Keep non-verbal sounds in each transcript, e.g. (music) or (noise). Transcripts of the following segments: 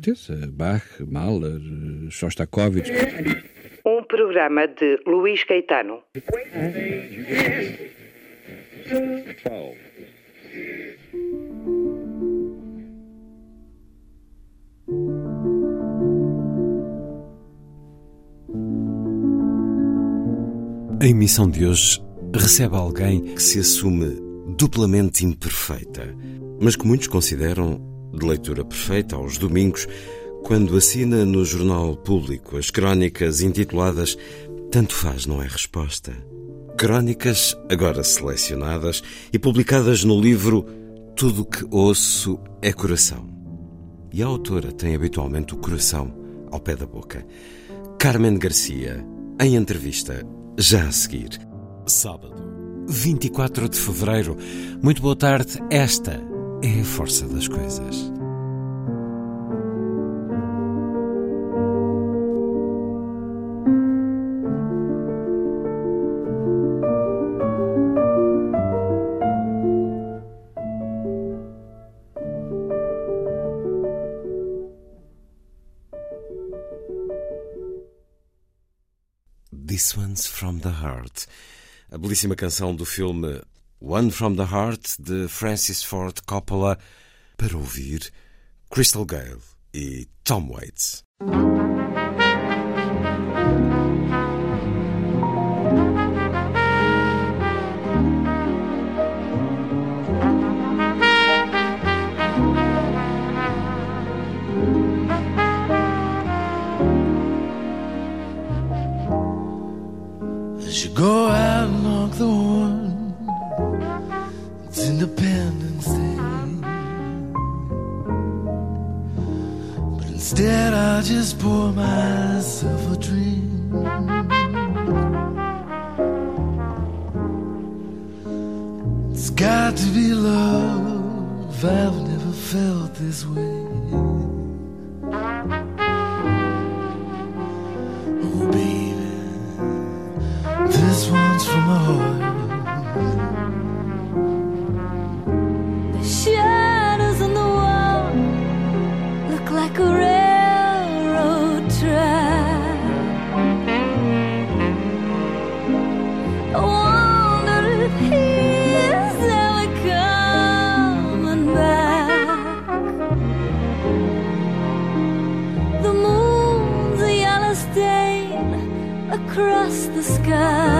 Certeza. Bach, Mahler, Shostakovich. Um programa de Luís Caetano. A emissão de hoje recebe alguém que se assume duplamente imperfeita, mas que muitos consideram de leitura perfeita aos domingos, quando assina no jornal público as crónicas intituladas Tanto faz, não é resposta. Crónicas agora selecionadas e publicadas no livro Tudo que ouço é coração. E a autora tem habitualmente o coração ao pé da boca. Carmen Garcia, em entrevista, já a seguir. Sábado, 24 de fevereiro. Muito boa tarde. Esta é a força das coisas. This One's from the Heart. A belíssima canção do filme One from the Heart de Francis Ford Coppola para ouvir Crystal Gale e Tom Waits. Instead, I just pour myself a drink. It's got to be love, I've never felt this way. Oh, baby. This one's from my heart. The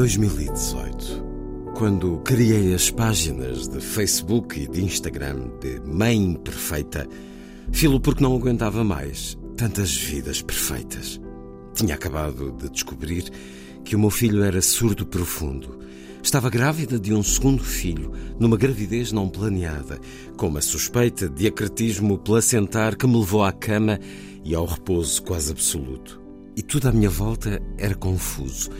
2018, quando criei as páginas de Facebook e de Instagram de Mãe Perfeita, filo porque não aguentava mais tantas vidas perfeitas. Tinha acabado de descobrir que o meu filho era surdo profundo. Estava grávida de um segundo filho, numa gravidez não planeada, com uma suspeita de acretismo placentar que me levou à cama e ao repouso quase absoluto. E tudo à minha volta era confuso.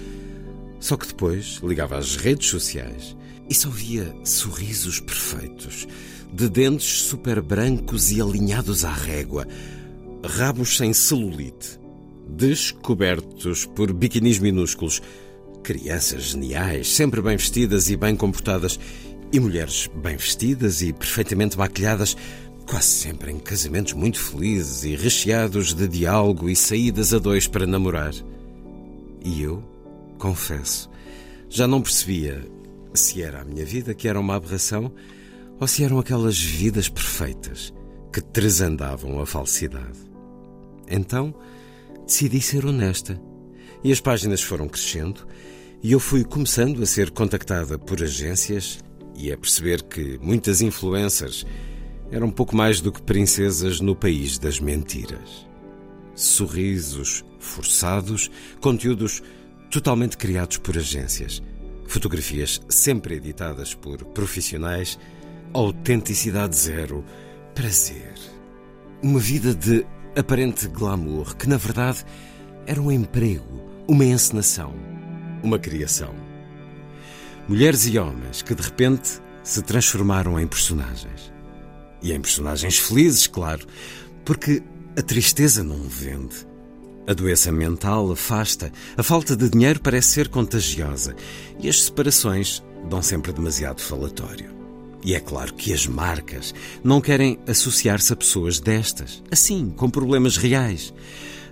Só que depois ligava às redes sociais e só via sorrisos perfeitos, de dentes super brancos e alinhados à régua, rabos sem celulite, descobertos por biquinis minúsculos, crianças geniais, sempre bem vestidas e bem comportadas, e mulheres bem vestidas e perfeitamente maquilhadas, quase sempre em casamentos muito felizes e recheados de diálogo e saídas a dois para namorar. E eu, confesso, já não percebia se era a minha vida que era uma aberração ou se eram aquelas vidas perfeitas que tresandavam a falsidade. Então, decidi ser honesta. E as páginas foram crescendo e eu fui começando a ser contactada por agências e a perceber que muitas influencers eram pouco mais do que princesas no país das mentiras. Sorrisos forçados, conteúdos totalmente criados por agências, fotografias sempre editadas por profissionais, autenticidade zero, prazer. Uma vida de aparente glamour que, na verdade, era um emprego, uma encenação, uma criação. Mulheres e homens que de repente se transformaram em personagens. E em personagens felizes, claro, porque a tristeza não vende. A doença mental afasta, a falta de dinheiro parece ser contagiosa e as separações dão sempre demasiado falatório. E é claro que as marcas não querem associar-se a pessoas destas, assim, com problemas reais.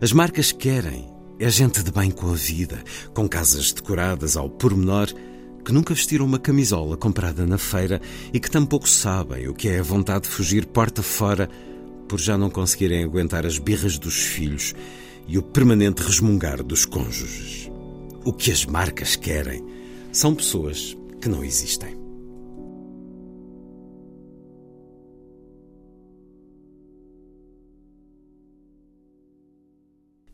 As marcas querem é gente de bem com a vida, com casas decoradas ao pormenor, que nunca vestiram uma camisola comprada na feira e que tampouco sabem o que é a vontade de fugir porta fora por já não conseguirem aguentar as birras dos filhos e o permanente resmungar dos cônjuges. O que as marcas querem são pessoas que não existem.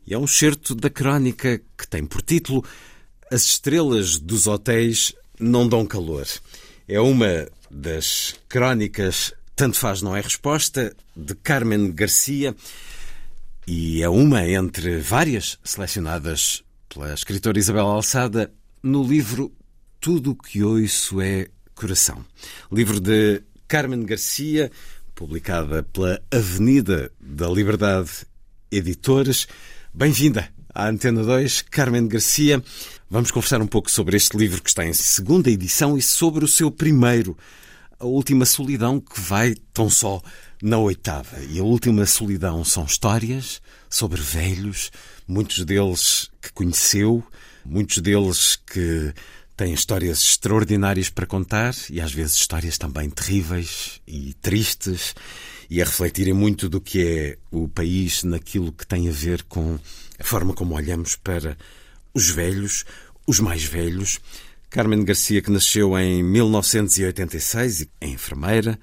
E é um certo da crónica que tem por título As estrelas dos hotéis não dão calor. É uma das crónicas Tanto Faz Não É Resposta, de Carmen Garcia, e é uma entre várias selecionadas pela escritora Isabel Alçada no livro Tudo o que ouço é coração. Livro de Carmen Garcia, publicada pela Avenida da Liberdade Editores. Bem-vinda à Antena 2, Carmen Garcia. Vamos conversar um pouco sobre este livro que está em segunda edição e sobre o seu primeiro, A Última Solidão, que vai tão só na oitava. E a Última Solidão são histórias sobre velhos, muitos deles que conheceu, muitos deles que têm histórias extraordinárias para contar e às vezes histórias também terríveis e tristes e a refletirem muito do que é o país naquilo que tem a ver com a forma como olhamos para os velhos, os mais velhos. Carmen Garcia, que nasceu em 1986, é enfermeira,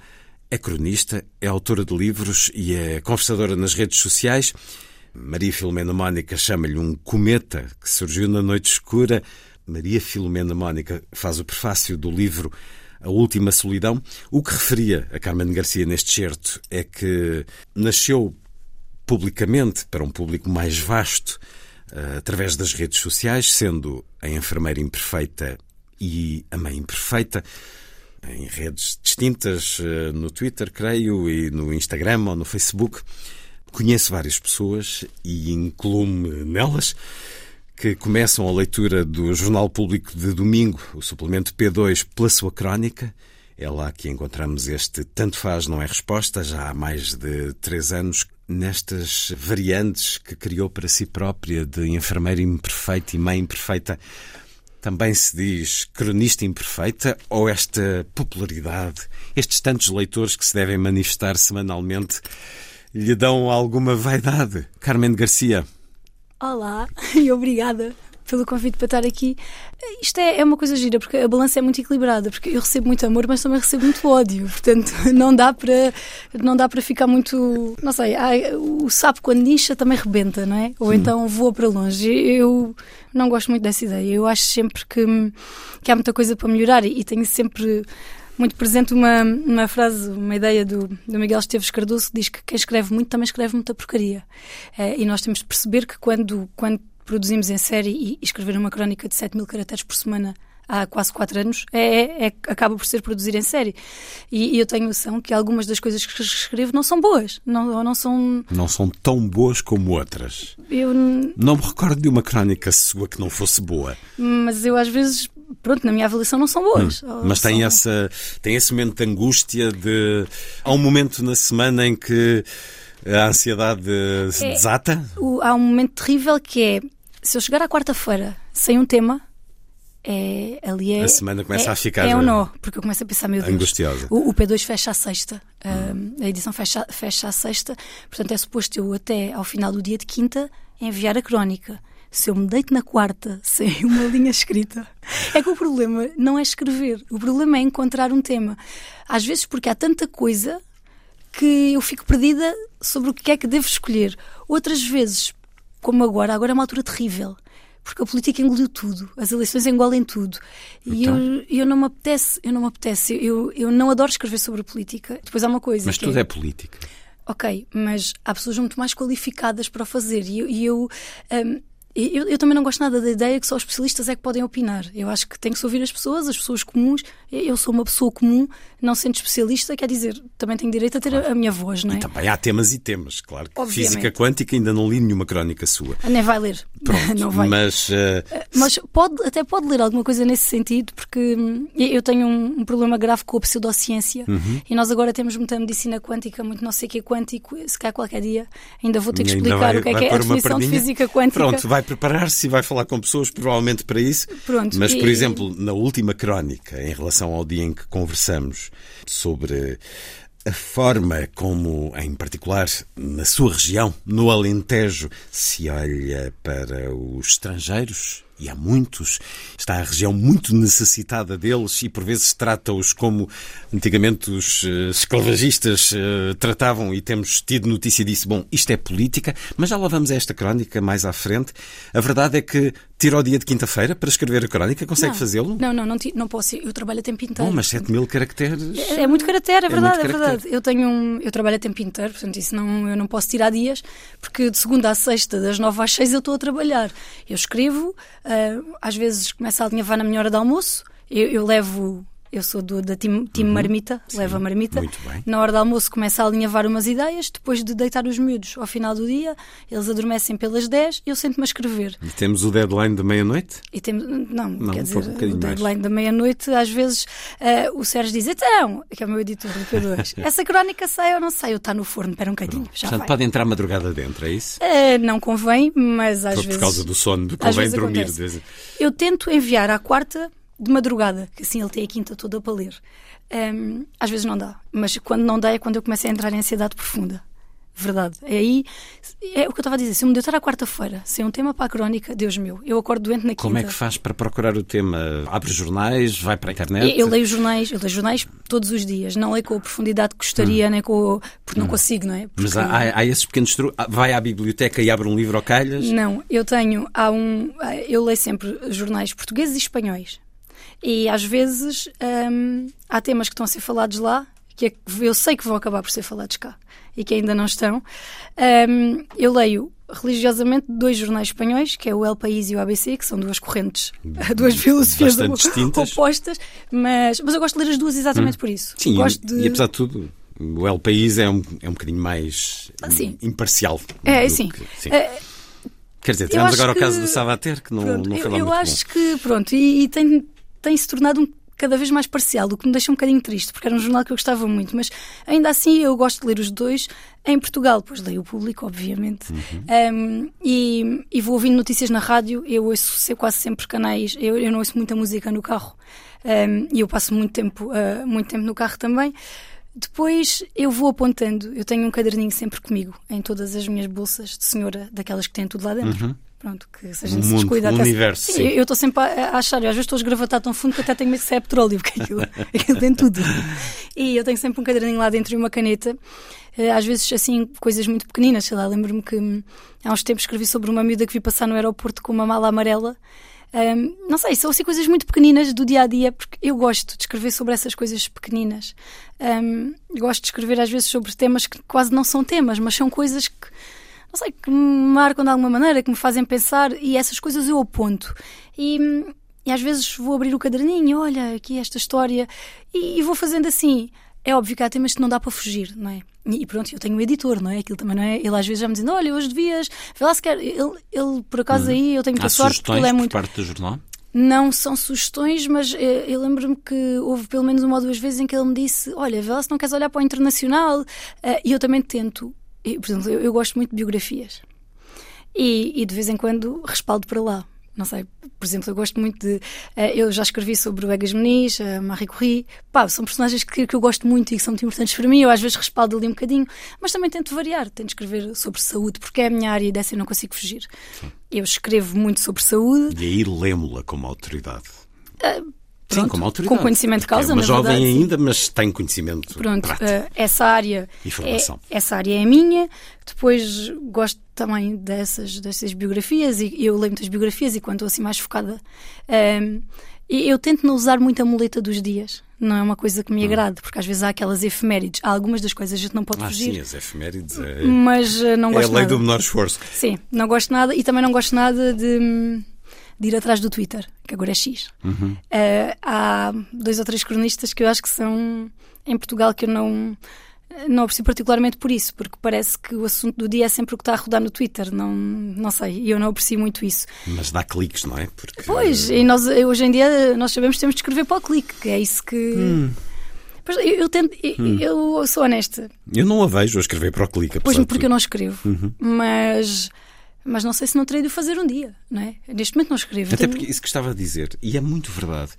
é cronista, é autora de livros e é conversadora nas redes sociais. Maria Filomena Mónica chama-lhe um cometa que surgiu na noite escura. Maria Filomena Mónica faz o prefácio do livro a Última Solidão. O que referia a Carmen Garcia neste certo é que nasceu publicamente para um público mais vasto eh, através das redes sociais, sendo a enfermeira imperfeita e a mãe imperfeita em redes distintas, eh, no Twitter, creio, e no Instagram ou no Facebook. Conheço várias pessoas e incluo-me nelas que começam a leitura do Jornal Público de domingo, o suplemento P2, pela sua crónica. É lá que encontramos este Tanto Faz Não É Resposta, já há mais de três anos, nestas variantes que criou para si própria de enfermeira imperfeita e mãe imperfeita. Também se diz cronista imperfeita ou esta popularidade, estes tantos leitores que se devem manifestar semanalmente, lhe dão alguma vaidade? Carmen Garcia. Olá (laughs) e obrigada pelo convite para estar aqui. Isto é, é uma coisa gira, porque a balança é muito equilibrada, porque eu recebo muito amor, mas também recebo muito ódio. Portanto, (laughs) não dá para, não dá para ficar muito. Não sei, o sapo quando incha também rebenta, não é? Ou Hum. então voa para longe. Eu não gosto muito dessa ideia. Eu acho sempre que, que há muita coisa para melhorar e, e tenho sempre muito presente uma, uma frase, uma ideia do, do Miguel Esteves Cardoso que diz que quem escreve muito também escreve muita porcaria. Eh, e nós temos de perceber que quando, quando produzimos em série e, escrever uma crónica de 7 mil caracteres por semana há quase 4 anos, é, é- é- acaba por ser produzir em série. E, e eu tenho noção que algumas das coisas que escrevo não são boas. Não, não são. Não são tão boas como outras. Eu, Não me recordo de uma crónica sua que não fosse boa. mas eu às vezes, pronto, na minha avaliação não são boas. Hum. Mas tem, são- essa, tem esse momento de angústia de. Há um momento na semana em que a ansiedade se É. desata? O- há um momento terrível que é se eu chegar à quarta-feira sem um tema, é, ali é. A semana começa é, a ficar, É um eh, nó, porque eu começo a pensar, meu Deus. angustiosa. O, o P2 fecha à sexta, a, a edição fecha, fecha à sexta, portanto é suposto eu até ao final do dia de quinta enviar a crónica. Se eu me deito na quarta (laughs) sem uma linha escrita, é que o problema não é escrever, o problema é encontrar um tema. Às vezes, porque há tanta coisa que eu fico perdida sobre o que é que devo escolher. Outras vezes, como agora, agora é uma altura terrível. Porque a política engoliu tudo, as eleições engolem tudo. E Então? eu, eu não me apetece, eu não me apetece, eu, eu não adoro escrever sobre política. Depois há uma coisa. Mas tudo é política. Ok, mas há pessoas muito mais qualificadas para o fazer e eu, e eu, E Eu, eu também não gosto nada da ideia que só os especialistas é que podem opinar. Eu acho que tem que se ouvir as pessoas, as pessoas comuns. Eu sou uma pessoa comum, não sendo especialista, quer dizer, também tenho direito a ter a, a minha voz, não é? E também há temas e temas, claro. Obviamente. Física quântica ainda não li nenhuma crónica sua. Nem vai ler. (laughs) Pronto, não vai. mas eh, Mas pode, até pode ler alguma coisa nesse sentido, porque hum, eu tenho um, um problema grave com a pseudociência Uhum. e nós agora temos muita medicina quântica, muito não sei o que é quântico. Se calhar qualquer dia ainda vou ter que explicar vai- o que é que é a definição de física quântica. Pronto, vai preparar-se e vai falar com pessoas provavelmente para isso. Pronto, Mas, por e- exemplo, na última crónica, em relação ao dia em que conversamos sobre a forma como, em particular, na sua região, no Alentejo, se olha para os estrangeiros. E há muitos. Está a região muito necessitada deles e por vezes trata-os como antigamente os eh, esclavagistas eh, tratavam e temos tido notícia disso. Bom, isto é política, mas já lá vamos a esta crónica mais à frente. A verdade é que tira o dia de quinta-feira para escrever a crónica, consegue fazê-lo? Não, não, não, não posso. Eu trabalho a tempo inteiro. Bom, mas 7 mil caracteres. É, é muito caractere, é É verdade, é, muito verdade. Eu tenho um, eu trabalho a tempo inteiro, portanto isso não, eu não posso tirar dias, porque de segunda à sexta, das nove às seis eu estou a trabalhar. Eu escrevo, ah, às vezes começa a alinhavar na minha hora de almoço, eu, eu levo, eu sou do, da time, time Marmita, levo a Marmita. Uhum. muito bem. Na hora de almoço começa a alinhavar umas ideias, depois de deitar os miúdos ao final do dia, eles adormecem pelas dez, eu sento-me a escrever. E temos o deadline da meia-noite? E temos, não, Não, quer dizer, um o mais. deadline da meia-noite, às vezes eh, o Sérgio diz: Então, que é o meu editor do P2, (laughs) essa crónica sai ou não sai? Eu está no forno, espera um bocadinho, já Portanto, vai. pode entrar madrugada dentro, é isso? Eh, não convém, mas às Por, vezes. por causa do sono, do convém dormir. acontece. Eu tento enviar à quarta de madrugada, que assim ele tem a quinta toda para ler. Ehm, às vezes não dá, mas quando não dá é quando eu começo a entrar em ansiedade profunda. Verdade. É aí. É o que eu estava a dizer. Se eu me deitar à quarta-feira, sem um tema para a crónica, Deus meu, eu acordo doente na quinta. Como é que faz para procurar o tema? Abre jornais, vai para a internet? Eu, eu leio jornais, eu leio jornais todos os dias. Não leio com a profundidade que gostaria, nem com. porque não consigo, não é? Hum. Mas Porque- há, há- há esses pequenos truques. Vai à biblioteca e abre um livro ao calhas? Não, eu tenho. Há um, eu leio sempre jornais portugueses e espanhóis. E às vezes hum, há temas que estão a ser falados lá que é que eu sei que vão acabar por ser falados cá e que ainda não estão. Hum, eu leio religiosamente dois jornais espanhóis, que é o El País e o ABC, que são duas correntes, (laughs) duas filosofias (laughs) opostas, mas, mas eu gosto de ler as duas exatamente por isso. Hum. Sim, gosto e, de... e apesar de tudo, o El País é um, é um bocadinho mais Ah, sim. imparcial. É, sim. que- sim. É, Quer dizer, eu tivemos agora o caso que- do Savater, que não, Pronto, não foi eu, lá eu muito acho bom. que, pronto, e, e tem, tem se tornado um, cada vez mais parcial, o que me deixa um bocadinho triste, porque era um jornal que eu gostava muito, mas ainda assim eu gosto de ler os dois em Portugal, pois leio o público, obviamente, Uhum. Um, e, e vou ouvindo notícias na rádio, eu ouço se- quase sempre canais, eu, eu não ouço muita música no carro, um, e eu passo muito tempo, uh, muito tempo no carro também. Depois eu vou apontando, eu tenho um caderninho sempre comigo, em todas as minhas bolsas de senhora, daquelas que têm tudo lá dentro. Pronto, que se a gente Um se mundo, descuida um até se- universo, Sim, sim. Eu estou sempre a, achar, eu às vezes estou a esgravatar tão fundo que até tenho medo que se é petróleo, porque aquilo, (laughs) aquilo tem tudo. E eu tenho sempre um caderninho lá dentro e uma caneta. Eh, Às vezes, assim, coisas muito pequeninas, sei lá, lembro-me que há uns tempos escrevi sobre uma miúda que vi passar no aeroporto com uma mala amarela. Hum, não sei, são assim coisas muito pequeninas do dia a dia, porque eu gosto de escrever sobre essas coisas pequeninas. Hum, gosto de escrever às vezes sobre temas que quase não são temas, mas são coisas que, não sei, que me marcam de alguma maneira, que me fazem pensar e essas coisas eu aponto. E, hum, e às vezes vou abrir o caderninho, olha, aqui esta história, e, e vou fazendo assim. É óbvio que há temas que não dá para fugir, não é? E pronto, eu tenho um editor, não é? Aquilo também não é? Ele às vezes já me dizendo, olha, hoje devias, vê lá se quer. Ele, ele por acaso aí, eu tenho muita sorte, porque ele é por muito. parte do jornal? Não são sugestões, mas eh, eu lembro-me que houve pelo menos uma ou duas vezes em que ele me disse: Olha, vê lá se não queres olhar para o internacional. Eh, E eu também tento. E, por exemplo, eu, eu gosto muito de biografias. E, e de vez em quando respaldo para lá. Não sei, por exemplo, eu gosto muito de. eh, eu já escrevi sobre o Egas Meniz, a Marie Curie. Pá, são personagens que, que eu gosto muito e que são muito importantes para mim. Eu às vezes respaldo ali um bocadinho, mas também tento variar. Tento escrever sobre saúde, porque é a minha área e dessa eu não consigo fugir. Eu escrevo muito sobre saúde. E aí lemo-la como autoridade. Sim, Pronto, como autoridade. com conhecimento de causa, É uma jovem verdade, sim. ainda, mas tem conhecimento Pronto, prático. eh, essa área E formação. É, essa área é a minha. Depois gosto também dessas, dessas biografias e eu leio muitas biografias e quando estou assim mais focada, ehm, E eu tento não usar muito a muleta dos dias. Não é uma coisa que me agrade, porque às vezes há aquelas efemérides. Há algumas das coisas a gente não pode Ah, fugir. sim, as efemérides. É, Mas eh, não é a gosto lei nada. do menor esforço. Sim, não gosto nada e também não gosto nada de, de ir atrás do Twitter, que agora é X. Uhum. Eh, há dois ou três cronistas que eu acho que são em Portugal que eu não, não aprecio particularmente por isso, porque parece que o assunto do dia é sempre o que está a rodar no Twitter. Não, não sei, e eu não aprecio muito isso. Mas dá cliques, não é? Porque, Pois, e nós eh, hoje em dia nós sabemos que temos de escrever para o clique, que é isso que. Hum. Pois, eu, eu tento, eu, eu sou honesta, Eu não a vejo a escrever para o clique. Pois, de porque eu não escrevo. Uhum. Mas, mas não sei se não terei de o fazer um dia, não é? Neste momento não escrevo. Até porque isso que estava a dizer, e é muito verdade.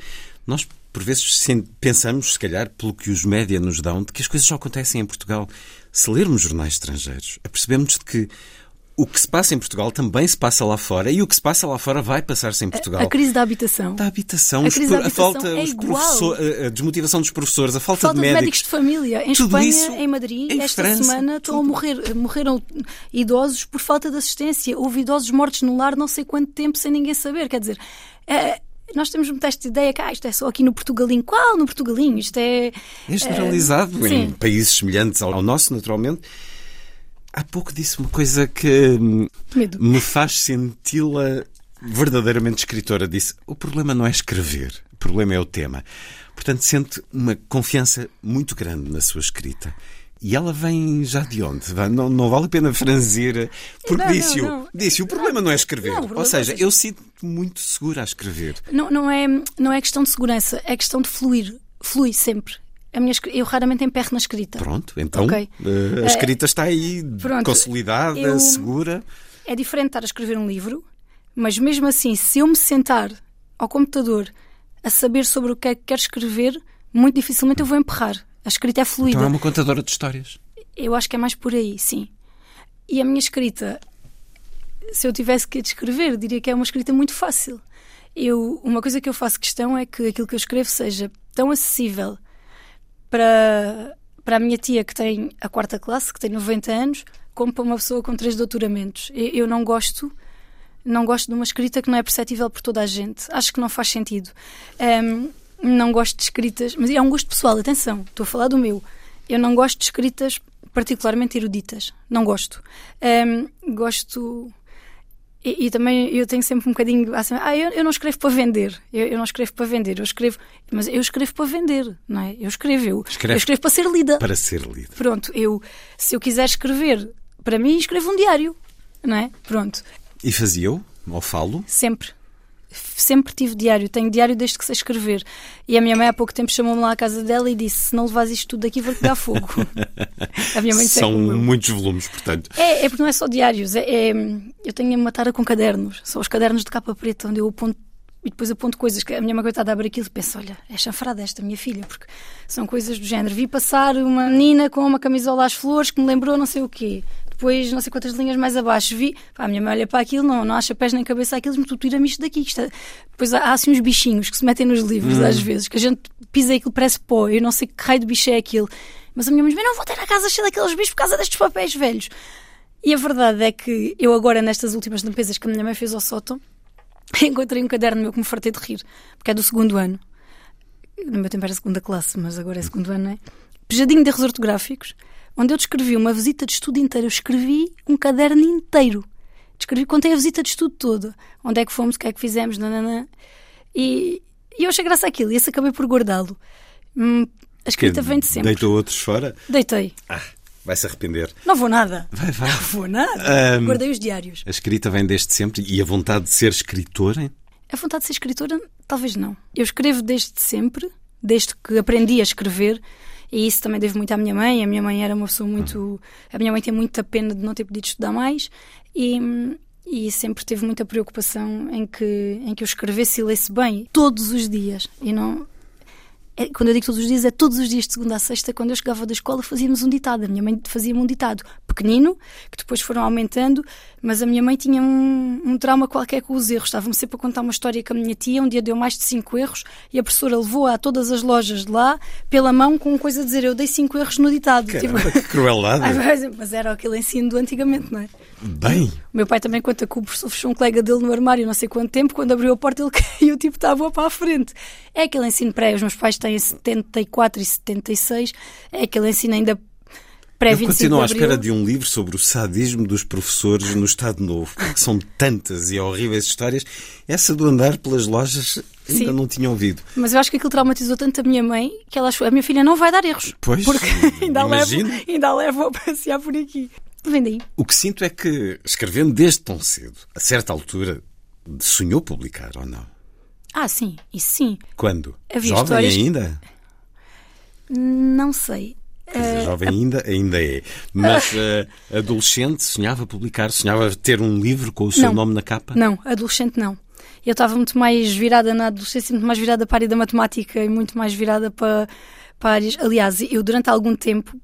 Nós, por vezes, pensamos, se calhar, pelo que os média nos dão, de que as coisas só acontecem em Portugal. Se lermos jornais estrangeiros, apercebemos de que o que se passa em Portugal também se passa lá fora e o que se passa lá fora vai passar-se em Portugal. A crise da habitação. Da habitação, A os da a falta, habitação é a- a desmotivação dos professores, a falta, Falta de médicos. de família. Em Tudo Espanha, isso em Madrid, em esta França, semana estão a morrer. Morreram idosos por falta de assistência. Houve idosos mortos no lar não sei quanto tempo sem ninguém saber. Quer dizer, eh, nós temos muito esta ideia que ah, isto é só aqui no Portugalinho. Qual no Portugalinho? Isto é. É generalizado eh, em sim. países semelhantes ao nosso, naturalmente. Há pouco disse uma coisa que hum, Medo. me faz senti-la verdadeiramente escritora. Disse: o problema não é escrever, o problema é o tema. Portanto, sente uma confiança muito grande na sua escrita. E ela vem já de onde? Não, não vale a pena franzir, porque Não, não, disse-o. não. Disse o problema não é escrever. Não, ou seja, seja- eu sinto muito segura a escrever. Não, não, é, não é questão de segurança, é questão de fluir. Flui sempre. A minha, eu raramente emperro na escrita. Pronto, então Ok. eh, a escrita está aí pronto, consolidada, eu- segura. É diferente estar a escrever um livro, mas mesmo assim, se eu me sentar ao computador a saber sobre o que é que quero escrever, muito dificilmente eu vou emperrar. A escrita é fluida. Então é uma contadora de histórias. Eu acho que é mais por aí, sim. E a minha escrita, se eu tivesse que a descrever, diria que é uma escrita muito fácil. Eu, uma coisa que eu faço questão é que aquilo que eu escrevo seja tão acessível para, para a minha tia que tem a quarta classe, que tem 90 anos, como para uma pessoa com três doutoramentos. Eu, eu não gosto não gosto de uma escrita que não é perceptível por toda a gente. Acho que não faz sentido. Ahm, não gosto de escritas, mas é um gosto pessoal, atenção, estou a falar do meu. Eu não gosto de escritas particularmente eruditas. Não gosto. Ahm, gosto. E, e também eu tenho sempre um bocadinho assim, ah, eu, eu não escrevo para vender, eu, eu não escrevo para vender, eu escrevo, mas eu escrevo para vender, não é? Eu escrevo, eu, Escreve eu escrevo para ser lida. Para ser lido. Pronto, eu, se eu quiser escrever para mim, escrevo um diário, não é? Pronto, E fazia-o? Ou falo? sempre. Sempre tive diário, tenho diário desde que sei escrever. E a minha mãe há pouco tempo chamou-me lá à casa dela e disse: Se não levas isto tudo daqui, vou-te dar fogo. (laughs) a minha mãe São muitos volumes, portanto. É, é porque não é só diários, é, é- eu tenho uma tara com cadernos. São os cadernos de capa preta, onde eu aponto e depois aponto coisas que a minha mãe coitada abre aquilo e pensa: olha, é chanfrada esta minha filha, porque são coisas do género. Vi passar uma menina com uma camisola às flores que me lembrou não sei o quê. Depois, não sei quantas linhas mais abaixo, vi. Pá, a minha mãe olha para aquilo, não, não acha pés nem cabeça aquilo, mas tu tira-me isto daqui. Isto é- Depois há, há assim uns bichinhos que se metem nos livros, às vezes, que a gente pisa aquilo parece pó. Eu não sei que raio de bicho é aquilo. Mas a minha mãe diz: "Mas não vou ter a casa cheia daqueles bichos por causa destes papéis velhos. E a verdade é que eu agora, nestas últimas limpezas que a minha mãe fez ao sótão, (laughs) encontrei um caderno meu que me fartei de rir, porque é do segundo ano. No meu tempo era segunda classe, mas agora é segundo ano, não é? Pejadinho de erros ortográficos, onde eu descrevi uma visita de estudo inteira. Eu escrevi um caderno inteiro. Descrevi, contei a visita de estudo toda. Onde é que fomos, o que é que fizemos, nananã. E, e eu achei graça àquilo, e esse acabei por guardá-lo. Hum, a escrita vem de sempre. Deitou outros fora? Deitei. Ah, vai se arrepender. Não vou nada. Vai, vai. Não vou nada. Ahm, Guardei os diários. A escrita vem desde sempre e a vontade de ser escritora? A vontade de ser escritora, talvez não. Eu escrevo desde sempre, desde que aprendi a escrever, e isso também devo muito à minha mãe. A minha mãe era uma pessoa muito. A minha mãe tem muita pena de não ter podido estudar mais e, e sempre teve muita preocupação em que, em que eu escrevesse e lesse bem, todos os dias. E não. é- quando eu digo todos os dias, é todos os dias de segunda a sexta. Quando eu chegava da escola, fazíamos um ditado. A minha mãe fazia-me um ditado: pequenino, que depois foram aumentando, mas a minha mãe tinha um, um trauma qualquer com os erros. Estava-me sempre a contar uma história com a minha tia, um dia deu mais de cinco erros e a professora levou-a a todas as lojas de lá, pela mão, com coisa a dizer: Eu dei cinco erros no ditado. Caramba, que crueldade. (laughs) Mas era aquele ensino do antigamente, não é? Bem, O meu pai também conta que o professor fechou um colega dele no armário não sei quanto tempo, quando abriu a porta ele (laughs) caiu, tipo, estava para a frente. É aquele ensino pré, os meus pais têm 74 e 76, é aquele ensino ainda eu pré-25 continuo à espera de um livro sobre o sadismo dos professores no Estado Novo, porque são tantas e horríveis histórias. Essa do andar pelas lojas ainda Sim. não tinha ouvido. Mas eu acho que aquilo traumatizou tanto a minha mãe que ela achou, a minha filha não vai dar erros. Pois, porque (laughs) ainda a, levo, imagino. ainda a levo a passear por aqui. Vem daí. O que sinto é que, escrevendo desde tão cedo, a certa altura, sonhou publicar ou não? Ah, sim, isso sim. Quando? Havia Jovem histórias- ainda? Não sei. Dizer, jovem ainda, ainda é. Mas eh, adolescente, sonhava publicar, sonhava ter um livro com o seu Não. nome na capa? Não, adolescente não. Eu estava muito mais virada na adolescência, muito mais virada para a área da matemática e muito mais virada para, para áreas. Aliás, eu durante algum tempo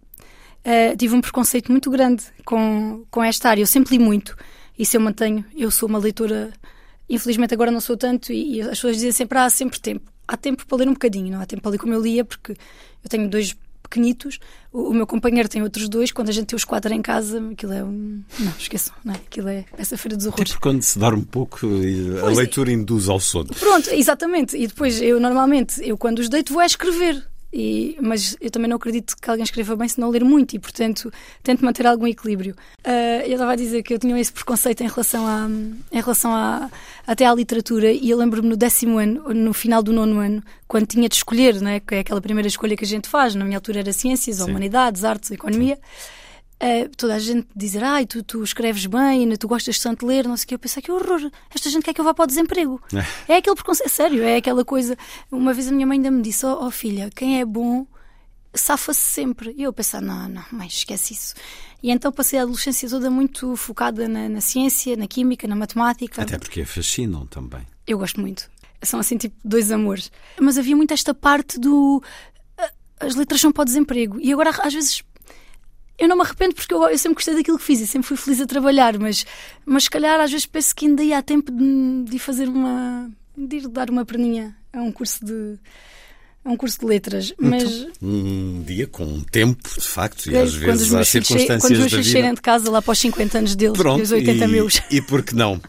eh, tive um preconceito muito grande com, com esta área. Eu sempre li muito, isso eu mantenho. Eu sou uma leitora, infelizmente agora não sou tanto, e, e as pessoas dizem sempre: há sempre tempo. Há tempo para ler um bocadinho, não há tempo para ler como eu lia, porque eu tenho dois pequenitos, o, o meu companheiro tem outros dois. Quando a gente tem os quatro em casa, aquilo é um. Não, esqueçam, não é? Aquilo é essa feira dos Até horrores. porque quando se dorme pouco, eh, a Pois é. leitura induz ao sono. Pronto, exatamente. E depois eu normalmente, eu quando os deito vou a escrever. E, mas eu também não acredito que alguém escreva bem se não ler muito e, portanto, tento manter algum equilíbrio. Ah, eu estava a dizer que eu tinha esse preconceito em relação, à, em relação à, até à literatura e eu lembro-me no décimo ano, no final do nono ano, quando tinha de escolher, não é? que é aquela primeira escolha que a gente faz, na minha altura era ciências, Sim. humanidades, artes, economia. Uh, toda a gente dizer, ai, tu, tu escreves bem, tu gostas tanto de ler, não sei o que. Eu pensei, que horror, esta gente quer que eu vá para o desemprego. é aquele preconceito, é sério, é aquela coisa. Uma vez a minha mãe ainda me disse, ó oh, filha, quem é bom safa-se sempre. E eu pensei, não, não, mãe, esquece isso. E então passei a adolescência toda muito focada na, na ciência, na química, na matemática. Até porque fascinam também. Eu gosto muito. São assim, tipo, dois amores. Mas havia muito esta parte do. ah, As letras são para o desemprego. E agora, às vezes. Eu não me arrependo porque eu, eu sempre gostei daquilo que fiz e sempre fui feliz a trabalhar, mas, mas se calhar às vezes penso que ainda há tempo de, de ir fazer uma. de ir dar uma perninha a um curso de. a um curso de letras. Mas. Um dia com um tempo, de facto, e é, às vezes há circunstâncias quando os meus filhos saírem de casa lá para os 50 anos deles, Pronto, e os 80 e, meus. e por que não?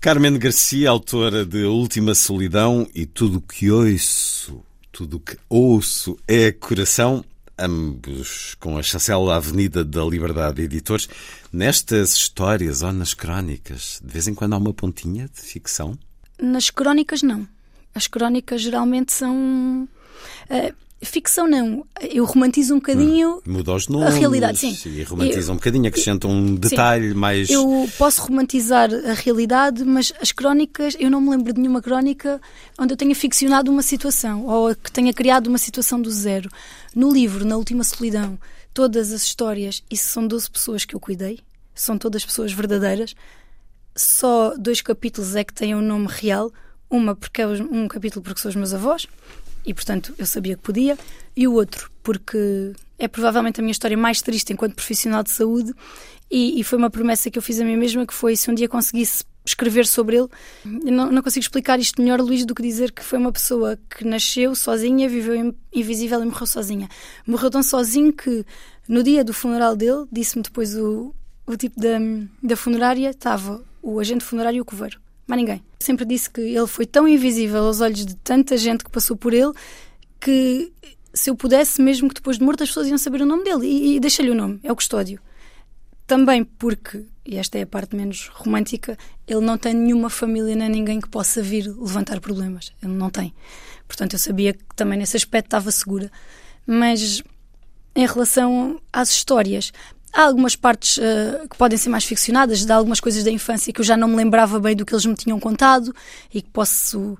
Carmen Garcia, autora de Última Solidão e Tudo o que ouço, tudo o que ouço é coração, ambos com a chancela Avenida da Liberdade Editores. Nestas histórias ou nas crónicas, de vez em quando há uma pontinha de ficção? Nas crónicas, não. As crónicas geralmente são. eh, ficção, não. Eu romantizo um bocadinho. Muda os nomes realidade, sim. e romantiza Eu- um bocadinho, acrescenta um detalhe mais... Eu posso romantizar a realidade, mas as crónicas, eu não me lembro de nenhuma crónica onde eu tenha ficcionado uma situação ou que tenha criado uma situação do zero. No livro, na última solidão, todas as histórias, isso são 12 pessoas que eu cuidei, são todas pessoas verdadeiras. Só dois capítulos é que têm um nome real. Uma porque é um capítulo porque são os meus avós e portanto eu sabia que podia, e o outro porque é provavelmente a minha história mais triste enquanto profissional de saúde e, e foi uma promessa que eu fiz a mim mesma que foi se um dia conseguisse escrever sobre ele. Não, não consigo explicar isto melhor, Luís, do que dizer que foi uma pessoa que nasceu sozinha, viveu in- invisível e morreu sozinha. Morreu tão sozinho que no dia do funeral dele, disse-me depois o, o tipo da, da funerária, estava o agente funerário e o coveiro. Mais ninguém. Sempre disse que ele foi tão invisível aos olhos de tanta gente que passou por ele que se eu pudesse, mesmo que depois de morto, as pessoas iam saber o nome dele. E, e deixa-lhe o nome, é o custódio. Também porque, e esta é a parte menos romântica, ele não tem nenhuma família nem ninguém que possa vir levantar problemas. Ele não tem. Portanto, eu sabia que também nesse aspecto estava segura. Mas em relação às histórias, há algumas partes eh, que podem ser mais ficcionadas, de algumas coisas da infância que eu já não me lembrava bem do que eles me tinham contado e que posso.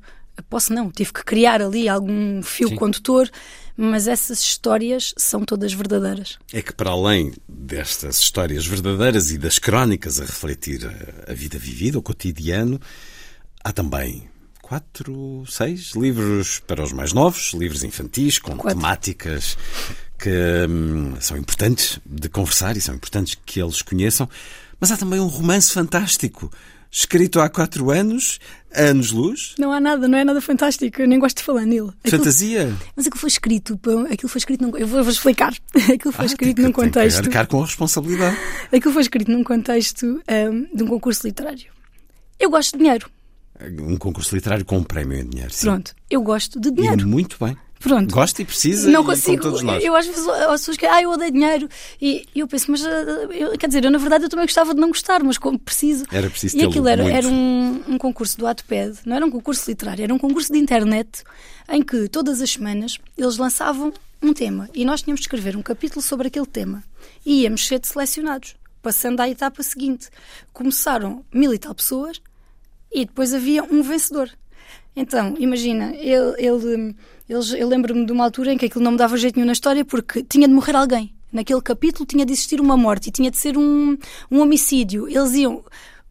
Posso não, tive que criar ali algum fio Sim. condutor, mas essas histórias são todas verdadeiras. É que, para além destas histórias verdadeiras e das crónicas a refletir a, a vida vivida, o cotidiano, há também quatro, seis livros para os mais novos, livros infantis, com Quatro. temáticas que hum, são importantes de conversar e são importantes que eles conheçam, mas há também um romance fantástico, escrito há quatro anos, anos-luz. Não há nada, não é nada fantástico. Eu nem gosto de falar nele. Aquilo- Fantasia. Mas aquilo foi escrito, aquilo foi escrito num, eu vou, vou explicar. (laughs) Aquilo foi Ah, escrito tem num que- tem que contexto, com a responsabilidade. aquilo foi escrito num contexto ahm, de um concurso literário. Eu gosto de dinheiro. Um concurso literário com um prémio em dinheiro. Sim. Pronto, eu gosto de E é dinheiro. muito bem. Pronto. Gosta e precisa, não e consigo. todos nós. Eu às vezes as pessoas que ah, eu odeio dinheiro. E eu penso, mas ah, eu, quer dizer, eu na verdade eu também gostava de não gostar, mas como preciso. Era preciso E aquilo era, muito. era um, um concurso do Wattpad, não era um concurso literário, era um concurso de internet em que todas as semanas eles lançavam um tema e nós tínhamos de escrever um capítulo sobre aquele tema e íamos ser selecionados, passando à etapa seguinte. Começaram mil e tal pessoas e depois havia um vencedor. Então, imagina, ele, ele, eles- eu lembro-me de uma altura em que aquilo não me dava jeito nenhum na história porque tinha de morrer alguém. Naquele capítulo tinha de existir uma morte e tinha de ser um, um homicídio. Eles iam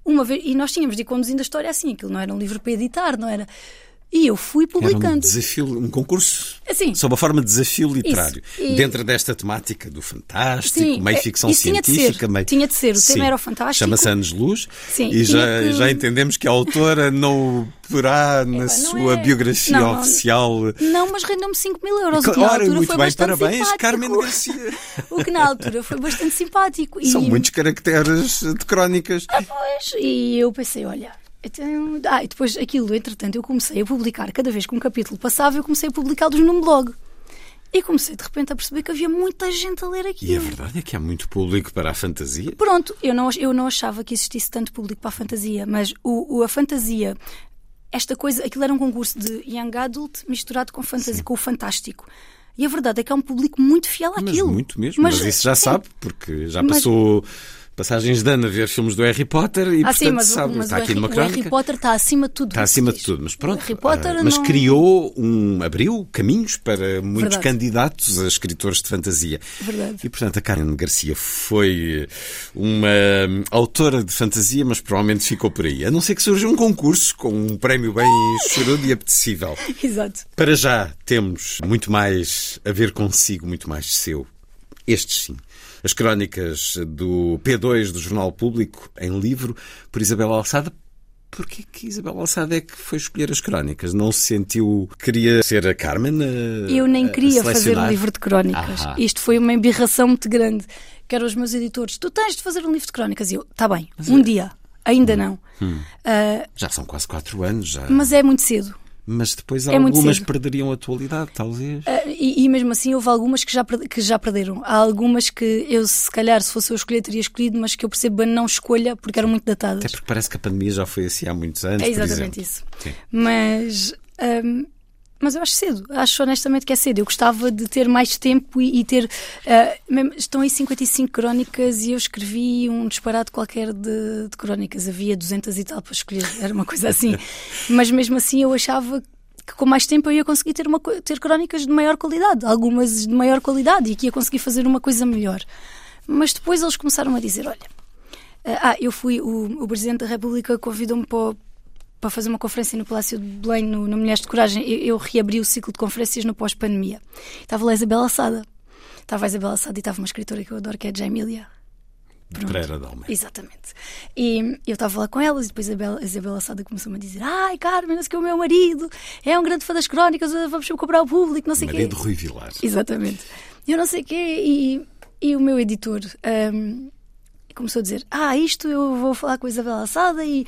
uma vez, e nós tínhamos de ir conduzindo a história assim, aquilo não era um livro para editar, não era? E eu fui Era um publicando. desafio, um concurso Assim. sob a forma de desafio literário. E- Dentro desta temática do fantástico, Sim, meio é- ficção isso tinha de científica, ser. meio. Tinha de ser. O tema Sim. era o fantástico. Chama-se Anos Luz. Sim, E tinha já, que- já entendemos que a autora não porá na sua é. biografia Não, oficial. Não, mas rendeu-me 5 mil euros. o que na altura muito foi bem, bastante parabéns, simpático. Carmen Garcia. (laughs) O que na altura foi bastante simpático. São E- muitos caracteres de crónicas. Ah, pois, e eu pensei, olha. Então, ah, e depois aquilo, entretanto, eu comecei a publicar, cada vez que um capítulo passava, eu comecei a publicá-los num blog. E comecei de repente a perceber que havia muita gente a ler E a aquilo. verdade é que há muito público para a fantasia. Pronto, eu não, eu não achava que existisse tanto público para a fantasia, mas o, o- a fantasia, esta coisa, aquilo era um concurso de young adult misturado com fantasia, com o fantástico. E a verdade é que há um público muito fiel Mas àquilo. muito mesmo. Mas, isso já sim. sabe, porque já Mas- passou passagens de ano a ver filmes do Harry Potter e, Ah, sim, portanto, mas, sabe. mas Está o, aqui Harry, numa o Harry crónica. Potter está acima de tudo. Está acima de tudo, mas pronto. Harry Potter ah, mas não- criou um. abriu caminhos para muitos Verdade. candidatos a escritores de fantasia. Verdade. E portanto a Karen Garcia foi uma hum, autora de fantasia, mas provavelmente ficou por aí. A não ser que surja um concurso com um prémio bem chorudo e apetecível. (laughs) Exato. Para já temos muito mais a ver consigo, muito mais seu. Estes sim. As crónicas do P2 do Jornal Público em livro por Isabel Alçada. Porquê que Isabel Alçada é que foi escolher as crónicas? Não se sentiu que queria ser a Carmen? a- Eu nem queria fazer um livro de crónicas. Ahá. Isto foi uma embirração muito grande. Que eram os meus editores. Tu tens de fazer um livro de crónicas. E eu, está bem, um dia. Ainda não. Hum. Ah, Já são quase quatro anos. Já. mas é muito cedo. Mas depois é algumas perderiam a atualidade, talvez. Ah, e, e mesmo assim houve algumas que já, que já perderam. Há algumas que eu, se calhar, se fosse eu escolher, teria escolhido, mas que eu percebo bem não escolha porque eram muito datadas. Até porque parece que a pandemia já foi assim há muitos anos. É exatamente isso. Sim. Mas, hum, mas eu acho cedo. Acho honestamente que é cedo. Eu gostava de ter mais tempo e, e ter. ah, mesmo- estão aí 55 crónicas e eu escrevi um disparate qualquer de, de crónicas. Havia 200 e tal para escolher. Era uma coisa assim. (laughs) mas mesmo assim eu achava que com mais tempo eu ia conseguir ter, uma, ter crónicas de maior qualidade. Algumas de maior qualidade e que ia conseguir fazer uma coisa melhor. Mas depois eles começaram a dizer: olha. Ah, eu fui. O, o Presidente da República convidou-me para, para fazer uma conferência no Palácio de Belém, no, no Mulheres de Coragem. Eu, eu reabri o ciclo de conferências no pós-pandemia. Estava lá a Isabel Assada. Estava a Isabel Assada e estava uma escritora que eu adoro, que é a Jamília. De Pereira de Almeida. Exatamente. E eu estava lá com elas e depois a Isabel, a Isabel Assada começou-me a dizer: Ai, Carmen, não sei o que é o meu marido, é um grande fã das crónicas, vamos comprar ao público, não sei o quê. Marido Rui Vilar. Exatamente. Eu não sei o quê. E, e o meu editor hum, começou a dizer: Ah, isto eu vou falar com a Isabel Assada. E,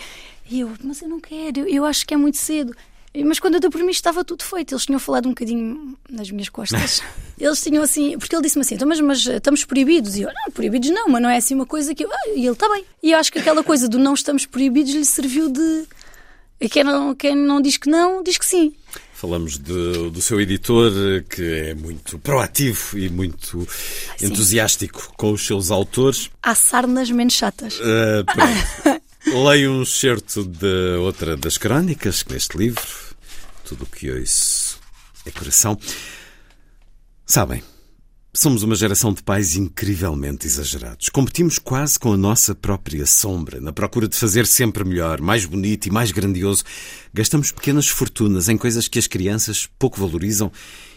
e eu, mas eu não quero, eu, eu acho que é muito cedo. Mas quando eu dei por mim estava tudo feito. Eles tinham falado um bocadinho nas minhas costas. (laughs) Eles tinham assim, porque ele disse-me assim: então, mas, mas estamos proibidos. E eu, não, proibidos não, mas não é assim uma coisa que eu. Ah, e ele está bem. E eu acho que aquela coisa do não estamos proibidos lhe serviu de. Quem não, quem não diz que não, diz que sim. Falamos de- do seu editor, que é muito proativo e muito sim. entusiástico com os seus autores. Há sarnas menos chatas. Uh, pronto. (laughs) Leio um excerto de outra das crónicas neste livro. Tudo o que ouço é coração. Sabem, Somos uma geração de pais incrivelmente exagerados. Competimos quase com a nossa própria sombra, na procura de fazer sempre melhor, mais bonito e mais grandioso. Gastamos pequenas fortunas em coisas que as crianças pouco valorizam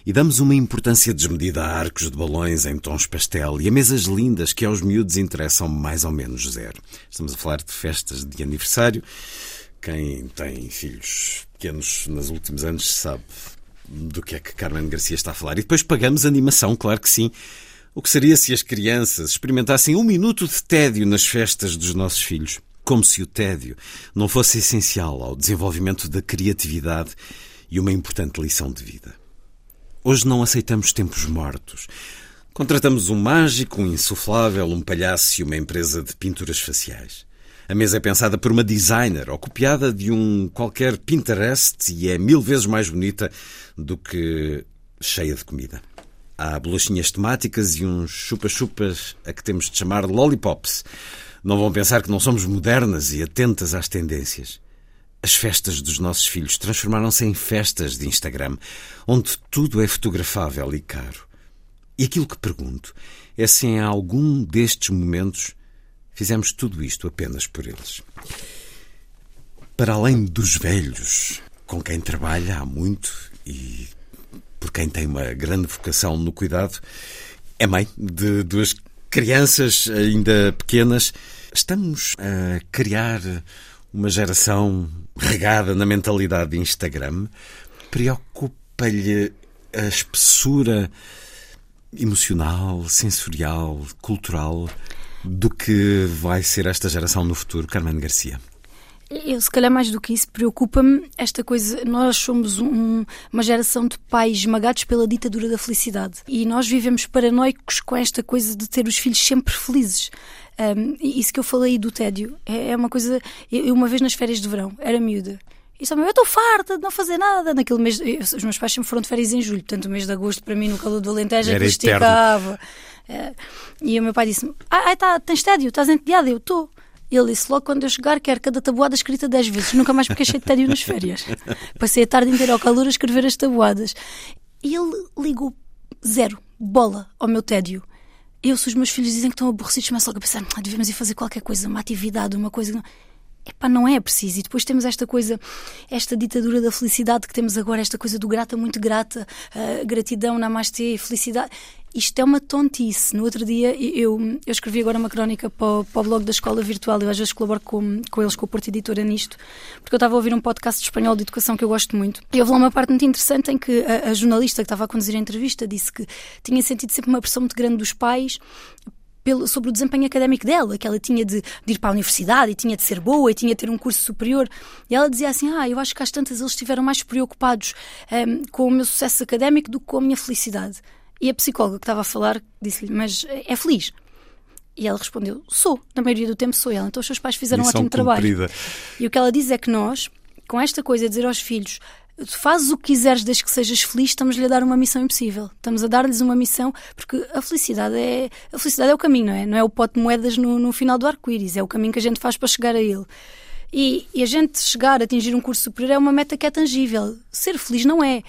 e damos uma importância desmedida a arcos de balões em tons pastel e a mesas lindas que aos miúdos interessam mais ou menos zero. Estamos a falar de festas de aniversário. Quem tem filhos pequenos nos últimos anos sabe do que é que Carmen Garcia está a falar. E depois pagamos animação, claro que sim. O que seria se as crianças experimentassem um minuto de tédio nas festas dos nossos filhos? Como se o tédio não fosse essencial ao desenvolvimento da criatividade e uma importante lição de vida. Hoje não aceitamos tempos mortos. Contratamos um mágico, um insuflável, um palhaço e uma empresa de pinturas faciais. A mesa é pensada por uma designer ou copiada de um qualquer Pinterest e é mil vezes mais bonita do que cheia de comida. Há bolachinhas temáticas e uns chupa-chupas a que temos de chamar lollipops. Não vão pensar que não somos modernas e atentas às tendências. As festas dos nossos filhos transformaram-se em festas de Instagram, onde tudo é fotografável e caro. E aquilo que pergunto é se em algum destes momentos fizemos tudo isto apenas por eles. Para além dos velhos, com quem trabalha há muito e por quem tem uma grande vocação no cuidado, é mãe de duas crianças ainda pequenas. Estamos a criar uma geração regada na mentalidade de Instagram, preocupa-lhe a espessura emocional, sensorial, cultural do que vai ser esta geração no futuro, Carmen Garcia? Eu, se calhar, mais do que isso, preocupa-me esta coisa. Nós somos um, uma geração de pais esmagados pela ditadura da felicidade. E nós vivemos paranoicos com esta coisa de ter os filhos sempre felizes. Um, isso que eu falei do tédio é, é uma coisa. Eu, uma vez nas férias de verão, era miúda. E só eu estou farta de não fazer nada. Naquele mês, eu, os meus pais sempre foram de férias em julho, portanto, o mês de agosto, para mim, no calor do Alentejo, é que esticava. É, e o meu pai disse-me: Ah, tá, tens tédio, estás entediada? Eu estou. Ele disse logo quando eu chegar quero cada tabuada escrita dez vezes. Nunca mais fiquei cheio de tédio nas férias. (laughs) Passei a tarde inteira ao calor a escrever as tabuadas. E ele ligou zero, bola, ao meu tédio. Eu, se os meus filhos dizem que estão aborrecidos, começo logo a pensar: ah, devemos ir fazer qualquer coisa, uma atividade, uma coisa. Epá, não é preciso. E depois temos esta coisa, esta ditadura da felicidade que temos agora, esta coisa do grata, muito grata, uh, gratidão, namastê, felicidade. Isto é uma tontice. No outro dia, eu, eu escrevi agora uma crónica para o, para o blog da Escola Virtual. Eu às vezes colaboro com, com eles, com o Porto Editora, nisto, porque eu estava a ouvir um podcast de espanhol de educação que eu gosto muito. E houve lá uma parte muito interessante em que a, a jornalista que estava a conduzir a entrevista disse que tinha sentido sempre uma pressão muito grande dos pais pelo, sobre o desempenho académico dela, que ela tinha de, de, ir para a universidade e tinha de ser boa e tinha de ter um curso superior. E ela dizia assim: Ah, eu acho que às tantas eles estiveram mais preocupados um, com o meu sucesso académico do que com a minha felicidade. E a psicóloga que estava a falar disse-lhe: Mas é feliz? E ela respondeu: Sou, na maioria do tempo sou ela. Então os seus pais fizeram um ótimo trabalho. E o que ela diz é que nós, com esta coisa de dizer aos filhos: fazes o que quiseres desde que sejas feliz, estamos-lhe a dar uma missão impossível. Estamos a dar-lhes uma missão, porque a felicidade é a felicidade é o caminho, não é? Não é o pote de moedas no, no final do arco-íris, é o caminho que a gente faz para chegar a ele. E, e, a gente chegar a atingir um curso superior é uma meta que é tangível. Ser feliz não é.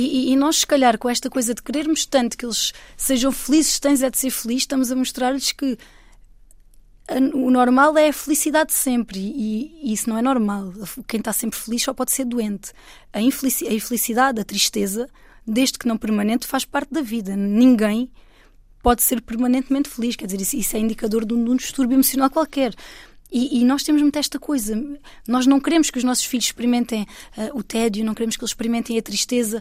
E, e, nós, se calhar, com esta coisa de querermos tanto que eles sejam felizes, tens é de ser feliz, estamos a mostrar-lhes que o normal é a felicidade sempre e, e, isso não é normal. Quem está sempre feliz só pode ser doente. A, infelicidade, a infelicidade, a tristeza, desde que não permanente, faz parte da vida. Ninguém pode ser permanentemente feliz. Quer dizer, isso, isso é indicador de um, de um, distúrbio emocional qualquer. E, e, nós temos muito esta coisa. Nós não queremos que os nossos filhos experimentem uh, o tédio, não queremos que eles experimentem a tristeza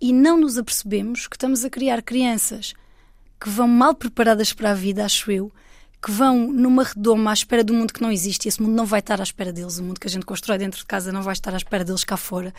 e não nos apercebemos que estamos a criar crianças que vão mal preparadas para a vida, acho eu, que vão numa redoma à espera do mundo que não existe e esse mundo não vai estar à espera deles. O mundo que a gente constrói dentro de casa não vai estar à espera deles cá fora.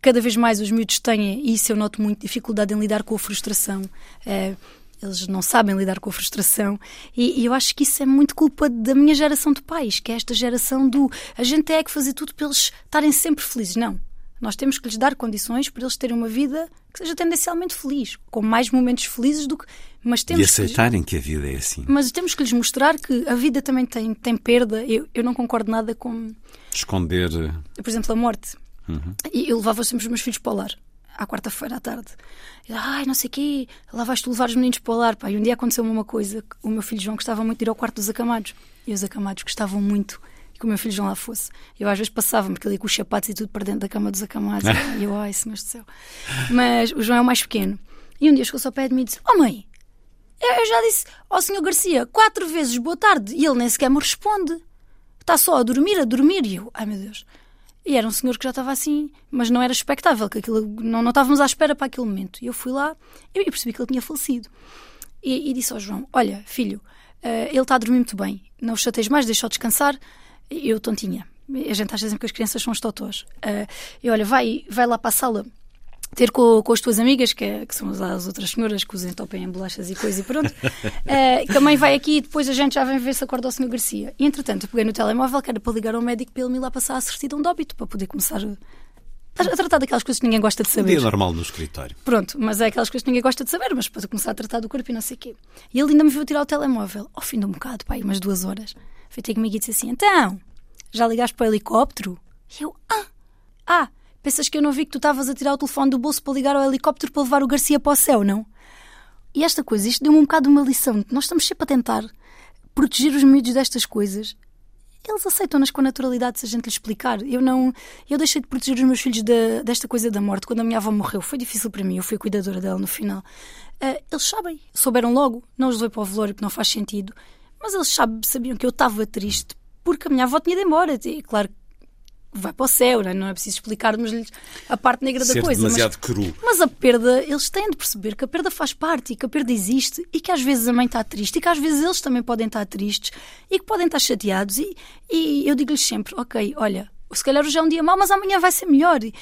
Cada vez mais os miúdos têm, e isso eu noto muito, dificuldade em lidar com a frustração. É, eles não sabem lidar com a frustração e, e, eu acho que isso é muito culpa da minha geração de pais, que é esta geração do a gente é que fazer tudo para eles estarem sempre felizes. Não. Nós temos que lhes dar condições para eles terem uma vida que seja tendencialmente feliz, com mais momentos felizes do que. Mas temos e aceitarem que, lhes... que, a vida é assim. Mas temos que lhes mostrar que a vida também tem, tem perda. Eu, eu não concordo nada com. Esconder. Por exemplo, a morte. Uhum. Eu levava sempre os meus filhos para o lar. à quarta-feira à tarde. Ai, não sei o quê, lá vais tu levar os meninos para o lar. Pá. E um dia aconteceu-me uma coisa: o meu filho João gostava muito de ir ao quarto dos acamados. E os acamados gostavam muito que o meu filho João lá fosse. Eu às vezes passava-me, porque ele ia com os sapatos e tudo para dentro da cama dos acamados. e eu, ai, senhor do céu. Mas o João é o mais pequeno. E um dia chegou-se ao pé de mim e disse: Oh mãe, eu já disse ao senhor Garcia quatro vezes boa tarde e ele nem sequer me responde. Está só a dormir, a dormir. E eu, ai meu Deus. E era um senhor que já estava assim, mas não era expectável, que aquilo, não, não estávamos à espera para aquele momento. E eu fui lá e percebi que ele tinha falecido. E, e disse ao João: Olha, filho, eh, ele está a dormir muito bem, não o chateis mais, deixa-o descansar. Eu tontinha. A gente acha sempre que as crianças são os totós. Eh, e olha, vai, vai lá para a sala ter com, com as tuas amigas, que, é- que são as, as outras senhoras que os entopem em bolachas e coisa e pronto. Eh, que a mãe vai aqui e depois a gente já vem ver se acorda o senhor Garcia. E entretanto, eu peguei no telemóvel que era para ligar ao médico para ele me ir lá passar a certidão de óbito, para poder começar a, a tratar daquelas coisas que ninguém gosta de Um saber. dia normal no escritório. Pronto, mas é aquelas coisas que ninguém gosta de saber, mas para começar a tratar do corpo e não sei o quê. E ele ainda me viu tirar o telemóvel, ao fim de um bocado, pai, umas duas horas. Foi ter comigo e disse assim: Então, já ligaste para o helicóptero? E eu, ah, ah, pensas que eu não vi que tu estavas a tirar o telefone do bolso para ligar ao helicóptero para levar o Garcia para o céu, não? E esta coisa, isto deu-me um bocado uma lição. Nós estamos sempre a tentar proteger os miúdos destas coisas. Eles aceitam-nas com naturalidade se a gente lhes explicar. Eu não. Eu deixei de proteger os meus filhos da- desta coisa da morte quando a minha avó morreu. Foi difícil para mim, eu fui cuidadora dela no final. Ah, eles sabem, souberam logo. Não os levei para o velório porque não faz sentido. Mas eles sabiam que eu estava triste porque a minha avó tinha ido embora. E claro, vai para o céu, não é, não é preciso explicarmos-lhes a parte negra da Ser coisa. mas- demasiado cru. mas a perda, eles têm de perceber que a perda faz parte e que a perda existe e que às vezes a mãe está triste e que às vezes eles também podem estar tristes e que podem estar chateados. E, e eu digo-lhes sempre: ok, olha, se calhar hoje é um dia mau, mas amanhã vai ser melhor. E-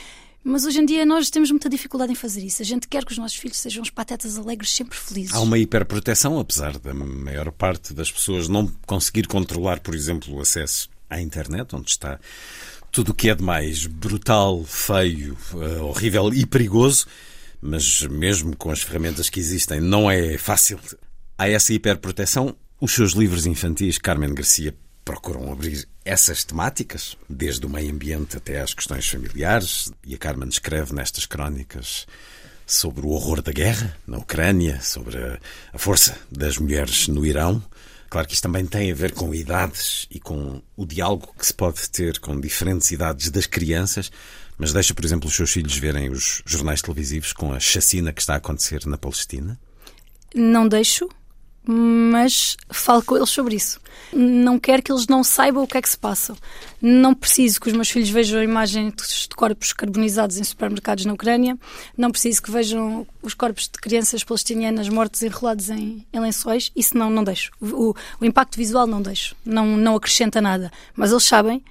Mas hoje em dia nós temos muita dificuldade em fazer isso. A gente quer que os nossos filhos sejam os patetas alegres, sempre felizes. Há uma hiperproteção, apesar da maior parte das pessoas não conseguir controlar, por exemplo, o acesso à internet, onde está tudo o que é de mais brutal, feio, eh, horrível e perigoso, mas mesmo com as ferramentas que existem, não é fácil. Há essa hiperproteção. Os seus livros infantis, Carmen Garcia, procuram abrir essas temáticas, desde o meio ambiente até às questões familiares, e a Carmen escreve nestas crónicas sobre o horror da guerra na Ucrânia, sobre a, força das mulheres no Irão. Claro que isto também tem a ver com idades e com o diálogo que se pode ter com diferentes idades das crianças, mas deixa, por exemplo, os seus filhos verem os jornais televisivos com a chacina que está a acontecer na Palestina. Não deixo, mas falo com eles sobre isso. Não quero que eles não saibam o que é que se passa. Não preciso que os meus filhos vejam imagens de corpos carbonizados em supermercados na Ucrânia. Não preciso que vejam os corpos de crianças palestinianas mortas enrolados em, em lençóis. Isso não, não deixo. O, o- impacto visual não deixo. Não, não acrescenta nada. Mas eles sabem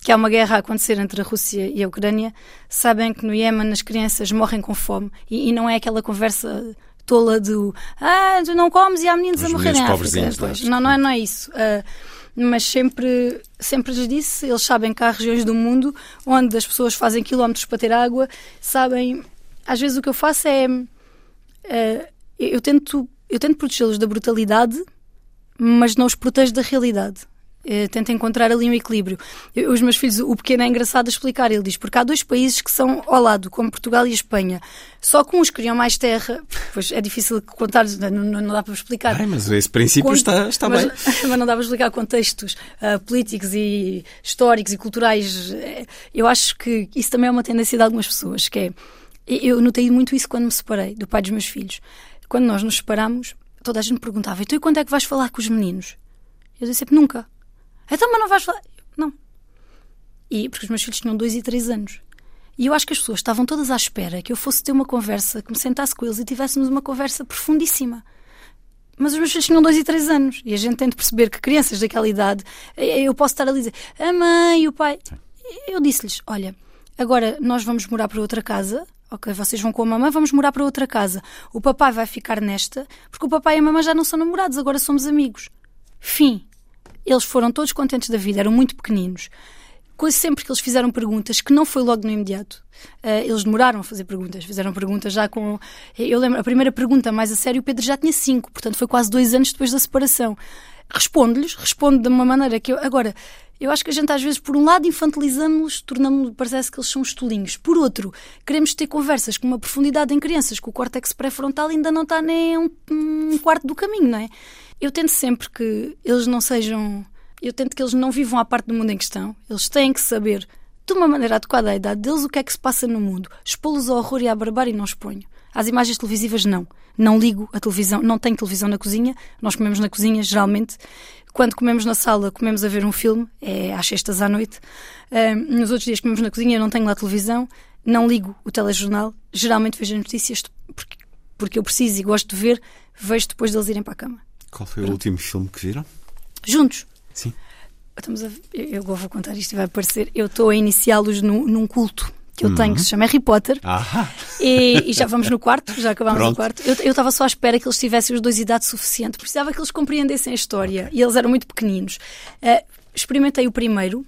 que há uma guerra a acontecer entre a Rússia e a Ucrânia. Sabem que no Iémen as crianças morrem com fome. E, e não é aquela conversa tola do ah, tu não comes e há meninos Os a morrer meninos em África. Não, não é, não é isso. Ah, mas sempre, sempre lhes disse, eles sabem que há regiões do mundo onde as pessoas fazem quilómetros para ter água, sabem. Às vezes o que eu faço é. ah, eu tento, eu tento protegê-los da brutalidade, mas não os protejo da realidade. Eh, tento encontrar ali um equilíbrio. Eu- os meus filhos, o pequeno é engraçado a explicar. Ele diz: porque há dois países que são ao lado, como Portugal e a Espanha. Só que uns criam mais terra, pois é difícil contar, não, não- dá para explicar. Ai, mas esse princípio Cont- está, está mas, bem. (laughs) mas não dá para explicar contextos ah, políticos e históricos e culturais. Eh, Eu acho que isso também é uma tendência de algumas pessoas, que é... Eu notei muito isso quando me separei do pai dos meus filhos. Quando nós nos separamos, toda a gente perguntava, então e quando é que vais falar com os meninos? Eu dizia sempre, nunca. Então, mas não vais falar? Não. E, porque os meus filhos tinham dois e três anos. E eu acho que as pessoas estavam todas à espera que eu fosse ter uma conversa, que me sentasse com eles e tivéssemos uma conversa profundíssima. Mas os meus filhos tinham dois e três anos. E a gente tem de perceber que crianças daquela idade, eh, eu posso estar a dizer, a mãe e o pai. Eu disse-lhes: olha, agora nós vamos morar para outra casa. Ok, vocês vão com a mamãe, vamos morar para outra casa. O papai vai ficar nesta, porque o papai e a mamãe já não são namorados, agora somos amigos. Fim. Eles foram todos contentes da vida, eram muito pequeninos. Coisa sempre que eles fizeram perguntas, que não foi logo no imediato. Eh, eles demoraram a fazer perguntas, fizeram perguntas já com. Eu lembro, a primeira pergunta mais a sério, o Pedro já tinha cinco, portanto foi quase dois anos depois da separação. Respondo-lhes, respondo de uma maneira que eu. Agora, eu acho que a gente às vezes, por um lado, infantilizamos-los, tornamos parece que eles são os tolinhos. Por outro, queremos ter conversas com uma profundidade em crianças que o córtex pré-frontal ainda não está nem um, um quarto do caminho, não é? Eu tento sempre que eles não sejam. Eu tento que eles não vivam à parte do mundo em questão. Eles têm que saber, de uma maneira adequada à idade deles, o que é que se passa no mundo. Expô-los ao horror e à barbárie não exponho. Às imagens televisivas, não. Não ligo a televisão, não tenho televisão na cozinha. Nós comemos na cozinha, geralmente. Quando comemos na sala, comemos a ver um filme, é às sextas à noite. Uh, nos outros dias comemos na cozinha, não tenho lá televisão. Não ligo o telejornal. Geralmente vejo as notícias porque, porque eu preciso e gosto de ver. Vejo depois deles irem para a cama. Qual foi o último filme que viram? Juntos. Sim. Estamos a, eu, vou contar isto e vai aparecer. Eu estou a iniciá-los num, num culto que eu Uhum. tenho, que se chama Harry Potter. Ah, E, e já vamos no quarto, já acabámos Pronto. no quarto. Eu estava só à espera que eles tivessem os dois idade suficiente. Precisava que eles compreendessem a história. E eles eram muito pequeninos. Eh, experimentei o primeiro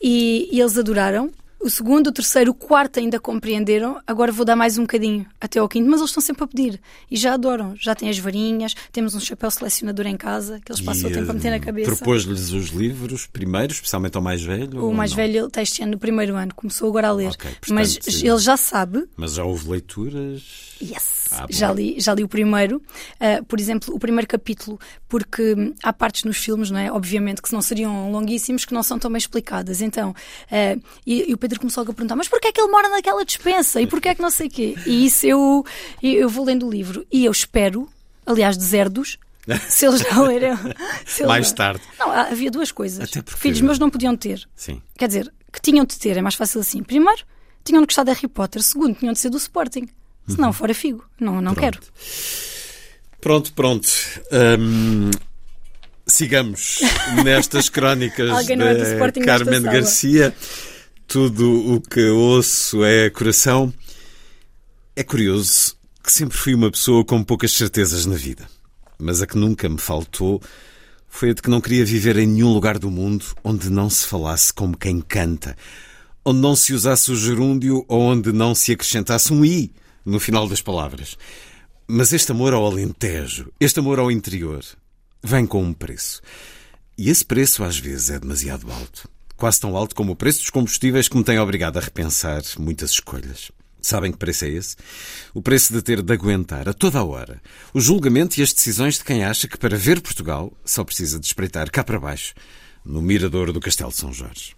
e, e eles adoraram. O segundo, o terceiro, o quarto ainda compreenderam. Agora vou dar mais um bocadinho até ao quinto, mas eles estão sempre a pedir. E já adoram. Já têm as varinhas, temos um chapéu selecionador em casa que eles passam o tempo a meter na cabeça. eh, Propôs-lhes os livros primeiro, especialmente ao mais velho? O mais não? velho ele está este ano no primeiro ano, começou agora a ler. Ok, portanto, mas sim. ele já sabe Mas já houve leituras? Yes! Ah, já, li, já li o primeiro. Uh, por exemplo, o primeiro capítulo, porque hum, há partes nos filmes, não é? Obviamente, que não seriam longuíssimos, que não são tão bem explicadas. Então, uh, e, e o Pedro começou a perguntar: mas porquê é que ele mora naquela despensa? E porquê é que não sei o quê? E isso eu, eu, vou lendo o livro e eu espero, aliás, deserdos. se eles não lerem. (laughs) se eles Mais não- tarde. Não, havia duas coisas. Até porque- Filhos meus não podiam ter. Sim. Quer dizer, que tinham de ter, é mais fácil assim. Primeiro, tinham de gostar de Harry Potter. Segundo, tinham de ser do Sporting. Se não, fora figo. Não, não quero. Pronto, pronto. Hum, sigamos nestas crónicas (laughs) é nesta Carmen. Garcia. Tudo o que ouço é coração. É curioso que sempre fui uma pessoa com poucas certezas na vida. Mas a que nunca me faltou foi a de que não queria viver em nenhum lugar do mundo onde não se falasse como quem canta, onde não se usasse o gerúndio ou onde não se acrescentasse um i no final das palavras. Mas este amor ao Alentejo, este amor ao interior, vem com um preço. E esse preço às vezes é demasiado alto. Quase tão alto como o preço dos combustíveis que me tem obrigado a repensar muitas escolhas. Sabem que preço é esse? O preço de ter de aguentar a toda a hora o julgamento e as decisões de quem acha que para ver Portugal só precisa de espreitar cá para baixo, no mirador do Castelo de São Jorge.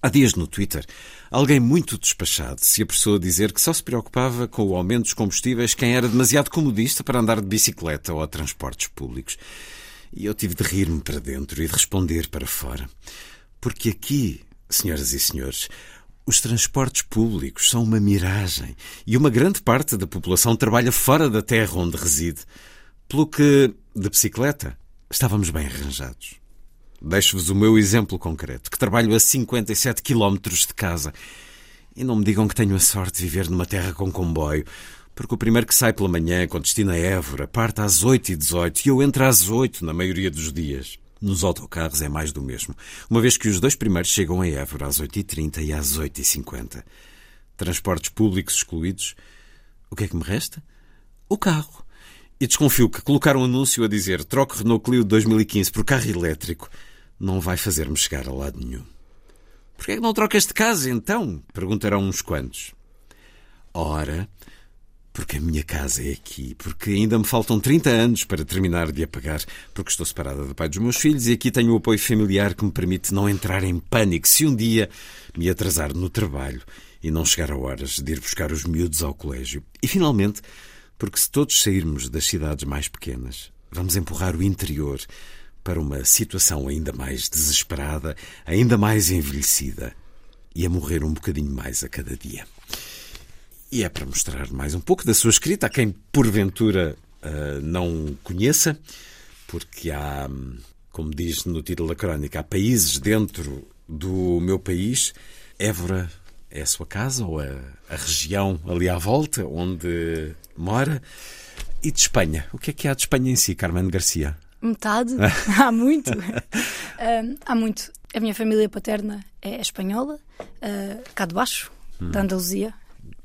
Há dias no Twitter, alguém muito despachado se apressou a dizer que só se preocupava com o aumento dos combustíveis quem era demasiado comodista para andar de bicicleta ou a transportes públicos. E eu tive de rir-me para dentro e de responder para fora. Porque aqui, senhoras e senhores, os transportes públicos são uma miragem e uma grande parte da população trabalha fora da terra onde reside. Pelo que, de bicicleta, estávamos bem arranjados. Deixo-vos o meu exemplo concreto, que trabalho a 57 quilómetros de casa. E não me digam que tenho a sorte de viver numa terra com comboio, porque o primeiro que sai pela manhã com destino a Évora parte às 8 e 18 e eu entro às 8 na maioria dos dias. Nos autocarros é mais do mesmo, uma vez que os dois primeiros chegam a Évora às 8 e 30 às 8 e 50 Transportes públicos excluídos. O que é que me resta? O carro. E desconfio que colocar um anúncio a dizer troque Renault Clio de 2015 por carro elétrico não vai fazer-me chegar a lado nenhum. Porquê é que não trocas de casa, então? Perguntarão uns quantos. Ora, porque a minha casa é aqui, porque ainda me faltam 30 anos para terminar de a pagar, porque estou separada do pai dos meus filhos e aqui tenho o apoio familiar que me permite não entrar em pânico se um dia me atrasar no trabalho e não chegar a horas de ir buscar os miúdos ao colégio. E finalmente, porque se todos sairmos das cidades mais pequenas, vamos empurrar o interior para uma situação ainda mais desesperada, ainda mais envelhecida e a morrer um bocadinho mais a cada dia. E é para mostrar mais um pouco da sua escrita a quem porventura ah, não conheça, porque há, como diz no título da crónica, há países dentro do meu país. Évora é a sua casa ou a, a região ali à volta onde mora? E de Espanha? O que é que há de Espanha em si, Carmen Garcia? Metade? (laughs) (laughs) há muito. Há muito. A minha família paterna é espanhola, ah, cá de baixo, da Andaluzia.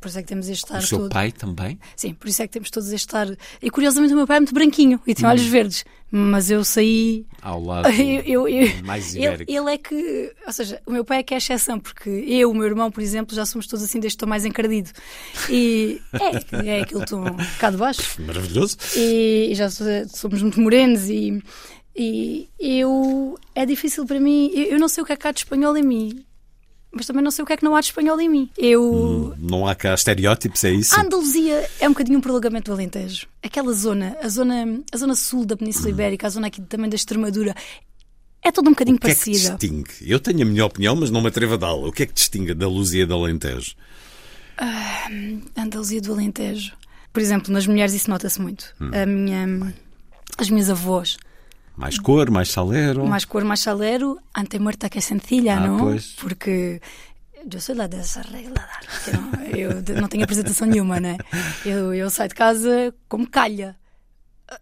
Por isso é que temos este estar O seu todo. pai também? Sim, por isso é que temos todos este estar. E curiosamente o meu pai é muito branquinho e Hum. tem olhos verdes. Mas eu saí. Ao lado (laughs) Eu- eu- eu- mais ele, ibérico. ele é que. Ou seja, o meu pai é que é a exceção, porque eu, o meu irmão, por exemplo, já somos todos assim deste tom mais encardido. E é, é aquele tom um bocado baixo. (laughs) Maravilhoso. E, e já so- somos muito morenos e, e eu. É difícil para mim. Eu, eu não sei o que é que há de espanhol em mim. Mas também não sei o que é que não há de espanhol em mim. Eu. Não há cá estereótipos, é isso? A Andaluzia é um bocadinho um prolongamento do Alentejo. Aquela zona, a zona, a zona sul da Península Ibérica, a zona aqui também da Extremadura, é todo um bocadinho O que é que parecida. distingue? Eu tenho a minha opinião, mas não me atrevo a dá-la. O que é que distingue a Andaluzia da Alentejo? a Andaluzia do Alentejo. Por exemplo, nas mulheres isso nota-se muito. Hum. A minha, as minhas avós, Mais cor, mais salero? mais cor, mais salero, ante muerta que é sencilla, Ah, não? pois. Porque eu sou lá desarreglada. Eu, não- eu não tenho apresentação nenhuma, né? Eu, eu saio de casa como calha.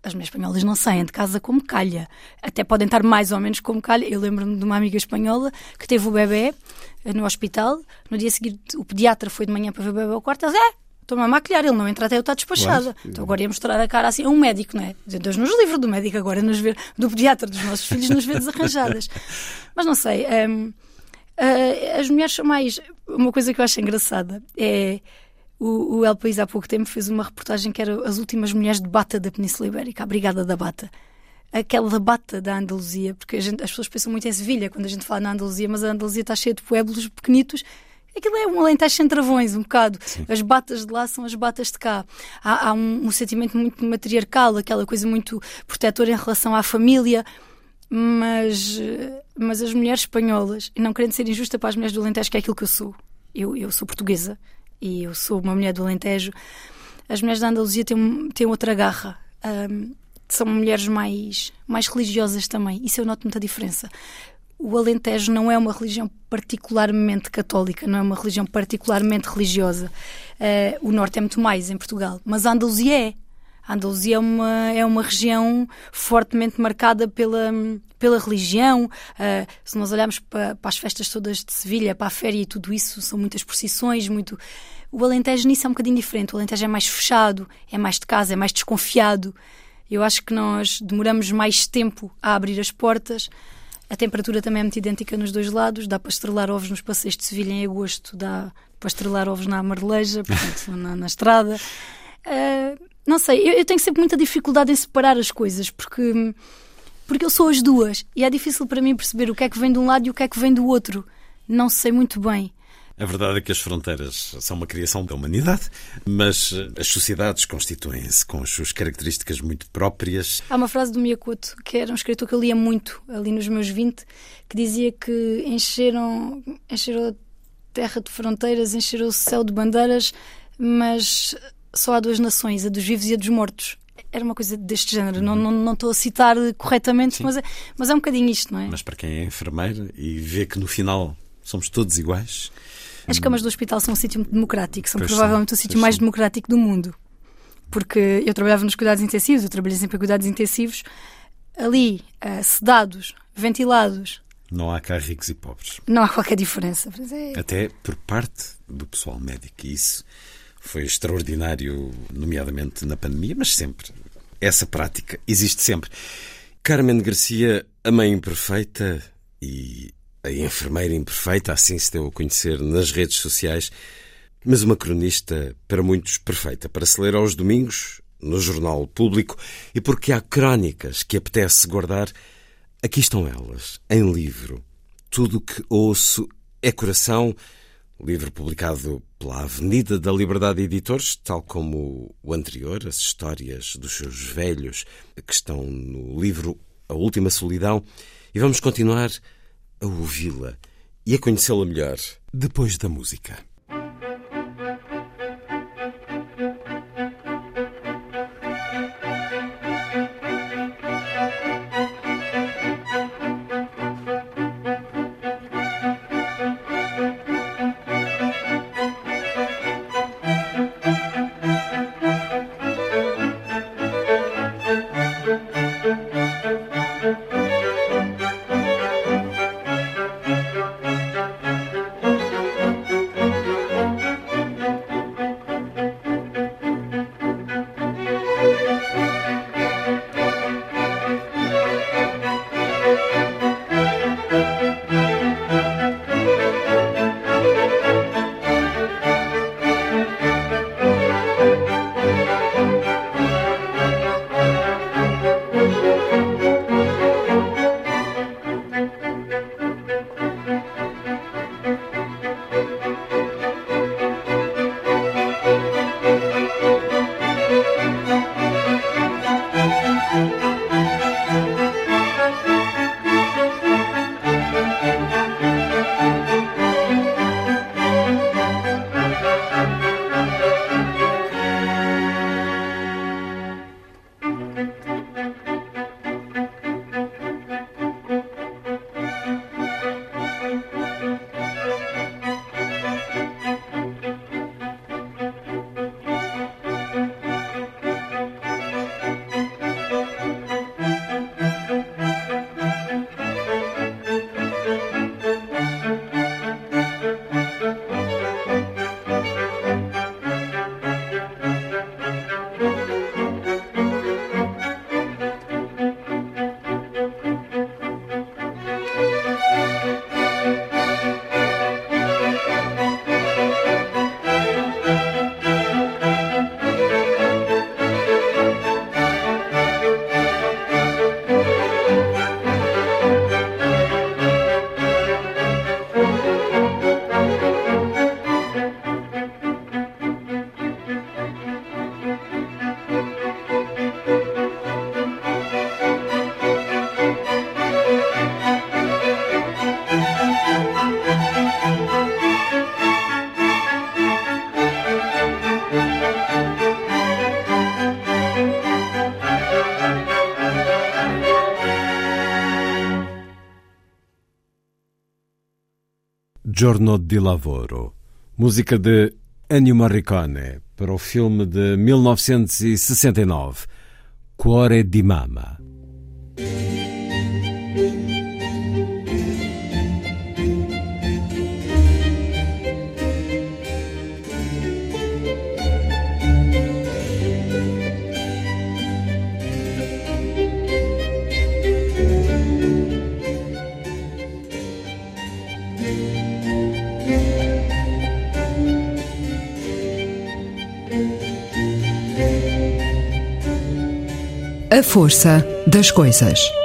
As minhas espanholas não saem de casa como calha. Até podem estar mais ou menos como calha. Eu lembro-me de uma amiga espanhola que teve o bebê no hospital. No dia seguinte, o pediatra foi de manhã para ver o bebê ao quarto. Ela disse: É, estou-me a maquilhar. Ele não entra até eu estar despachada. Então agora ia mostrar a cara assim a um médico, não é? Deus nos livre do médico agora, nos ver, do pediatra dos nossos filhos, nos ver desarranjadas. (laughs) Mas não sei. hum, ah, as mulheres são mais. Uma coisa que eu acho engraçada é. O, o El País há pouco tempo fez uma reportagem que era as últimas mulheres de bata da Península Ibérica, a Brigada da Bata. Aquela da bata da Andaluzia, porque gente- as pessoas pensam muito em Sevilha quando a gente fala na Andaluzia, mas a Andaluzia está cheia de pueblos pequenitos. Aquilo é um alentejo sem travões, um bocado. As batas de lá são as batas de cá. Há, há um, um sentimento muito matriarcal, aquela coisa muito protetora em relação à família mas, mas as mulheres espanholas, não querendo ser injusta para as mulheres do Alentejo, que é aquilo que eu sou, eu, eu sou portuguesa e eu sou uma mulher do Alentejo, as mulheres da Andaluzia têm, um- têm outra garra. Ahm, são mulheres mais, mais religiosas também. Isso eu noto muita diferença. O Alentejo não é uma religião particularmente católica, não é uma religião particularmente religiosa. Eh, o Norte é muito mais em Portugal, mas a Andaluzia é. A Andaluzia é uma, é uma região fortemente marcada pela, pela religião. Ah, se nós olharmos para, para as festas todas de Sevilha, para a féria e tudo isso, são muitas procissões, muito. O Alentejo nisso é um bocadinho diferente. O Alentejo é mais fechado, é mais de casa, é mais desconfiado. Eu acho que nós demoramos mais tempo a abrir as portas. A temperatura também é muito idêntica nos dois lados. Dá para estrelar ovos nos passeios de Sevilha em agosto, dá para estrelar ovos na Amareleja, (laughs) portanto, na, na estrada. Ah, não sei, eu, eu tenho sempre muita dificuldade em separar as coisas, porque, porque eu sou as duas e é difícil para mim perceber o que é que vem de um lado e o que é que vem do outro. Não sei muito bem. A verdade é que as fronteiras são uma criação da humanidade, mas eh, as sociedades constituem-se com as suas características muito próprias. Há uma frase do Miyakoto, que era um escritor que eu lia muito ali nos meus 20, que dizia que encheram, encheram a terra de fronteiras, encheram o céu de bandeiras, mas só há duas nações, a dos vivos e a dos mortos. Era uma coisa deste género. Não, não, não estou a citar corretamente, mas é, mas é um bocadinho isto, não é? Mas para quem é enfermeiro e vê que no final somos todos iguais, As camas do hospital são um sítio democrático, são Pois provavelmente são, o sítio mais são. democrático do mundo. Porque eu trabalhava nos cuidados intensivos, eu trabalhei sempre em cuidados intensivos, ali, eh, sedados, ventilados, não há cá ricos e pobres. não há qualquer diferença. É- Até por parte do pessoal médico. E isso foi extraordinário, nomeadamente na pandemia, mas sempre. Essa prática existe sempre. Carmen Garcia, a mãe imperfeita e a enfermeira imperfeita, assim se deu a conhecer nas redes sociais, mas uma cronista para muitos perfeita, para se ler aos domingos, no jornal público, e porque há crónicas que apetece guardar, aqui estão elas, em livro. Tudo o que ouço é coração, livro publicado pela Avenida da Liberdade Editores, tal como o anterior, as histórias dos seus velhos, que estão no livro A Última Solidão, e vamos continuar a ouvi-la e a conhecê-la melhor depois da música. Giorno di Lavoro, música de Ennio Morricone para o filme de 1969, Cuore di Mama. A força das coisas.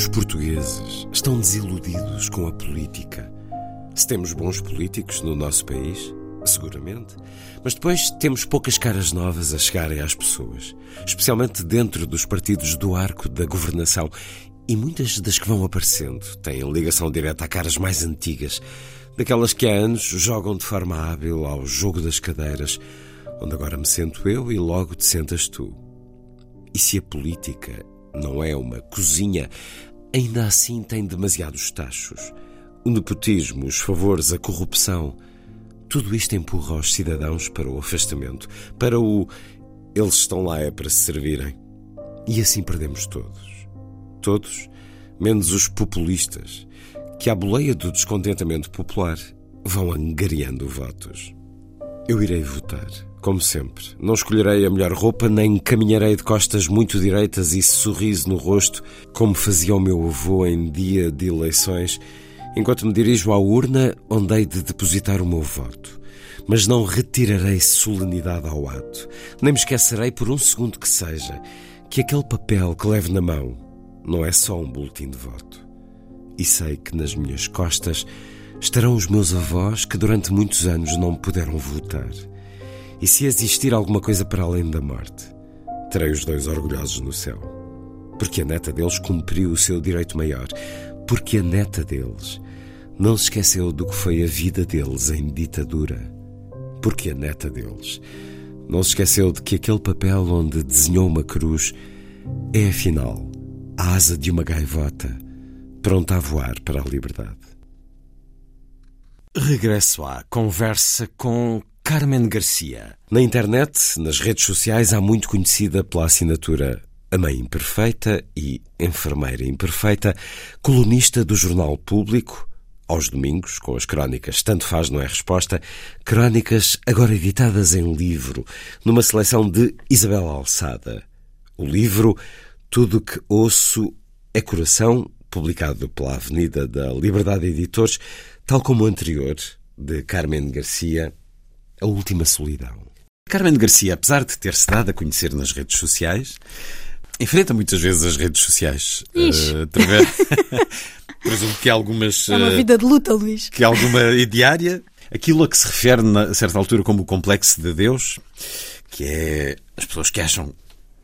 Os portugueses estão desiludidos com a política. Se temos bons políticos no nosso país, seguramente, mas depois temos poucas caras novas a chegarem às pessoas, especialmente dentro dos partidos do arco da governação. E muitas das que vão aparecendo têm ligação direta a caras mais antigas, daquelas que há anos jogam de forma hábil ao jogo das cadeiras, onde agora me sento eu e logo te sentas tu. E se a política não é uma cozinha, ainda assim tem demasiados tachos. O nepotismo, os favores, a corrupção. Tudo isto empurra os cidadãos para o afastamento, para o eles estão lá é para se servirem. E assim perdemos todos. Todos, menos os populistas, que à boleia do descontentamento popular vão angariando votos. Eu irei votar como sempre, não escolherei a melhor roupa, nem caminharei de costas muito direitas e sorriso no rosto, como fazia o meu avô em dia de eleições, enquanto me dirijo à urna onde hei de depositar o meu voto. Mas não retirarei solenidade ao ato, nem me esquecerei por um segundo que seja que aquele papel que levo na mão não é só um boletim de voto. E sei que nas minhas costas estarão os meus avós que durante muitos anos não puderam votar e se existir alguma coisa para além da morte, terei os dois orgulhosos no céu. Porque a neta deles cumpriu o seu direito maior. Porque a neta deles não se esqueceu do que foi a vida deles em ditadura. Porque a neta deles não se esqueceu de que aquele papel onde desenhou uma cruz é, afinal, a asa de uma gaivota pronta a voar para a liberdade. Regresso à conversa com Carmen Garcia. Na internet, nas redes sociais, há muito conhecida pela assinatura A Mãe Imperfeita e Enfermeira Imperfeita, colunista do Jornal Público, aos domingos, com as crónicas Tanto Faz Não É Resposta, crónicas agora editadas em livro, numa seleção de Isabel Alçada. O livro Tudo que Ouço é Coração, publicado pela Avenida da Liberdade Editores, tal como o anterior, de Carmen Garcia, a Última Solidão. Carmen Garcia, apesar de ter-se dado a conhecer nas redes sociais, enfrenta muitas vezes as redes sociais. Uh, através... (laughs) Presumo que há algumas. É uma vida de luta, Luís. Que alguma diária. Aquilo a que se refere, a certa altura, como o complexo de Deus, que é as pessoas que acham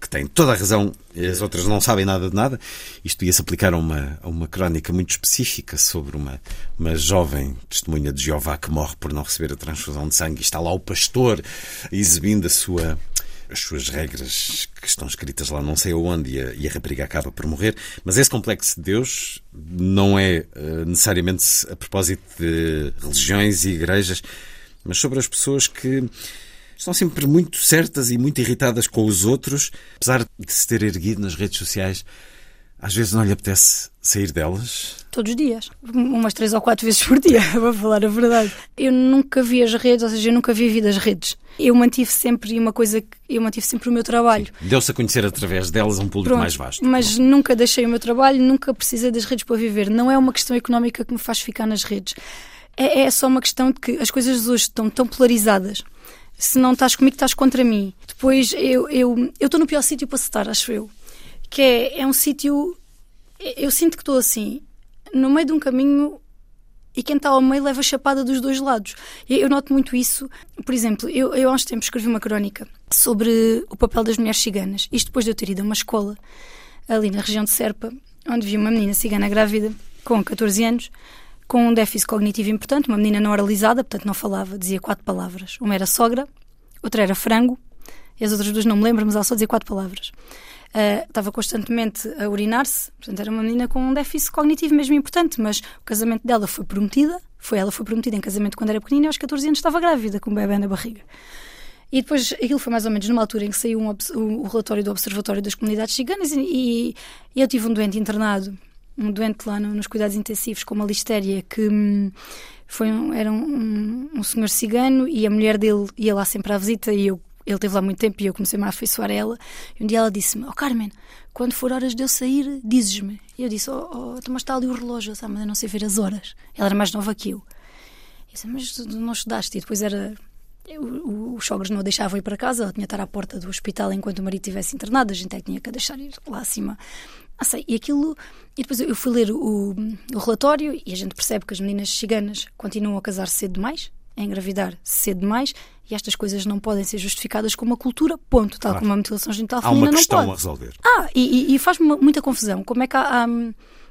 que têm toda a razão as outras não sabem nada de nada. Isto ia-se aplicar a uma, a uma crónica muito específica sobre uma, uma jovem testemunha de Jeová que morre por não receber a transfusão de sangue e está lá o pastor exibindo a sua as suas regras que estão escritas lá não sei aonde e a, e a rapariga acaba por morrer. Mas esse complexo de Deus não é uh, necessariamente a propósito de religiões e igrejas, mas sobre as pessoas que estão sempre muito certas e muito irritadas com os outros, apesar de se ter erguido nas redes sociais. Às vezes não lhe apetece sair delas? Todos os dias. Umas três ou quatro vezes por dia, (laughs) vou falar a verdade. Eu nunca vi as redes, ou seja, eu nunca vi a vida das redes. Eu mantive sempre uma coisa que eu mantive sempre o meu trabalho. Deu-se a conhecer através delas um público Pronto, mais vasto. Mas Pronto. nunca deixei o meu trabalho, nunca precisei das redes para viver. Não é uma questão económica que me faz ficar nas redes é, é só uma questão de que as coisas hoje estão tão polarizadas. Se não estás comigo, estás contra mim. Depois, eu eu, estou no pior sítio para estar, acho eu. Que é, é um sítio. Eu sinto que estou assim, no meio de um caminho e quem está ao meio leva a chapada dos dois lados. Eu noto muito isso. Por exemplo, eu, eu há uns tempos escrevi uma crónica sobre o papel das mulheres ciganas. Isto depois de eu ter ido a uma escola ali na região de Serpa, onde vi uma menina cigana grávida com 14 anos com um déficit cognitivo importante, uma menina não oralizada, portanto não falava, dizia quatro palavras. Uma era sogra, outra era frango, e as outras duas não me lembro, mas ela só dizia quatro palavras. Uh, estava constantemente a urinar-se, portanto era uma menina com um déficit cognitivo mesmo importante, mas o casamento dela foi prometida, foi ela foi prometida em casamento quando era pequenina e aos 14 anos estava grávida com um bebê na barriga. E depois aquilo foi mais ou menos numa altura em que saiu um, o, relatório do Observatório das Comunidades Ciganas e, e eu tive um doente internado um doente lá no, nos cuidados intensivos com uma listéria que hum, foi um, era um, um, senhor cigano e a mulher dele ia lá sempre à visita e eu, ele teve lá muito tempo e eu comecei-me a afeiçoar a ela. E um dia ela disse-me: Oh Carmen, quando for horas de eu sair, dizes-me. E eu disse: Oh, oh então, mas está ali o relógio, sabe, mas eu não sei ver as horas. Ela era mais nova que eu. Eu disse: Mas tu não estudaste? E depois era os sogros não a deixavam ir para casa, ela tinha de estar à porta do hospital enquanto o marido estivesse internado, a gente é que tinha que deixar ir lá acima ah, sei, e aquilo. E depois eu fui ler o, o relatório e a gente percebe que as meninas ciganas continuam a casar cedo demais, a engravidar cedo demais, e estas coisas não podem ser justificadas com uma cultura, ponto, tal claro. como a mutilação genital feminina não pode. Há uma questão a resolver. Ah, e, e faz-me muita confusão. Como é que há, há,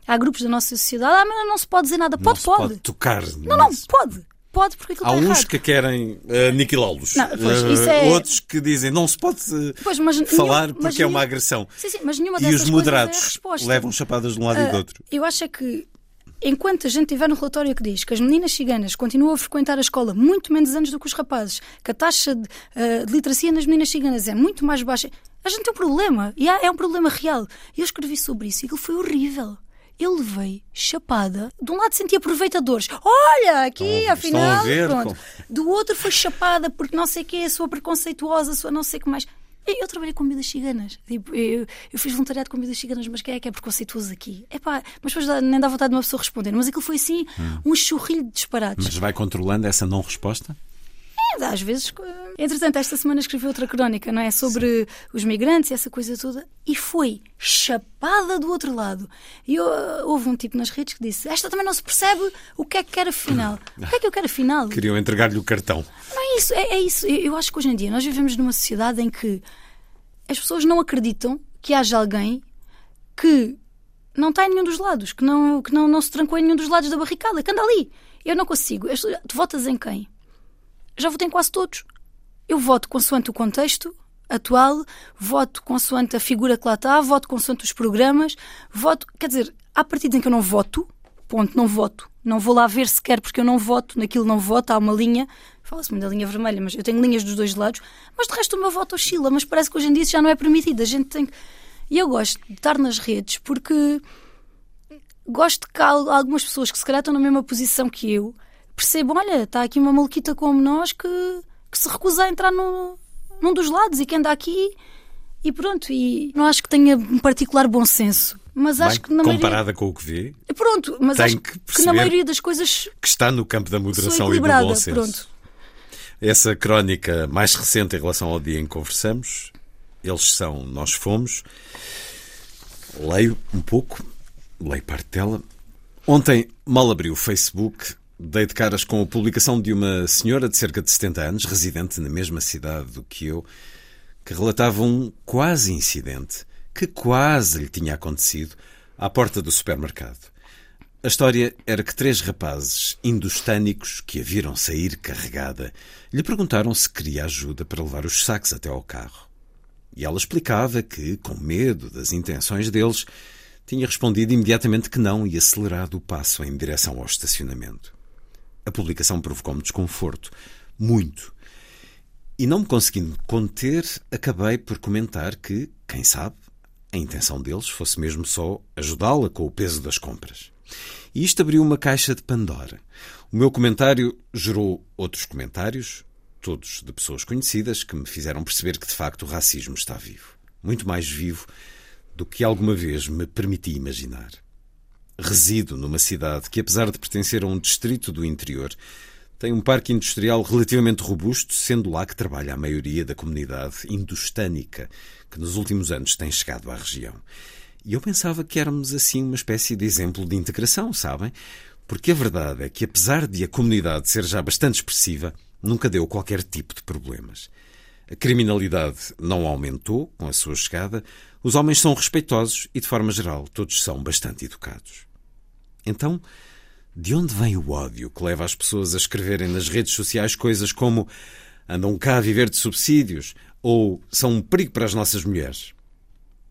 há, grupos da nossa sociedade, ah, mas não se pode dizer nada. Pode, não pode. pode tocar. Não, não, pode pode porque aquilo Há está uns errado. que querem uh, aniquilá-los. Uh, é... Outros que dizem não se pode uh, pois, falar nenhum, porque é uma agressão. Sim, sim, mas nenhuma e os é moderados é levam chapadas de um lado e do outro. Eu acho é que enquanto a gente tiver no relatório que diz que as meninas ciganas continuam a frequentar a escola muito menos anos do que os rapazes, que a taxa de, uh, de literacia nas meninas ciganas é muito mais baixa, a gente tem um problema. E é um problema real. Eu escrevi sobre isso e aquilo foi horrível eu levei chapada. De um lado senti aproveitadores. Olha, aqui, afinal. Ver, pronto. Do outro foi chapada porque não sei o que é, sua preconceituosa, sua não sei o que mais. Eu trabalhei com comidas ciganas. Tipo, eu, eu, fiz voluntariado com comidas ciganas, mas quem é que é preconceituoso aqui? Epá, mas depois nem dá vontade de uma pessoa responder. Mas aquilo foi assim, hum. um churrilho de disparates. Mas vai controlando essa não resposta? Às vezes. Entretanto, esta semana escrevi outra crónica, não é? Sobre Sim. os migrantes e essa coisa toda. E foi chapada do outro lado. E eu, houve um tipo nas redes que disse: Esta também não se percebe o que é que quer afinal. (laughs) O que é que eu quero afinal? Queriam entregar-lhe o cartão. Não é isso, é, é isso. Eu acho que hoje em dia nós vivemos numa sociedade em que as pessoas não acreditam que haja alguém que não está em nenhum dos lados, que não, que não, não se trancou em nenhum dos lados da barricada, que anda ali. Eu não consigo. Tu votas em quem? Já votei em quase todos. Eu voto consoante o contexto atual, voto consoante a figura que lá está, voto consoante os programas, voto. Quer dizer, há partidos em que eu não voto, ponto, não voto. Não vou lá ver sequer porque eu não voto, naquilo não voto, há uma linha, fala-se muito da linha vermelha, mas eu tenho linhas dos dois lados, mas de resto o meu voto oscila, mas parece que hoje em dia isso já não é permitido. A gente tem que... E eu gosto de estar nas redes porque gosto que há algumas pessoas que se calhar estão na mesma posição que eu percebam, olha, está aqui uma maluquita como nós que, que se recusa a entrar no, num dos lados e que anda aqui e pronto. E não acho que tenha um particular bom senso. Mas Bem, acho que na comparada maioria... com o que vê, pronto, mas acho que, que na maioria das coisas que está no campo da moderação e do bom senso. Pronto. Essa crónica mais recente em relação ao dia em que conversamos, eles são Nós Fomos. Leio um pouco, leio parte dela. Ontem mal abri o Facebook Dei de caras com a publicação de uma senhora de cerca de 70 anos, residente na mesma cidade do que eu, que relatava um quase incidente que quase lhe tinha acontecido à porta do supermercado. A história era que três rapazes indostânicos que a viram sair carregada lhe perguntaram se queria ajuda para levar os sacos até ao carro. E ela explicava que, com medo das intenções deles, tinha respondido imediatamente que não e acelerado o passo em direção ao estacionamento. A publicação provocou-me desconforto. Muito. E não me conseguindo conter, acabei por comentar que, quem sabe, a intenção deles fosse mesmo só ajudá-la com o peso das compras. E isto abriu uma caixa de Pandora. O meu comentário gerou outros comentários, todos de pessoas conhecidas, que me fizeram perceber que de facto o racismo está vivo. Muito mais vivo do que alguma vez me permiti imaginar. Resido numa cidade que, apesar de pertencer a um distrito do interior, tem um parque industrial relativamente robusto, sendo lá que trabalha a maioria da comunidade indostânica que nos últimos anos tem chegado à região. E eu pensava que éramos assim uma espécie de exemplo de integração, sabem? Porque a verdade é que, apesar de a comunidade ser já bastante expressiva, nunca deu qualquer tipo de problemas. A criminalidade não aumentou com a sua chegada, os homens são respeitosos e, de forma geral, todos são bastante educados. Então, de onde vem o ódio que leva as pessoas a escreverem nas redes sociais coisas como andam cá a viver de subsídios ou são um perigo para as nossas mulheres?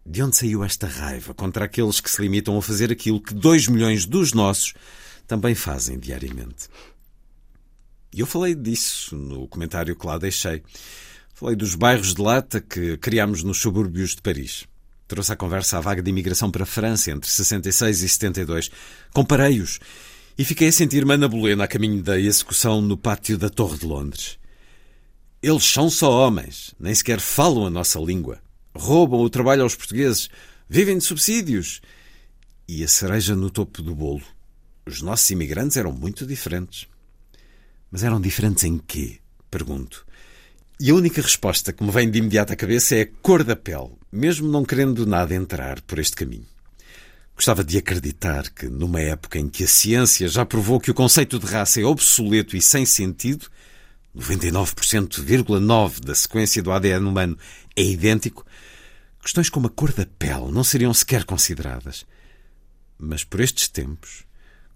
De onde saiu esta raiva contra aqueles que se limitam a fazer aquilo que dois milhões dos nossos também fazem diariamente? E eu falei disso no comentário que lá deixei. Falei dos bairros de lata que criámos nos subúrbios de Paris. Trouxe à conversa a vaga de imigração para a França entre 66 e 72. Comparei-os e fiquei a sentir-me Ana Bolena a caminho da execução no pátio da Torre de Londres. Eles são só homens, nem sequer falam a nossa língua. Roubam o trabalho aos portugueses, vivem de subsídios. E a cereja no topo do bolo. Os nossos imigrantes eram muito diferentes. Mas eram diferentes em quê? Pergunto. E a única resposta que me vem de imediato à cabeça é a cor da pele, mesmo não querendo nada entrar por este caminho. Gostava de acreditar que, numa época em que a ciência já provou que o conceito de raça é obsoleto e sem sentido, 99,9% da sequência do ADN humano é idêntico, questões como a cor da pele não seriam sequer consideradas. Mas por estes tempos,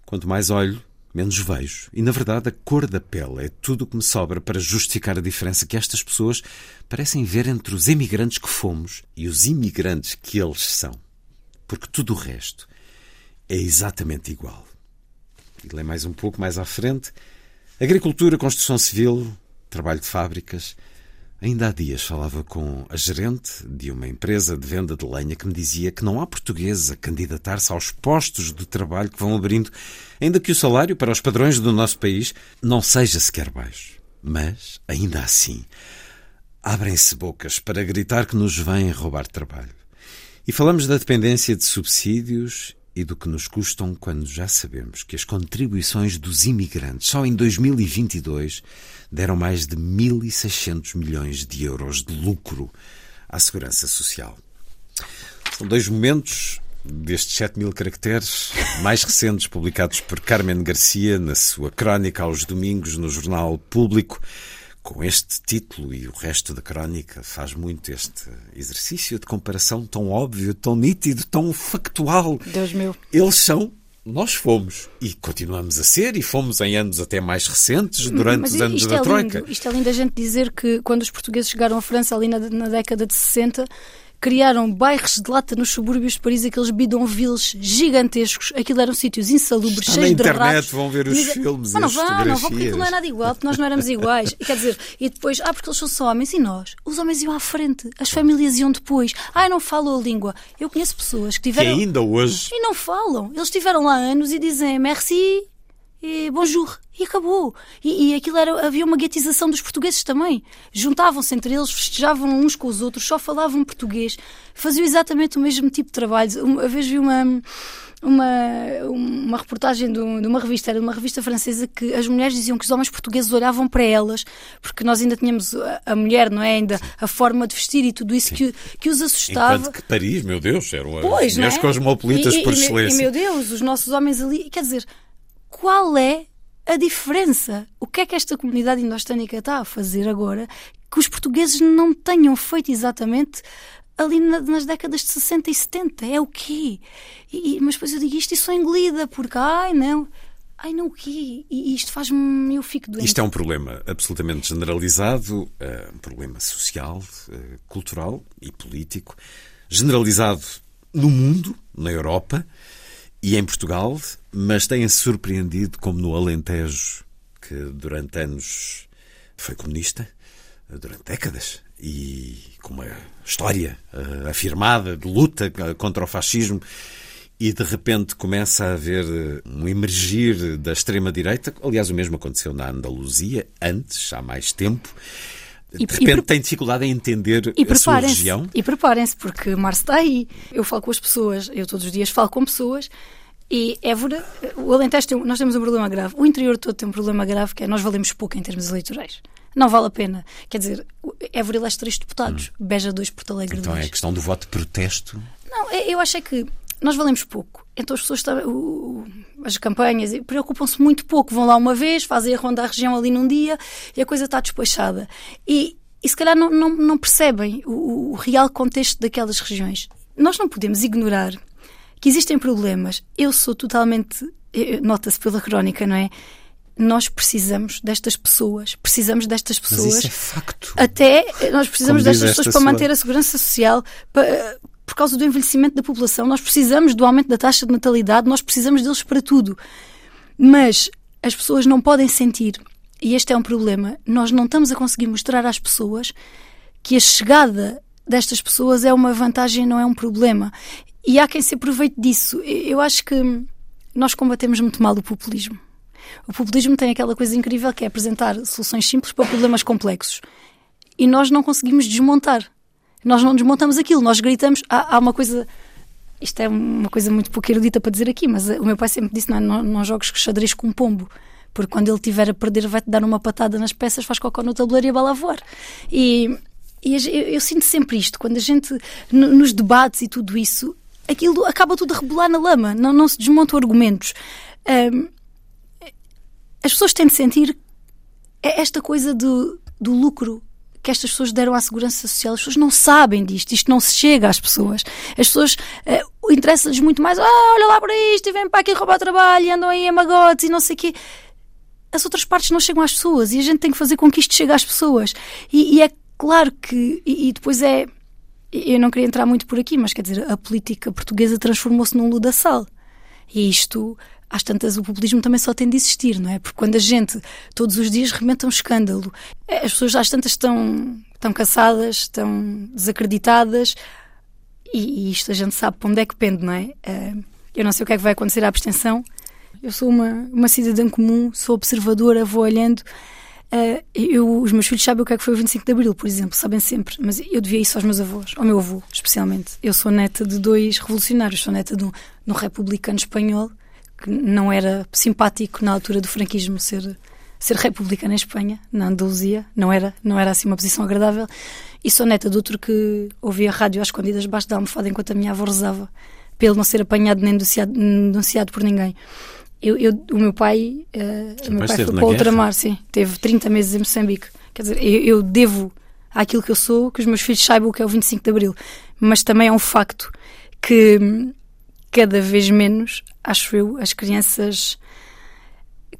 quanto mais olho, menos vejo. E, na verdade, a cor da pele é tudo o que me sobra para justificar a diferença que estas pessoas parecem ver entre os emigrantes que fomos e os imigrantes que eles são porque tudo o resto é exatamente igual. E lê mais um pouco mais à frente. Agricultura, construção civil, trabalho de fábricas. Ainda há dias falava com a gerente de uma empresa de venda de lenha que me dizia que não há portugueses a candidatar-se aos postos de trabalho que vão abrindo, ainda que o salário para os padrões do nosso país não seja sequer baixo. Mas, ainda assim, abrem-se bocas para gritar que nos vêm roubar trabalho. E falamos da dependência de subsídios e do que nos custam quando já sabemos que as contribuições dos imigrantes só em 2022 deram mais de 1.600 milhões de euros de lucro à Segurança Social. São dois momentos destes 7 mil caracteres mais recentes publicados por Carmen Garcia na sua crónica aos domingos no jornal Público com este título e o resto da crónica faz muito este exercício de comparação tão óbvio, tão nítido, tão factual. Deus meu. Eles são nós fomos e continuamos a ser e fomos em anos até mais recentes, durante Mas os anos da é Troika. Lindo. Isto é lindo a gente dizer que quando os portugueses chegaram à França ali na, na década de 60 criaram bairros de lata nos subúrbios de Paris, aqueles bidonvilles gigantescos. Aquilo eram sítios insalubres, Está cheios na de internet, ratos. vão ver os filmes Não, e não vão, não vão, porque aquilo não é nada igual, porque nós não éramos iguais. E quer dizer, e depois, ah, porque eles são só homens, e nós? Os homens iam à frente, as famílias iam depois. Ah, não falam a língua. Eu conheço pessoas que Que tiveram. ainda hoje E não falam. Eles estiveram lá anos e dizem merci e bonjour. E acabou. E, e aquilo era. Havia uma guetização dos portugueses também. Juntavam-se entre eles, festejavam uns com os outros, só falavam português. Faziam exatamente o mesmo tipo de trabalho. Uma vez vi uma. Uma, uma reportagem de, um- uma revista, era uma revista francesa, que as mulheres diziam que os homens portugueses olhavam para elas, porque nós ainda tínhamos a, mulher, não é? Ainda a forma de vestir e tudo isso que, que os assustava. Enquanto que Paris, meu Deus, eram as Pois, não mulheres é? cosmopolitas E- e- por excelência. E meu Deus, os nossos homens ali. Quer dizer, qual é a diferença? O que é que esta comunidade indostânica está a fazer agora que os portugueses não tenham feito exatamente ali na- nas décadas de 60 e 70? É o quê? E, e- mas depois eu digo isto e sou engolida, porque, ai não. Ai não, o quê? E isto faz-me. Eu fico doente. Isto é um problema absolutamente generalizado, eh, um problema social, eh, cultural e político, generalizado no mundo, na Europa e em Portugal, mas tem-se surpreendido como no Alentejo, que durante anos foi comunista, durante décadas, e com uma história eh, afirmada de luta eh, contra o fascismo, e de repente começa a haver eh, um emergir da extrema-direita. Aliás, o mesmo aconteceu na Andaluzia, antes, há mais tempo. De E- e repente pre- tem dificuldade em entender E a sua região. e preparem-se, porque março está aí. Eu falo com as pessoas, eu todos os dias falo com pessoas E Évora, o Alentejo, tem, nós temos um problema grave. O interior todo tem um problema grave que é nós valemos pouco em termos eleitorais. Não vale a pena. Quer dizer, Évora elege três deputados, hum. Beja dois, Porto Alegre Então dois. é a questão do voto de protesto? Não, é, eu acho é que nós valemos pouco. Então as pessoas, as campanhas, preocupam-se muito pouco. Vão lá uma vez, fazem a ronda à região ali num dia e a coisa está despachada. E, e se calhar não, não, não percebem o, o real contexto daquelas regiões. Nós não podemos ignorar que existem problemas. Eu sou totalmente. Nota-se pela crónica, não é? Nós precisamos destas pessoas, precisamos destas pessoas. Mas isso é facto. Até nós precisamos destas pessoas para manter a segurança social, para, por causa do envelhecimento da população, nós precisamos do aumento da taxa de natalidade, nós precisamos deles para tudo. Mas as pessoas não podem sentir, e este é um problema, nós não estamos a conseguir mostrar às pessoas que a chegada destas pessoas é uma vantagem, não é um problema. E há quem se aproveite disso. Eu acho que nós combatemos muito mal o populismo. O populismo tem aquela coisa incrível que é apresentar soluções simples para problemas complexos. E nós não conseguimos desmontar. Nós não desmontamos aquilo, nós gritamos. Há, há uma coisa. Isto é uma coisa muito pouco erudita para dizer aqui, mas o meu pai sempre disse: não, não, não jogues xadrez com um pombo porque quando ele estiver a perder vai-te dar uma patada nas peças, faz cocó no tabuleiro e a bala a voar. E, e eu, eu, sinto sempre isto, quando a gente, nos debates e tudo isso, aquilo acaba tudo a rebolar na lama, não, não se desmontam argumentos. Um, as pessoas têm de sentir esta coisa do, do lucro que estas pessoas deram à segurança social. As pessoas não sabem disto, isto não se chega às pessoas. As pessoas uh, interessa-lhes muito mais, ah, olha lá para isto e vem para aqui roubar trabalho e andam aí a magotes e não sei o quê. As outras partes não chegam às pessoas e a gente tem que fazer com que isto chegue às pessoas. E, e é claro que. E, e, depois é. Eu não queria entrar muito por aqui, mas quer dizer, a política portuguesa transformou-se num ludaçal. E isto às tantas o populismo também só tem de existir, não é? Porque quando a gente todos os dias remeta um escândalo, eh, as pessoas às tantas estão, estão cansadas, estão desacreditadas e, e isto a gente sabe para onde é que pende, não é? Eh, eu não sei o que é que vai acontecer à abstenção. Eu sou uma, uma cidadã comum, sou observadora, vou olhando. Uh, eu, os meus filhos sabem o que é que foi o 25 de Abril, por exemplo, sabem sempre, mas eu devia isso aos meus avós, ao meu avô, especialmente. Eu sou neta de dois revolucionários, sou neta de um, de um republicano espanhol que não era simpático na altura do franquismo ser ser republicana em Espanha, na Andaluzia, não era, não era assim uma posição agradável. E sou neta de outro que ouvia rádio às escondidas debaixo da almofada enquanto a minha avó rezava, ele não ser apanhado nem denunciado, denunciado por ninguém. Eu, eu, o meu pai, uh, o meu pai foi para ultramar, sim, teve 30 meses em Moçambique. Quer dizer, eu, eu devo àquilo que eu sou que os meus filhos saibam o que é o 25 de Abril. Mas também é um facto que cada vez menos, acho eu, as crianças.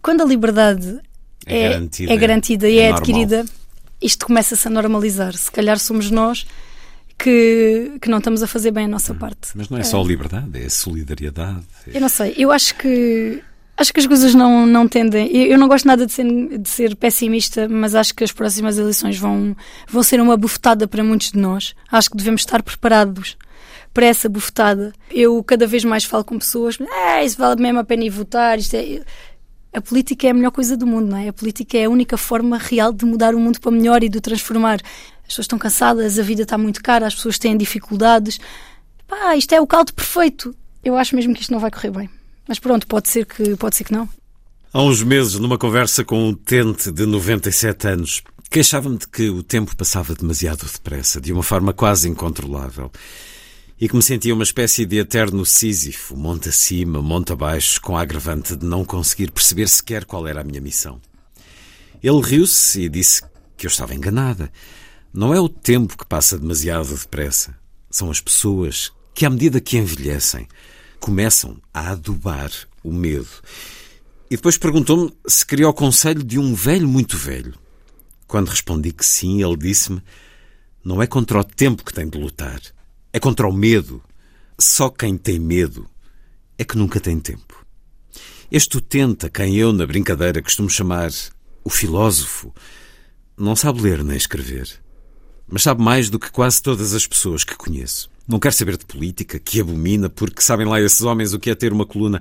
Quando a liberdade é, é garantida, é garantida e é, é adquirida, isto começa-se a normalizar. Se calhar somos nós que, que não estamos a fazer bem a nossa hum, parte. Mas não é, é só a liberdade, é a solidariedade. É... Eu não sei, eu acho que acho que as coisas não, não tendem. Eu, eu não gosto nada de ser, de ser pessimista, mas acho que as próximas eleições vão, vão ser uma bufetada para muitos de nós. Acho que devemos estar preparados para essa bufetada. Eu cada vez mais falo com pessoas, ah, isso vale mesmo a pena ir votar, isto é... A política é a melhor coisa do mundo, não é? A política é a única forma real de mudar o mundo para melhor e de o transformar. As pessoas estão cansadas, a vida está muito cara, as pessoas têm dificuldades. Pá, isto é o caldo perfeito. Eu acho mesmo que isto não vai correr bem. Mas pronto, pode ser que, pode ser que não. Há uns meses, numa conversa com um utente de 97 anos, queixava-me de que o tempo passava demasiado depressa, de uma forma quase incontrolável e que me sentia uma espécie de eterno Sísifo, monte acima, monte abaixo, com a agravante de não conseguir perceber sequer qual era a minha missão. Ele riu-se e disse que eu estava enganada. Não é o tempo que passa demasiado depressa, são as pessoas que, à medida que envelhecem, começam a adubar o medo. E depois perguntou-me se queria o conselho de um velho muito velho. Quando respondi que sim, ele disse-me: Não é contra o tempo que tem de lutar, é contra o medo. Só quem tem medo é que nunca tem tempo. Este utente, a quem eu, na brincadeira, costumo chamar o filósofo, não sabe ler nem escrever, mas sabe mais do que quase todas as pessoas que conheço. Não quer saber de política, que abomina, porque sabem lá esses homens o que é ter uma coluna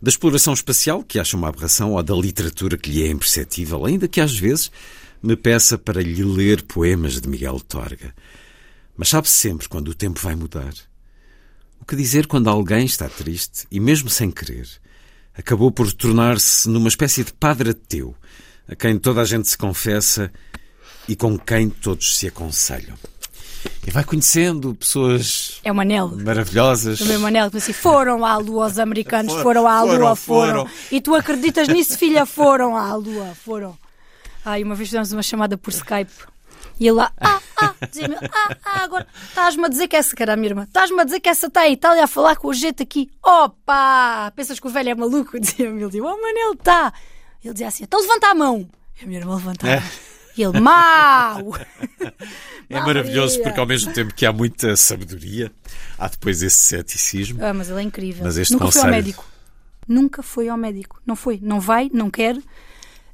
da exploração espacial, que acha uma aberração, ou da literatura que lhe é imperceptível, ainda que às vezes me peça para lhe ler poemas de Miguel Torga mas sabe sempre quando o tempo vai mudar. O que dizer quando alguém está triste e, mesmo sem querer, acabou por tornar-se numa espécie de padre ateu, a quem toda a gente se confessa e com quem todos se aconselham? E vai conhecendo pessoas É Manel. maravilhosas. Também o Manel que assim, foram à Lua, os americanos foram à Foram, Lua, foram. foram. E tu acreditas nisso, filha? Foram à Lua, foram. Ai, uma vez fizemos uma chamada por Skype. E ele lá, ah, ah, dizia-me, ah, ah, agora estás-me a dizer que essa, cara, a minha irmã, estás-me a dizer que essa está em Itália a falar com o jeito aqui. Opa! Pensas que o velho é maluco? (laughs) Dizia-me, ele dizia, oh, Manel, está. Ele dizia assim, então levanta a mão. E a minha irmã levantava. É. E ele, mau! (laughs) É maravilhoso porque ao mesmo tempo que há muita sabedoria, há depois esse ceticismo. Ah, mas ele é incrível. Mas este Nunca foi ao conselho- médico. Nunca foi ao médico. Não foi. Não vai, não quer.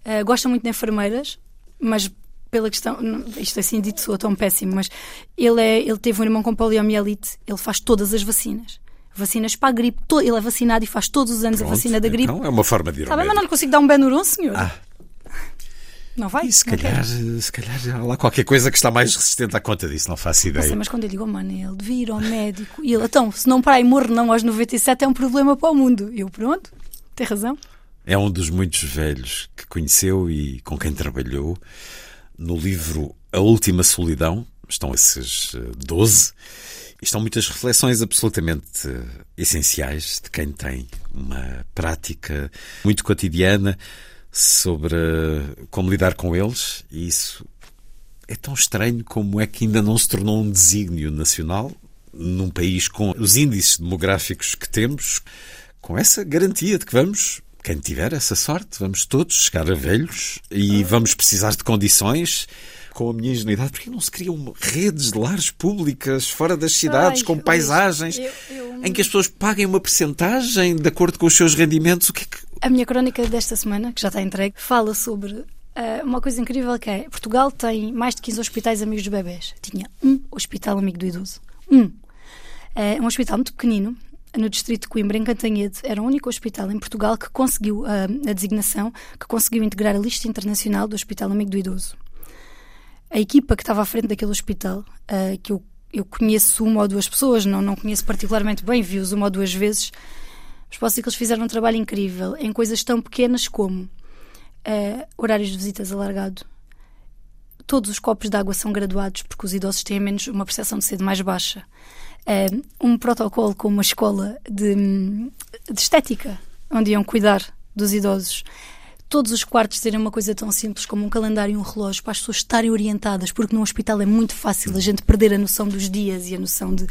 Ah, gosta muito de enfermeiras, mas pela questão. não- Isto assim dito soa tão péssimo, mas ele, é, ele teve um irmão com poliomielite, ele faz todas as vacinas. Vacinas para a gripe. Ele é vacinado e faz todos os anos a Pronto, vacina da gripe. Então é uma forma de ir Está bem, mas não lhe consigo dar um Benuron, senhor? Ah. Não vai? E se Não quer. calhar, se calhar há lá qualquer coisa que está mais resistente à conta disso, não faço Não ideia. sei, mas quando eu digo, oh, mano, ele devia ir ao médico. E ele, então, se não para e morre não aos 97 é um problema para o mundo. Eu, pronto, tem razão. É um dos muitos velhos que conheceu e com quem trabalhou. No livro A Última Solidão, estão esses eh, 12, e estão muitas reflexões absolutamente eh, essenciais de quem tem uma prática muito cotidiana sobre eh, como lidar com eles, e isso é tão estranho como é que ainda não se tornou um desígnio nacional num país com os índices demográficos que temos, com essa garantia de que vamos, quem tiver essa sorte, vamos todos chegar a velhos e vamos precisar de condições. Com a minha ingenuidade, porque não se criam redes de lares públicas fora das cidades, Ai, com paisagens, eu- eu- em que as pessoas paguem uma percentagem de acordo com os seus rendimentos? O que é que. A minha crónica desta semana, que já está entregue, fala sobre ah, uma coisa incrível que é Portugal tem mais de 15 hospitais amigos dos bebés. Tinha um hospital amigo do idoso. Um. É um hospital muito pequenino, no distrito de Coimbra, em Cantanhede. Era o único hospital em Portugal que conseguiu ah, a designação, que conseguiu integrar a lista internacional do Hospital Amigo do Idoso. A equipa que estava à frente daquele hospital, ah, que eu, eu conheço uma ou duas pessoas, não, não conheço particularmente bem, vi-os uma ou duas vezes, mas posso dizer que eles fizeram um trabalho incrível em coisas tão pequenas como eh, horários de visitas alargado. Todos os copos de água são graduados porque os idosos têm menos uma percepção de sede mais baixa. Um protocolo com uma escola de, de estética, onde iam cuidar dos idosos. Todos os quartos terem uma coisa tão simples como um calendário e um relógio para as pessoas estarem orientadas, porque num hospital é muito fácil a gente perder a noção dos dias e a noção de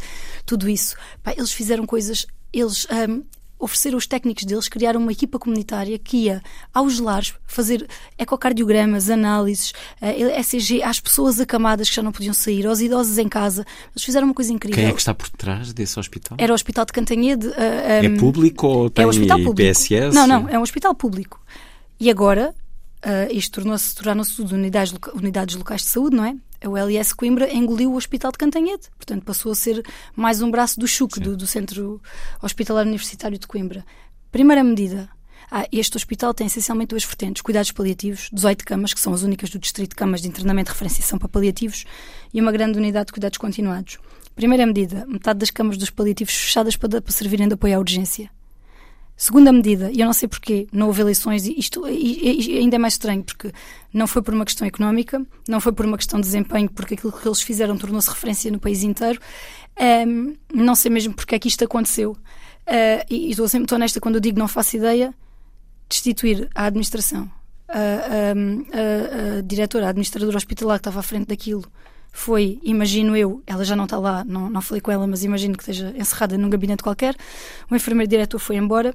tudo isso. Pá, eles fizeram coisas, eles ahm, ofereceram os técnicos deles, criaram uma equipa comunitária que ia aos lares fazer ecocardiogramas, análises, eh, ECG, às pessoas acamadas que já não podiam sair, aos idosos em casa. Eles fizeram uma coisa incrível. Quem é que está por trás desse hospital? Era o Hospital de Cantanhede. ah, É ahm, público ou tem é um hospital público. PSS? Não, não, é um hospital público. E agora, ah, isto tornou-se, tornaram-se tudo unidades, unidades locais de saúde, não é? O LS Coimbra engoliu o Hospital de Cantanhede. Portanto, passou a ser mais um braço do CHUC, do, do Centro Hospitalar Universitário de Coimbra. Primeira medida. Ah, este hospital tem essencialmente duas vertentes: cuidados paliativos, 18 camas, que são as únicas do Distrito de Camas de Internamento de Referenciação para Paliativos, e uma grande unidade de cuidados continuados. Primeira medida: metade das camas dos paliativos fechadas para, para servirem de apoio à urgência. Segunda medida, e eu não sei porquê, não houve eleições, e isto e- e ainda é mais estranho, porque não foi por uma questão económica, não foi por uma questão de desempenho, porque aquilo que eles fizeram tornou-se referência no país inteiro. Ahm, não sei mesmo porque é que isto aconteceu. E e estou sempre muito honesta quando eu digo não faço ideia, destituir a administração, a, a- a- a diretora, a administradora hospitalar que estava à frente daquilo, foi, imagino eu, ela já não está lá, não, não falei com ela, mas imagino que esteja encerrada num gabinete qualquer. O enfermeiro diretor foi embora,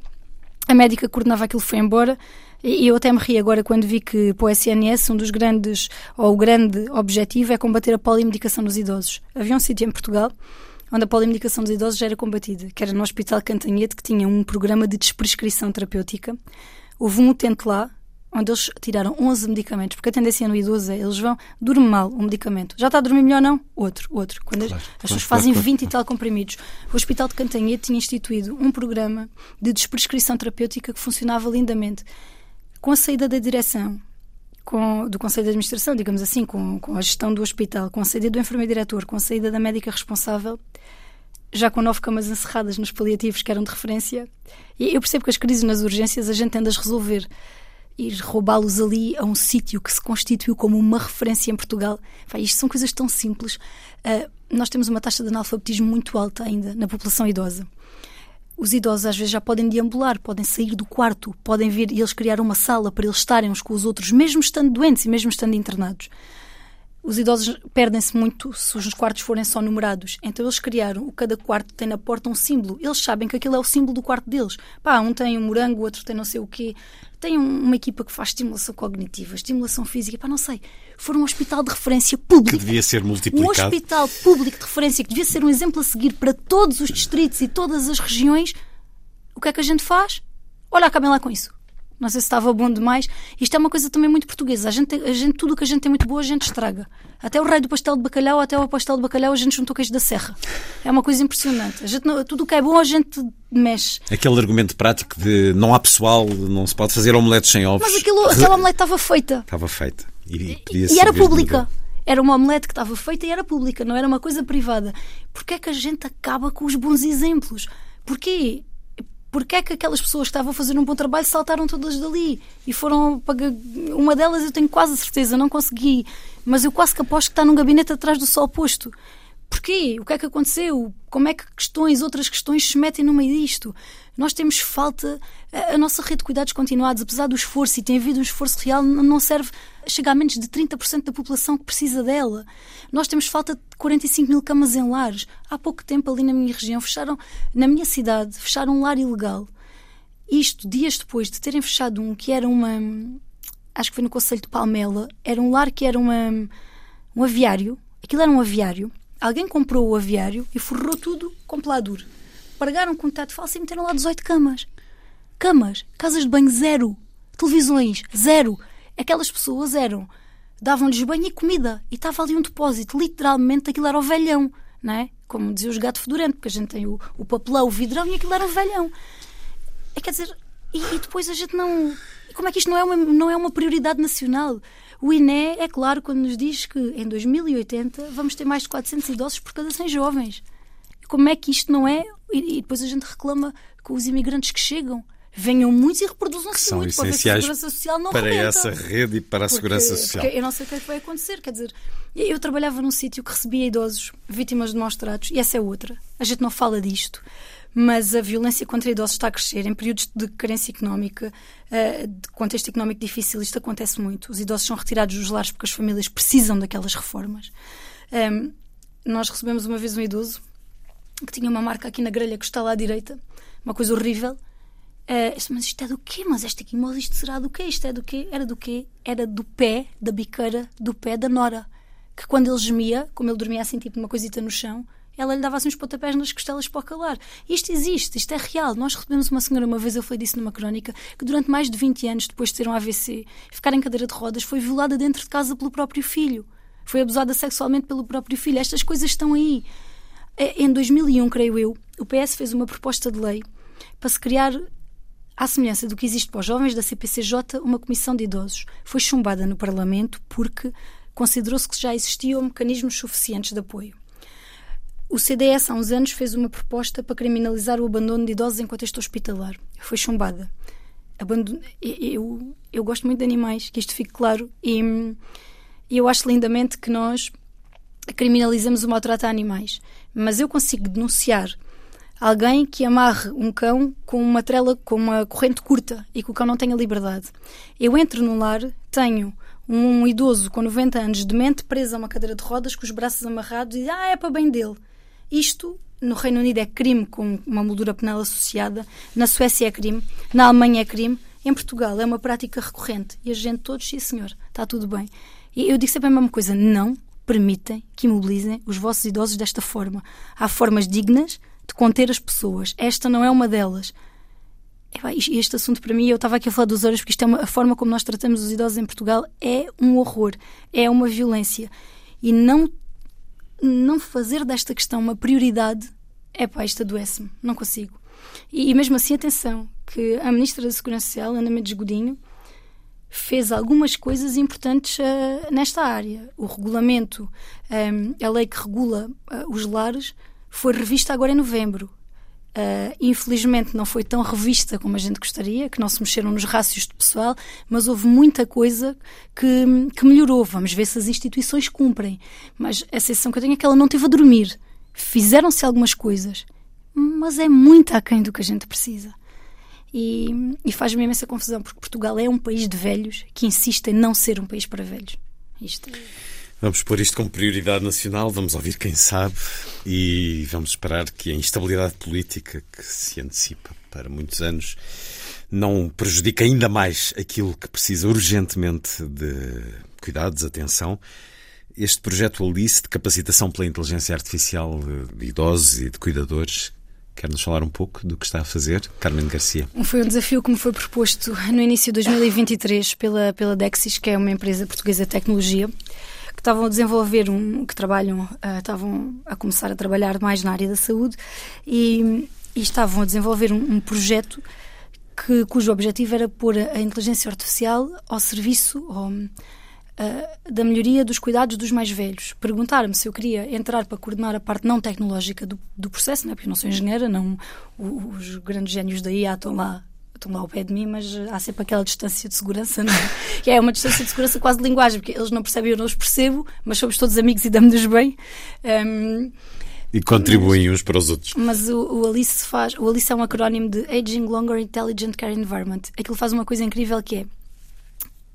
a médica que coordenava aquilo foi embora. E eu até me ri agora quando vi que para o SNS um dos grandes, ou o grande objetivo é combater a polimedicação dos idosos. Havia um sítio em Portugal onde a polimedicação dos idosos já era combatida, que era no Hospital Cantanhete, que tinha um programa de desprescrição terapêutica. Houve um utente lá onde eles tiraram 11 medicamentos, porque a tendência no idoso é eles vão, dorme mal um medicamento. Já está a dormir melhor, não? Outro, outro. Quando as- Claro, as claro, pessoas claro, fazem claro. 20 e tal comprimidos. O Hospital de Cantanhete tinha instituído um programa de desprescrição terapêutica que funcionava lindamente. Com a saída da direção, com- do Conselho de Administração, digamos assim, com, com a gestão do hospital, com a saída do enfermeiro diretor, com a saída da médica responsável, já com nove camas encerradas nos paliativos que eram de referência. E eu percebo que as crises nas urgências a gente tende a resolver. Ir roubá-los ali a um sítio que se constituiu como uma referência em Portugal. Vai, isto são coisas tão simples. Uh, nós temos uma taxa de analfabetismo muito alta ainda na população idosa. Os idosos às vezes já podem deambular, podem sair do quarto, podem vir e eles criar uma sala para eles estarem uns com os outros, mesmo estando doentes e mesmo estando internados os idosos perdem-se muito se os quartos forem só numerados. Então eles criaram, cada quarto tem na porta um símbolo. Eles sabem que aquele é o símbolo do quarto deles. Pá, um tem um morango, outro tem não sei o quê. Tem uma equipa que faz estimulação cognitiva, estimulação física, pá, não sei. For um hospital de referência público. Que devia ser multiplicado. Um hospital público de referência que devia ser um exemplo a seguir para todos os distritos e todas as regiões. O que é que a gente faz? Olha, acabem lá com isso. Não sei se estava bom demais. Isto é uma coisa também muito portuguesa. A gente, a gente, tudo o que a gente tem muito boa, a gente estraga. Até o rei do pastel de bacalhau, até o pastel de bacalhau, a gente juntou queijo da serra. É uma coisa impressionante. A gente, tudo o que é bom, a gente mexe. Aquele argumento prático de não há pessoal, não se pode fazer omeletes sem ovos. Mas aquilo, aquela omelete estava feita. Estava feita. E, e era pública. Era uma omelete que estava feita e era pública, não era uma coisa privada. Porquê é que a gente acaba com os bons exemplos? Porquê? Porque é que aquelas pessoas que estavam a fazer um bom trabalho saltaram todas dali e foram para uma delas eu tenho quase certeza não consegui mas eu quase que aposto que está num gabinete atrás do sol posto Porquê? O que é que aconteceu? Como é que questões, outras questões se metem no meio disto? Nós temos falta. A, nossa rede de cuidados continuados, apesar do esforço, e tem havido um esforço real, não serve. Chega a menos de 30% da população que precisa dela. Nós temos falta de 45 mil camas em lares. Há pouco tempo, ali na minha região, fecharam, na minha cidade, fecharam um lar ilegal. Isto, dias depois de terem fechado um que era uma. Acho que foi no Conselho de Palmela. Era um lar que era uma, um aviário. Aquilo era um aviário Alguém comprou o aviário e forrou tudo com peladura. Pagaram com teto falso e meteram lá 18 camas. Camas, casas de banho zero, televisões zero. Aquelas pessoas eram, davam-lhes banho e comida e estava ali um depósito. Literalmente aquilo era o velhão, não é? Como dizia os gato fedorento, porque a gente tem o, o papelão, o vidrão e aquilo era o velhão. É, quer dizer, e, e depois a gente não. Como é que isto não é uma, não é uma prioridade nacional? O INE, é claro, quando nos diz que em 2080 vamos ter mais de 400 idosos por cada 100 jovens. Como é que isto não é? E, e depois a gente reclama com os imigrantes que chegam venham muitos e reproduzam-se muito para, essenciais a segurança social não para rebenta. essa rede e para a porque, segurança social. eu não sei o que é que vai acontecer. Quer dizer, eu trabalhava num sítio que recebia idosos vítimas de maus tratos e essa é outra. A gente não fala disto mas a violência contra idosos está a crescer. Em períodos de carência económica, eh, de contexto económico difícil, isto acontece muito. Os idosos são retirados dos lares porque as famílias precisam daquelas reformas. Ehm, nós recebemos uma vez um idoso que tinha uma marca aqui na grelha que está lá à direita, uma coisa horrível. Uh, mas isto é do quê? Mas esta aqui, isto será do quê? Isto é do quê? Era do quê? Era do pé, da biqueira, do pé da Nora. Que quando ele gemia, como ele dormia assim, tipo uma coisita no chão, ela lhe dava assim uns pontapés nas costelas para o calar. Isto existe, isto é real. Nós recebemos uma senhora, uma vez eu falei disso numa crónica, que durante mais de 20 anos, depois de ter um AVC, ficar em cadeira de rodas, foi violada dentro de casa pelo próprio filho. Foi abusada sexualmente pelo próprio filho. Estas coisas estão aí. É, em 2001, creio eu, o PS fez uma proposta de lei para se criar à semelhança do que existe para os jovens da CPCJ, uma comissão de idosos. Foi chumbada no Parlamento porque considerou-se que já existiam mecanismos suficientes de apoio. O CDS, há uns anos, fez uma proposta para criminalizar o abandono de idosos em contexto hospitalar. Foi chumbada. Abandono... Eu, eu gosto muito de animais, que isto fique claro, e eu acho lindamente que nós criminalizamos o maltrato a animais. Mas eu consigo denunciar alguém que amarre um cão com uma trela, com uma corrente curta e que o cão não tenha liberdade. Eu entro num lar, tenho um idoso com 90 anos, demente, preso a uma cadeira de rodas, com os braços amarrados, e ah, é para bem dele. Isto no Reino Unido é crime com uma moldura penal associada, na Suécia é crime, na Alemanha é crime, em Portugal é uma prática recorrente. E a gente todos, sim senhor, está tudo bem. E eu digo sempre a mesma coisa, não permitem que imobilizem os vossos idosos desta forma. Há formas dignas de conter as pessoas. Esta não é uma delas. Este assunto para mim, eu estava aqui a falar dos olhos porque isto é uma, a forma como nós tratamos os idosos em Portugal é um horror, é uma violência. E não não fazer desta questão uma prioridade, é pá, isto adoece-me, não consigo. E, e, mesmo assim, atenção, que a Ministra da Segurança Social, Ana Mendes Godinho, fez algumas coisas importantes uh, nesta área. O regulamento, um, a lei que regula uh, os lares, foi revista agora em novembro. Uh, infelizmente não foi tão revista como a gente gostaria, que não se mexeram nos rácios de pessoal, mas houve muita coisa que, que melhorou. Vamos ver se as instituições cumprem. Mas a sensação que eu tenho é que ela não teve a dormir. Fizeram-se algumas coisas, mas é muito aquém do que a gente precisa. E, e faz-me imensa confusão, porque Portugal é um país de velhos que insiste em não ser um país para velhos. Isto é... Vamos pôr isto como prioridade nacional, vamos ouvir quem sabe e vamos esperar que a instabilidade política que se antecipa para muitos anos não prejudique ainda mais aquilo que precisa urgentemente de cuidados, atenção. Este projeto Alice de capacitação pela inteligência artificial de idosos e de cuidadores Quer-nos falar um pouco do que está a fazer, Carmen Garcia? Foi um desafio que me foi proposto no início de 2023 pela, pela Dexis, que é uma empresa portuguesa de tecnologia, que estavam a desenvolver um, que trabalham, uh, estavam a começar a trabalhar mais na área da saúde e, e estavam a desenvolver um, um projeto que, cujo objetivo era pôr a inteligência artificial ao serviço, ao, uh, da melhoria dos cuidados dos mais velhos. Perguntaram-me se eu queria entrar para coordenar a parte não tecnológica do, do processo, não é? porque eu não sou engenheira, não, os grandes génios da IA estão lá estão lá ao pé de mim, mas há sempre aquela distância de segurança, não é? (laughs) Que é uma distância de segurança quase de linguagem, porque eles não percebem, eu não os percebo, mas somos todos amigos e damos-nos bem. Um, e contribuem mas, uns para os outros. Mas o, o, Alice faz, o Alice é um acrónimo de Aging Longer Intelligent Care Environment. Aquilo faz uma coisa incrível que é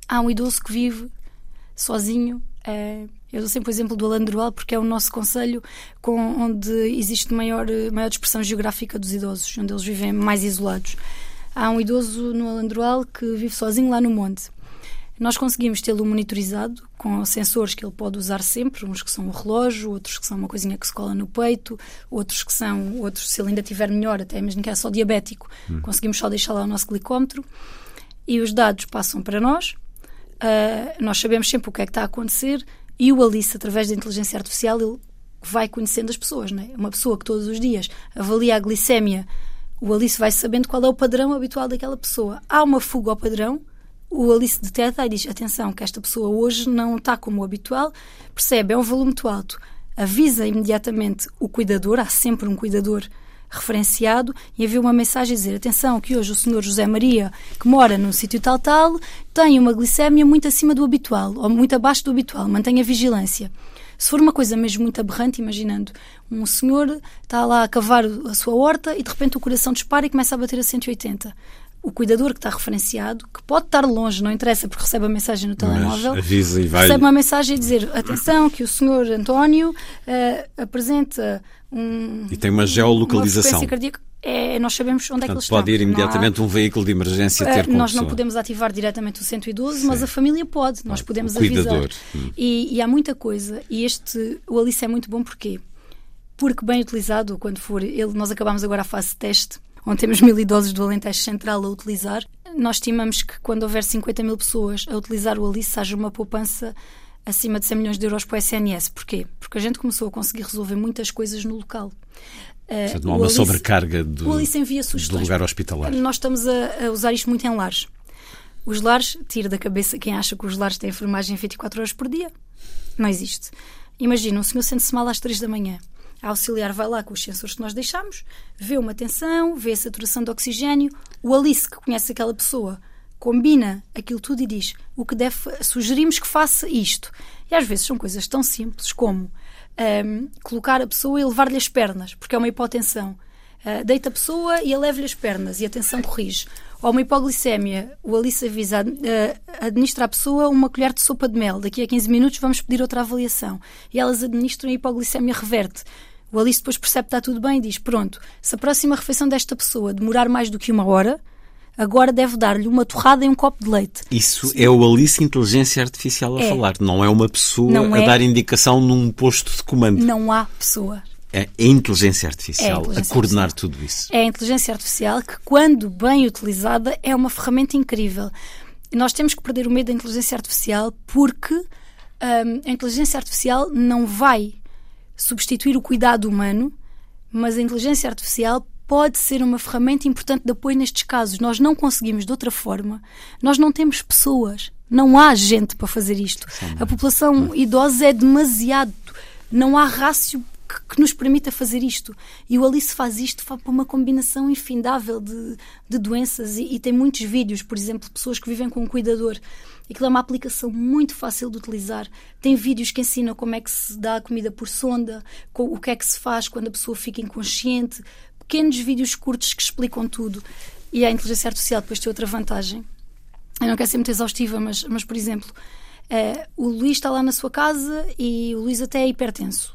há um idoso que vive sozinho. É, eu dou sempre o exemplo do Alandroal porque é o nosso conselho com, onde existe maior, maior dispersão geográfica dos idosos, onde eles vivem mais isolados. Há um idoso no Alandroal que vive sozinho lá no monte. Nós conseguimos tê-lo monitorizado com sensores que ele pode usar sempre, uns que são um relógio, outros que são uma coisinha que se cola no peito, outros que são, outros se ele ainda tiver melhor, até mesmo que é só diabético, hum. conseguimos só deixar lá o nosso glicómetro e os dados passam para nós Uh, nós sabemos sempre o que é que está a acontecer e o Alice, através da inteligência artificial, ele vai conhecendo as pessoas. É? Uma pessoa que todos os dias avalia a glicémia, o Alice vai sabendo qual é o padrão habitual daquela pessoa. Há uma fuga ao padrão, o Alice detecta e diz: atenção, que esta pessoa hoje não está como o habitual, percebe, é um volume muito alto. Avisa imediatamente o cuidador, há sempre um cuidador referenciado e havia uma mensagem a dizer: atenção, que hoje o senhor José Maria, que mora num sítio tal, tal, tem uma glicémia muito acima do habitual ou muito abaixo do habitual, mantenha vigilância. Se for uma coisa mesmo muito aberrante, imaginando, um senhor está lá a cavar a sua horta e de repente o coração dispara e começa a bater a 180 o cuidador que está referenciado, que pode estar longe, não interessa, porque recebe a mensagem no telemóvel, avisa e vai... recebe uma mensagem a dizer: atenção, que o senhor António uh, apresenta um. E tem uma geolocalização. Uma cardíaca. É, nós sabemos onde Portanto, é que eles estão. Pode ir imediatamente há... um veículo de emergência ter uh, Nós não podemos ativar diretamente o 112, Sim. mas a família pode. Nós ah, podemos avisar. Hum. E, e, há muita coisa. E este, o Alice é muito bom porquê? Porque bem utilizado, quando for ele, nós acabamos agora a fase de teste onde temos mil idosos do Alentejo Central a utilizar. Nós estimamos que quando houver 50 mil pessoas a utilizar o Alice, haja uma poupança acima de 100 milhões de euros para o SNS. Porquê? Porque a gente começou a conseguir resolver muitas coisas no local. Uh, Portanto, não há uma Alice, sobrecarga do, do lugar hospitalar. Nós estamos a, a, usar isto muito em lares. Os lares, tira da cabeça quem acha que os lares têm enfermagem 24 horas por dia. Não existe. Imagina, um senhor sente-se mal às 3 da manhã. A auxiliar vai lá com os sensores que nós deixamos, vê uma tensão, vê a saturação de oxigênio. O Alice, que conhece aquela pessoa, combina aquilo tudo e diz o que deve, sugerimos que faça isto. E às vezes são coisas tão simples como um, colocar a pessoa e levar-lhe as pernas, porque é uma hipotensão. Uh, deita a pessoa e eleva-lhe as pernas e a tensão corrige. Ou uma hipoglicémia, o Alice avisa, uh, administra à pessoa uma colher de sopa de mel. Daqui a 15 minutos vamos pedir outra avaliação. E elas administram a hipoglicémia reverte. O Alice depois percebe que está tudo bem e diz: Pronto, se a próxima refeição desta pessoa demorar mais do que uma hora, agora deve dar-lhe uma torrada e um copo de leite. Isso Sim. é o Alice Inteligência Artificial a é. falar, não é uma pessoa não a é. dar indicação num posto de comando. Não há pessoa. É a inteligência artificial é a, inteligência a coordenar artificial. tudo isso. É a inteligência artificial que, quando bem utilizada, é uma ferramenta incrível. Nós temos que perder o medo da inteligência artificial porque hum, a inteligência artificial não vai substituir o cuidado humano, mas a inteligência artificial pode ser uma ferramenta importante de apoio nestes casos. Nós não conseguimos de outra forma. Nós não temos pessoas. Não há gente para fazer isto. A população idosa é demasiado. Não há rácio que, que nos permita fazer isto. E o Alice faz isto para uma combinação infindável de, de doenças e, e, tem muitos vídeos, por exemplo, de pessoas que vivem com um cuidador. Aquilo é uma aplicação muito fácil de utilizar. Tem vídeos que ensinam como é que se dá a comida por sonda, o que é que se faz quando a pessoa fica inconsciente. Pequenos vídeos curtos que explicam tudo. E a inteligência artificial depois tem outra vantagem. Eu não quero ser muito exaustiva, mas, mas por exemplo, uh, o Luís está lá na sua casa e o Luís até é hipertenso.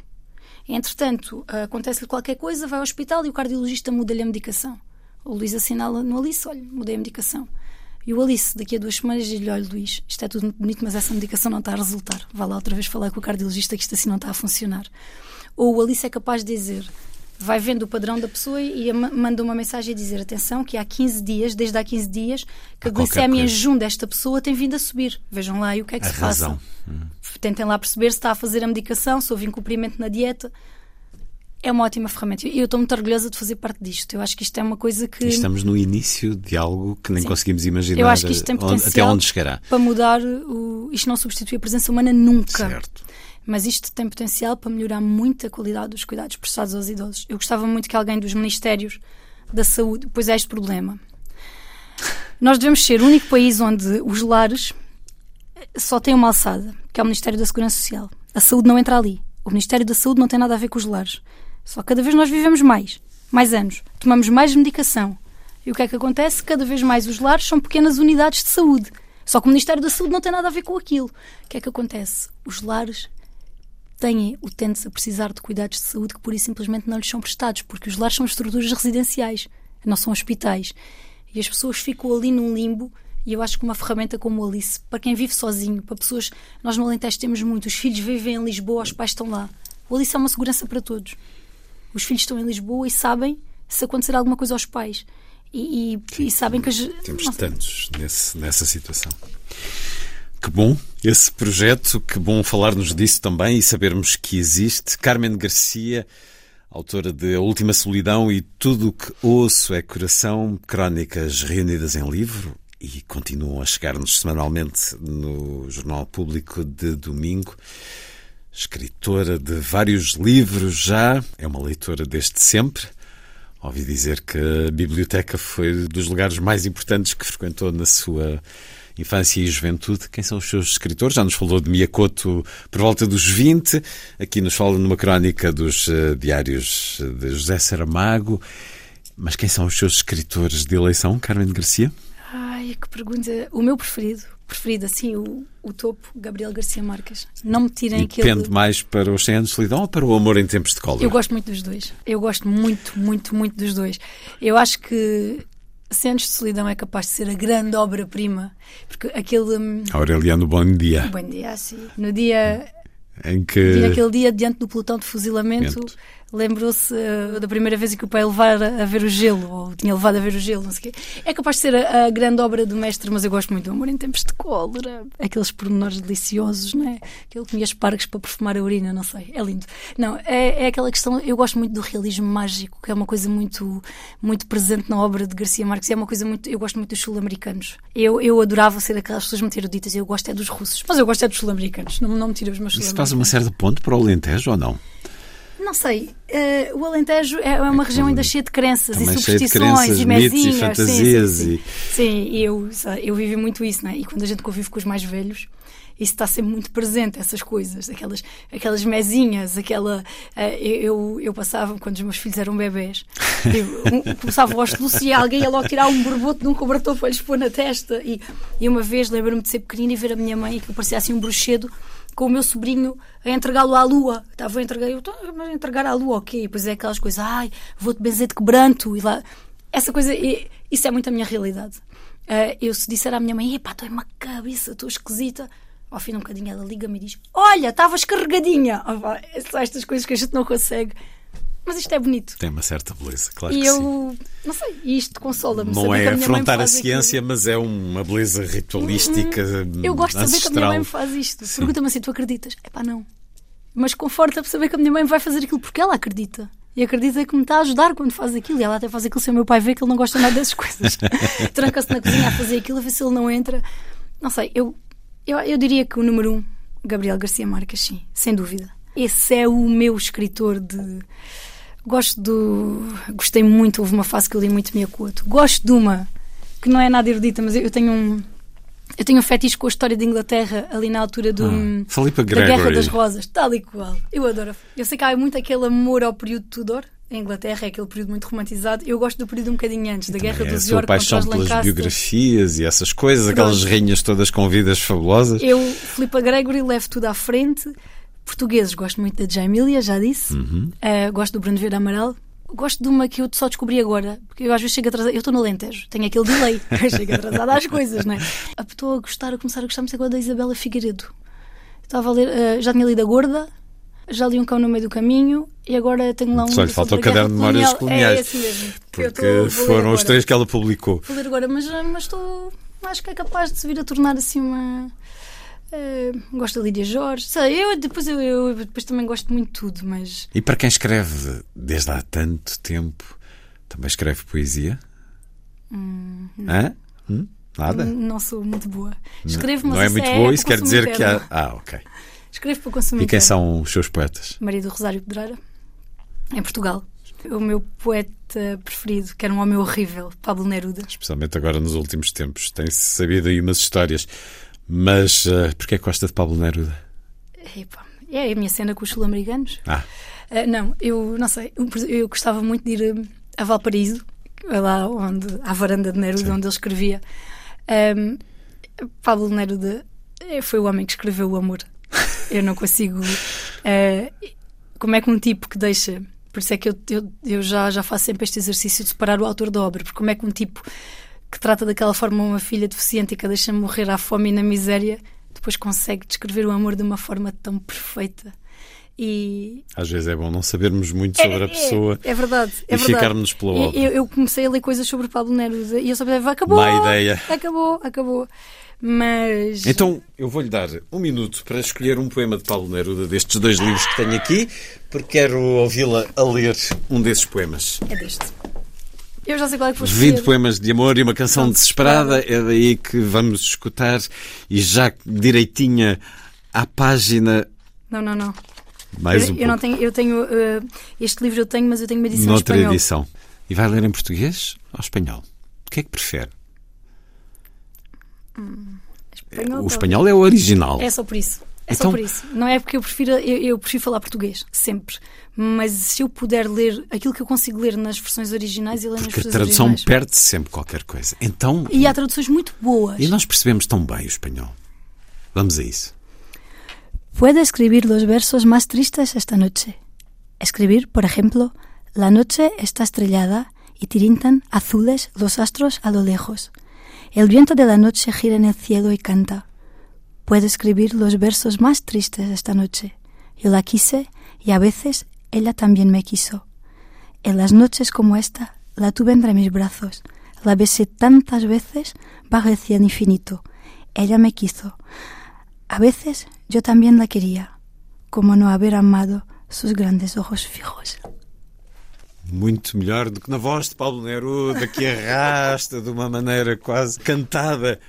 Entretanto, acontece-lhe qualquer coisa, vai ao hospital e o cardiologista muda-lhe a medicação. O Luís assinala no Alice: olha, mudei a medicação. E o Alice, daqui a duas semanas, diz-lhe: olha, Luís, isto é tudo muito bonito, mas essa medicação não está a resultar. Vá lá outra vez falar com o cardiologista que isto assim não está a funcionar. Ou o Alice é capaz de dizer: vai vendo o padrão da pessoa e manda uma mensagem a dizer: atenção, que há 15 dias, desde há 15 dias, que a, a glicemia em jejum desta pessoa tem vindo a subir. Vejam lá e o que é que a se razão. passa. Hum. Tentem lá perceber se está a fazer a medicação, se houve incumprimento na dieta. É uma ótima ferramenta. E eu estou muito orgulhosa de fazer parte disto. Eu acho que isto é uma coisa que. estamos no início de algo que nem Sim. conseguimos imaginar eu acho que isto tem potencial até onde chegará. Para mudar, o... isto não substitui a presença humana nunca. Certo mas isto tem potencial para melhorar muito a qualidade dos cuidados prestados aos idosos. Eu gostava muito que alguém dos Ministérios da Saúde, pois é este problema. Nós devemos ser o único país onde os lares só têm uma alçada, que é o Ministério da Segurança Social. A saúde não entra ali. O Ministério da Saúde não tem nada a ver com os lares. Só cada vez nós vivemos mais, mais anos, tomamos mais medicação. E o que é que acontece? Cada vez mais os lares são pequenas unidades de saúde. Só que o Ministério da Saúde não tem nada a ver com aquilo. O que é que acontece? Os lares têm utentes a precisar de cuidados de saúde que, por e simplesmente, não lhes são prestados, porque os lares são estruturas residenciais, não são hospitais. E as pessoas ficam ali num limbo. E eu acho que uma ferramenta como o Alice, para quem vive sozinho, para pessoas. Nós no Alentejo temos muito, os filhos vivem em Lisboa, os pais estão lá. O Alice é uma segurança para todos. Os filhos estão em Lisboa e sabem se acontecer alguma coisa aos pais. E, e, e sabem que as. Temos tantos nesse, nessa situação. Que bom esse projeto, que bom falar-nos disso também e sabermos que existe. Carmen Garcia, autora de A Última Solidão e Tudo o que Ouço é Coração, crónicas reunidas em livro e continuam a chegar-nos semanalmente no Jornal Público de domingo. Escritora de vários livros já, é uma leitora desde sempre. Ouvi dizer que a biblioteca foi dos lugares mais importantes que frequentou na sua infância e juventude. Quem são os seus escritores? Já nos falou de Miyakoto por volta dos 20. Aqui nos fala numa crónica dos uh, diários de José Saramago. Mas quem são os seus escritores de eleição, Carmen Garcia? Ai, que pergunta. O meu preferido, preferido, assim, o, o topo, Gabriel Garcia Marques. Não me tirem e aquele. Depende mais para os 100 anos de solidão ou para o amor em tempos de cólera? Eu gosto muito dos dois. Eu gosto muito, muito, muito dos dois. Eu acho que Centros de Solidão é capaz de ser a grande obra-prima. Porque aquele. Hum, Aureliano, bom dia. Bom dia, sim. No dia. Em que. Naquele dia, diante do pelotão de fuzilamento, lembrou-se uh, da primeira vez que o pai levar a, ver o gelo, ou tinha levado a ver o gelo, não sei o quê. É capaz de ser a, a, grande obra do mestre, mas eu gosto muito do Amor em Tempos de Cólera. Aqueles pormenores deliciosos, não é? Que ele comia espargos para perfumar a urina, não sei. É lindo. Não, é, é aquela questão. Eu gosto muito do realismo mágico, que é uma coisa muito, muito presente na obra de Garcia Marques. É uma coisa muito. Eu gosto muito dos sul-americanos. Eu, eu adorava ser aquelas pessoas muito eruditas. Eu gosto é dos russos, mas eu gosto é dos sul-americanos. Não, não me tiro os meus Isso faz uma certa ponte para o Alentejo ou não? Não sei. Uh, o Alentejo é, é uma é região ainda cheia de crenças e superstições crenças, e mesinhas. E fantasias. Sim, sim, sim. E... sim eu, eu vivi muito isso, né? E quando a gente convive com os mais velhos, isso está sempre muito presente, essas coisas, aquelas, aquelas mesinhas, aquela. Uh, eu, eu passava, quando os meus filhos eram bebés, (laughs) eu, um, começava o hostelúcio e alguém ia logo tirar um borboto de um cobertor para lhes pôr na testa. E, e uma vez lembro-me de ser pequenina e ver a minha mãe, que parecia assim um bruxedo, com o meu sobrinho a entregá-lo à lua. Estava a entregar, eu mas entregar à lua, ok. Pois é aquelas coisas, ai, vou-te benzer de quebranto. E lá, essa coisa, isso é muito a minha realidade. Uh, eu se disser à minha mãe, epá, estou uma cabeça, estou esquisita. Ao fim de um bocadinho ela liga-me e diz: Olha, estavas carregadinha. Oh, pá, são estas coisas que a gente não consegue mas isto é bonito. Tem uma certa beleza, claro e que eu, sim. não sei, isto consola-me. Não é a afrontar a ciência, aquilo. mas é uma beleza ritualística. Hum, eu gosto de saber que a minha mãe me faz isto. Pergunta-me assim: tu acreditas? É pá, não. Mas conforta-me saber que a minha mãe vai fazer aquilo porque ela acredita. E acredita que me está a ajudar quando faz aquilo. E ela até faz aquilo se o meu pai vê que ele não gosta nada dessas coisas. (laughs) Tranca-se na cozinha a fazer aquilo, a ver se ele não entra. Não sei, eu, eu, eu diria que o número um, Gabriel Garcia Marques, sim, sem dúvida. esse é o meu escritor de. Gosto do. Gostei muito, houve uma fase que eu li muito Miyakoto. Gosto de uma que não é nada erudita, mas eu tenho um. Eu tenho um fetiche com a história de Inglaterra ali na altura do, Ah, Filipa da Guerra das Rosas, tal e qual. Eu adoro. Eu sei que há muito aquele amor ao período Tudor. A Inglaterra é aquele período muito romantizado. Eu gosto do período um bocadinho antes, da Guerra É a dos York contra paixão pelas Lancaster. biografias e essas coisas, aquelas Pronto. rainhas todas com vidas fabulosas. Eu, Filipa Gregory, levo tudo à frente. Portugueses, gosto muito da Jamília, já disse. Uhum. Uh, gosto do Bruno Verde Amaral. Gosto de uma que eu só descobri agora, porque eu às vezes chego atrasada. Eu estou no Alentejo, tenho aquele delay. (laughs) Chego atrasada às coisas, não é? Estou a gostar, a começar a gostar muito agora da Isabela Figueiredo. Estava a ler, uh, já tinha lido a Gorda, já li um cão no meio do caminho e agora tenho lá um. Só lhe falta o caderno de memórias colonial. coloniais. É esse mesmo. Porque ler foram os três que ela publicou. Vou ler agora, mas, mas estou. Acho que é capaz de se vir a tornar assim uma. Eh, gosto da Lídia Jorge. Sei, eu depois, eu, eu depois também gosto muito de tudo, mas. E para quem escreve desde há tanto tempo, também escreve poesia? Hã? Hum? Nada? n- Não sou muito boa. Escrevo, mas não é muito é boa, isso quer dizer que há. Ah, ok. Escrevo para consumir. E quem interno. são os seus poetas? Maria do Rosário Pedreira, em Portugal. O meu poeta preferido, que era um homem horrível, Pablo Neruda. Especialmente agora nos últimos tempos. Tem-se sabido aí umas histórias. Mas uh, porquê que gosta de Pablo Neruda? Epá, é a minha cena com os sul-americanos. Ah, Ah, não, eu não sei. Eu, gostava muito de ir hum, a Valparaíso, lá onde, à varanda de Neruda, onde ele escrevia. Hum, Pablo Neruda eh, foi o homem que escreveu o amor. (laughs) Eu não consigo. eh, como é que um tipo que deixa. Por isso é que eu, eu, eu já, já faço sempre este exercício de separar o autor da obra, porque como é que um tipo que trata daquela forma uma filha deficiente e que a deixa morrer à fome e na miséria, depois consegue descrever o amor de uma forma tão perfeita. E, às vezes é bom não sabermos muito sobre a pessoa. é, é verdade. É e verdade. ficarmos pela obra. Eu, eu comecei a ler coisas sobre Pablo Neruda e eu só pensava, acabou! Má ideia. Acabou, acabou. Mas. Então, eu vou-lhe dar um minuto para escolher um poema de Pablo Neruda destes dois livros que tenho aqui, porque quero ouvi-la a ler um desses poemas. É deste. Eu já sei qual é que vou 20 escolher. poemas de amor e uma canção Canção desesperada. É daí que vamos escutar e já direitinha à página Não, não, não. mais eu, um eu não pouco. tenho, eu tenho eh, este livro eu tenho, mas eu tenho uma edição em Noutra espanhol. edição. E vai ler em português ou espanhol? O que é que prefere? Espanhol, O espanhol é o original. É só por isso. É Então- só por isso. Não é porque eu prefiro, eu, eu prefiro falar português, sempre. Mas se eu puder ler aquilo que eu consigo ler nas versões originais, eu leio nas Porque a versões tradução originais. perde sempre qualquer coisa. Então, E há traduções muito boas. e nós percebemos tão bem o espanhol. Vamos a isso. Puede escribir los versos más tristes esta noche. Escribir, por ejemplo, la noche está estrellada y tirintan azules los astros a lo lejos. El viento de la noche gira en el cielo y canta. Puede escribir los versos más tristes esta noche. Yo la quise y a veces ella también me quiso. En las noches como esta la tuve entre mis brazos. La besé tantas veces cielo infinito. Ella me quiso. A veces yo también la quería, como no haber amado sus grandes ojos fijos. Muito melhor do que na voz de Pablo Neruda, que arrasta de uma maneira quase cantada.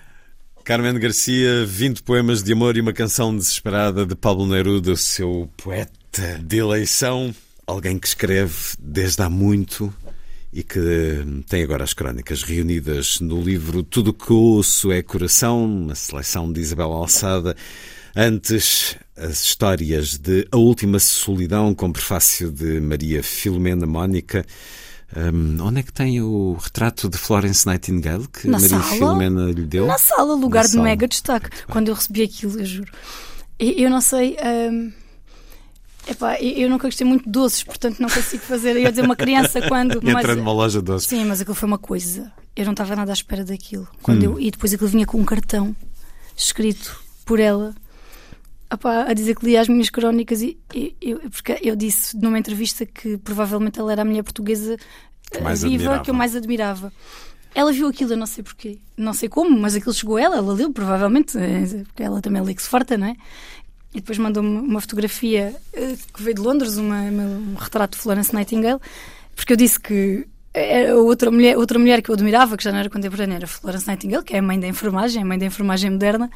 Carmen Garcia, 20 poemas de amor e uma canção desesperada de Pablo Neruda, seu poeta de eleição. Alguém que escreve desde há muito e que tem agora as crónicas reunidas no livro Tudo o que ouço é coração, uma seleção de Isabel Alçada. Antes, as histórias de A Última Solidão, com prefácio de Maria Filomena Mónica. Hum, onde é que tem o retrato de Florence Nightingale que Na Maria sala? Filomena lhe deu? Na sala, lugar Na de sala. mega destaque. Quando eu recebi aquilo, eu juro. Eu, eu não sei. hum, epá, eu, nunca gostei muito de doces, portanto não consigo fazer. Eu ia dizer uma criança (laughs) quando. mas- Entra numa loja doce. Sim, mas aquilo foi uma coisa. Eu não estava nada à espera daquilo. Quando Hum. eu, e depois aquilo vinha com um cartão escrito por ela a dizer que lia as minhas crónicas. E, e- eu, porque eu disse numa entrevista que provavelmente ela era a mulher portuguesa eh, viva admirava. que eu mais admirava. Ela viu aquilo, eu não sei porquê, não sei como, mas aquilo chegou a ela, ela leu, provavelmente, eh, porque ela também lê que se farta, não é? E depois mandou-me uma fotografia eh, que veio de Londres, uma, um retrato de Florence Nightingale, porque eu disse que era outra mulher, outra mulher que eu admirava, que já não era contemporânea, era Florence Nightingale, que é a mãe da enfermagem, a mãe da enfermagem moderna,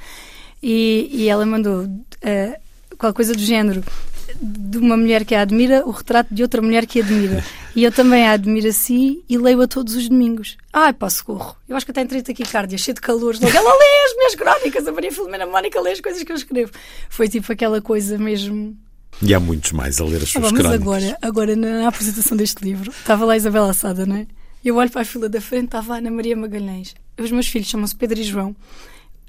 e, e ela mandou, eh, aquela coisa do género de uma mulher que a admira, o retrato de outra mulher que a admira. E eu também a admiro assim e leio-a todos os domingos. Ai, pá, socorro. Eu acho que até entrei taquicardia, cheio de calores. Logo, ela lê as minhas crónicas, a Maria Filomena Mónica lê as coisas que eu escrevo. Foi tipo aquela coisa mesmo. E há muitos mais a ler as Ah, suas bom, mas crónicas. agora, agora na apresentação deste livro, estava lá a Isabela Assada, não é? Eu olho para a fila da frente, estava a Ana Maria Magalhães. Os meus filhos chamam-se Pedro e João.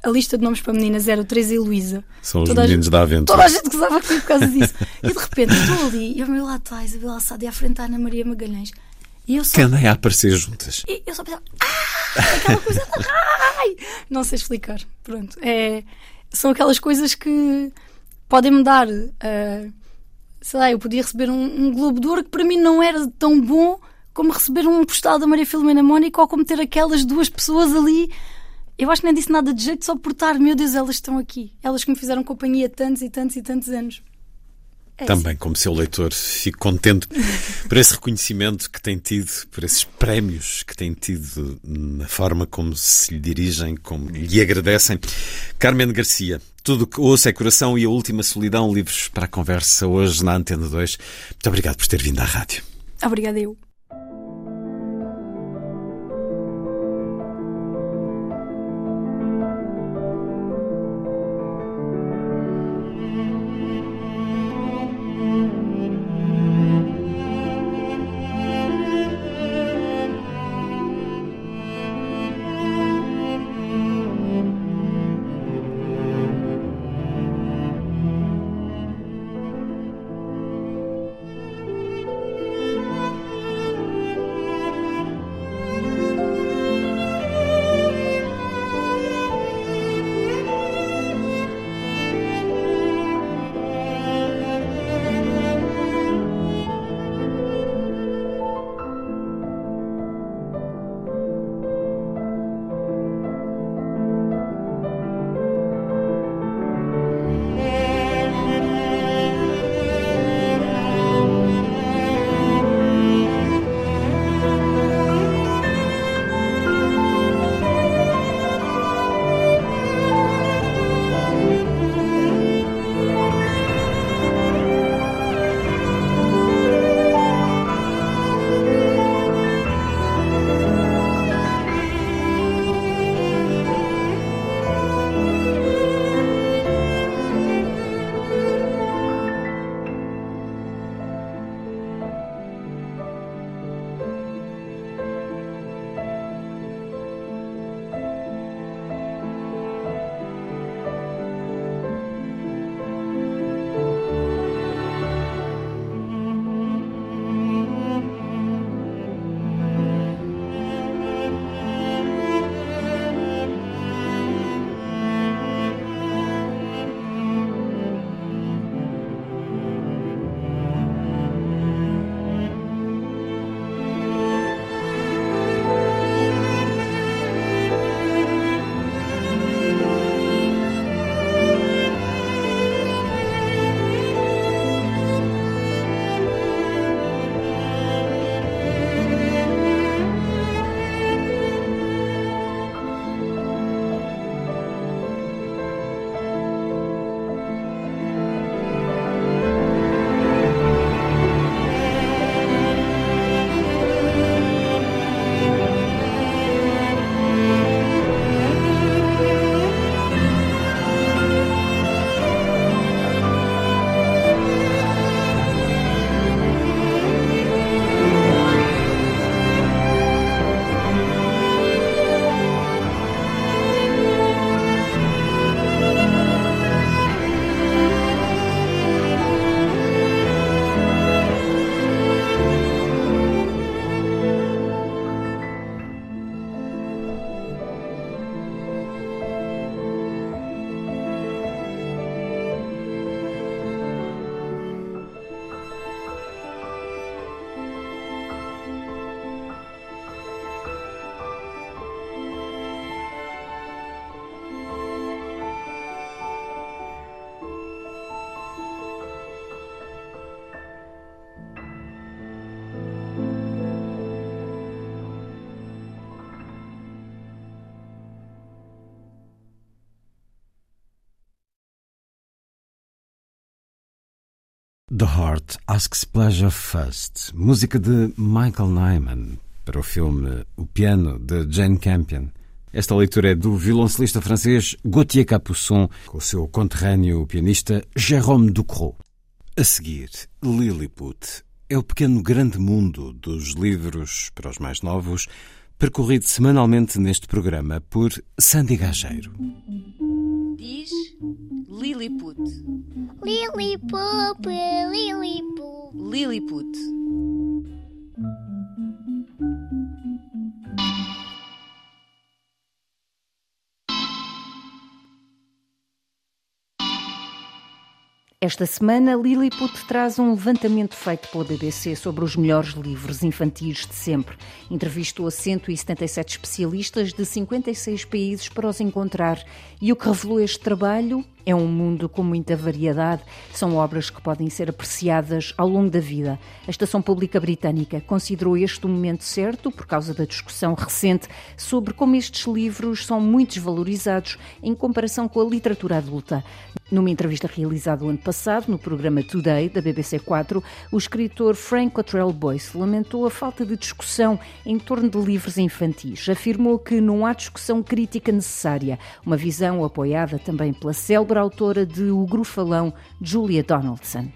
A lista de nomes para meninas era o Teresa e Luísa. São os Toda a meninos gente- da aventura. Toda a gente gozava comigo por causa disso. E de repente estou ali e ao meu lado está a Isabela Assada e à frente está Ana Maria Magalhães. E eu só, Que andem a aparecer juntas. e eu só pensava, ah, aquela coisa, ai! Não sei explicar. Pronto. É, são aquelas coisas que podem mudar. ah, sei lá, eu podia receber um, um Globo de Ouro que para mim não era tão bom como receber um postal da Maria Filomena Mónica ou como ter aquelas duas pessoas ali. Eu acho que nem disse nada de jeito só por estar, meu Deus, elas estão aqui. Elas que me fizeram companhia tantos e tantos e tantos anos. É. Também, como seu leitor, fico contente por esse reconhecimento que tem tido, por esses prémios que tem tido na forma como se lhe dirigem, como lhe agradecem. Carmen Garcia, tudo que ouço é coração e a última solidão, livros para a conversa hoje na Antena 2. Muito obrigado por ter vindo à rádio. Obrigada, eu. The Heart Asks Pleasure First, música de Michael Nyman, para o filme O Piano, de Jane Campion. Esta leitura é do violoncelista francês Gauthier Capuçon, com o seu conterrâneo pianista Jérôme Ducrot. A seguir, Lilliput é o pequeno grande mundo dos livros para os mais novos, percorrido semanalmente neste programa por Sandy Gageiro. Diz Lilliput. Lilliput, Lilliput. Lilliput. Esta semana, Lilliput traz um levantamento feito pela BBC sobre os melhores livros infantis de sempre. Entrevistou a 177 especialistas de 56 países para os encontrar. E o que revelou este trabalho é um mundo com muita variedade. São obras que podem ser apreciadas ao longo da vida. A Estação Pública Britânica considerou este o momento certo por causa da discussão recente sobre como estes livros são muito desvalorizados em comparação com a literatura adulta. Numa entrevista realizada o ano passado no programa Today da BBC 4, o escritor Frank Cottrell Boyce lamentou a falta de discussão em torno de livros infantis. Afirmou que não há discussão crítica necessária, uma visão apoiada também pela célebre autora de O Grufalão, Julia Donaldson.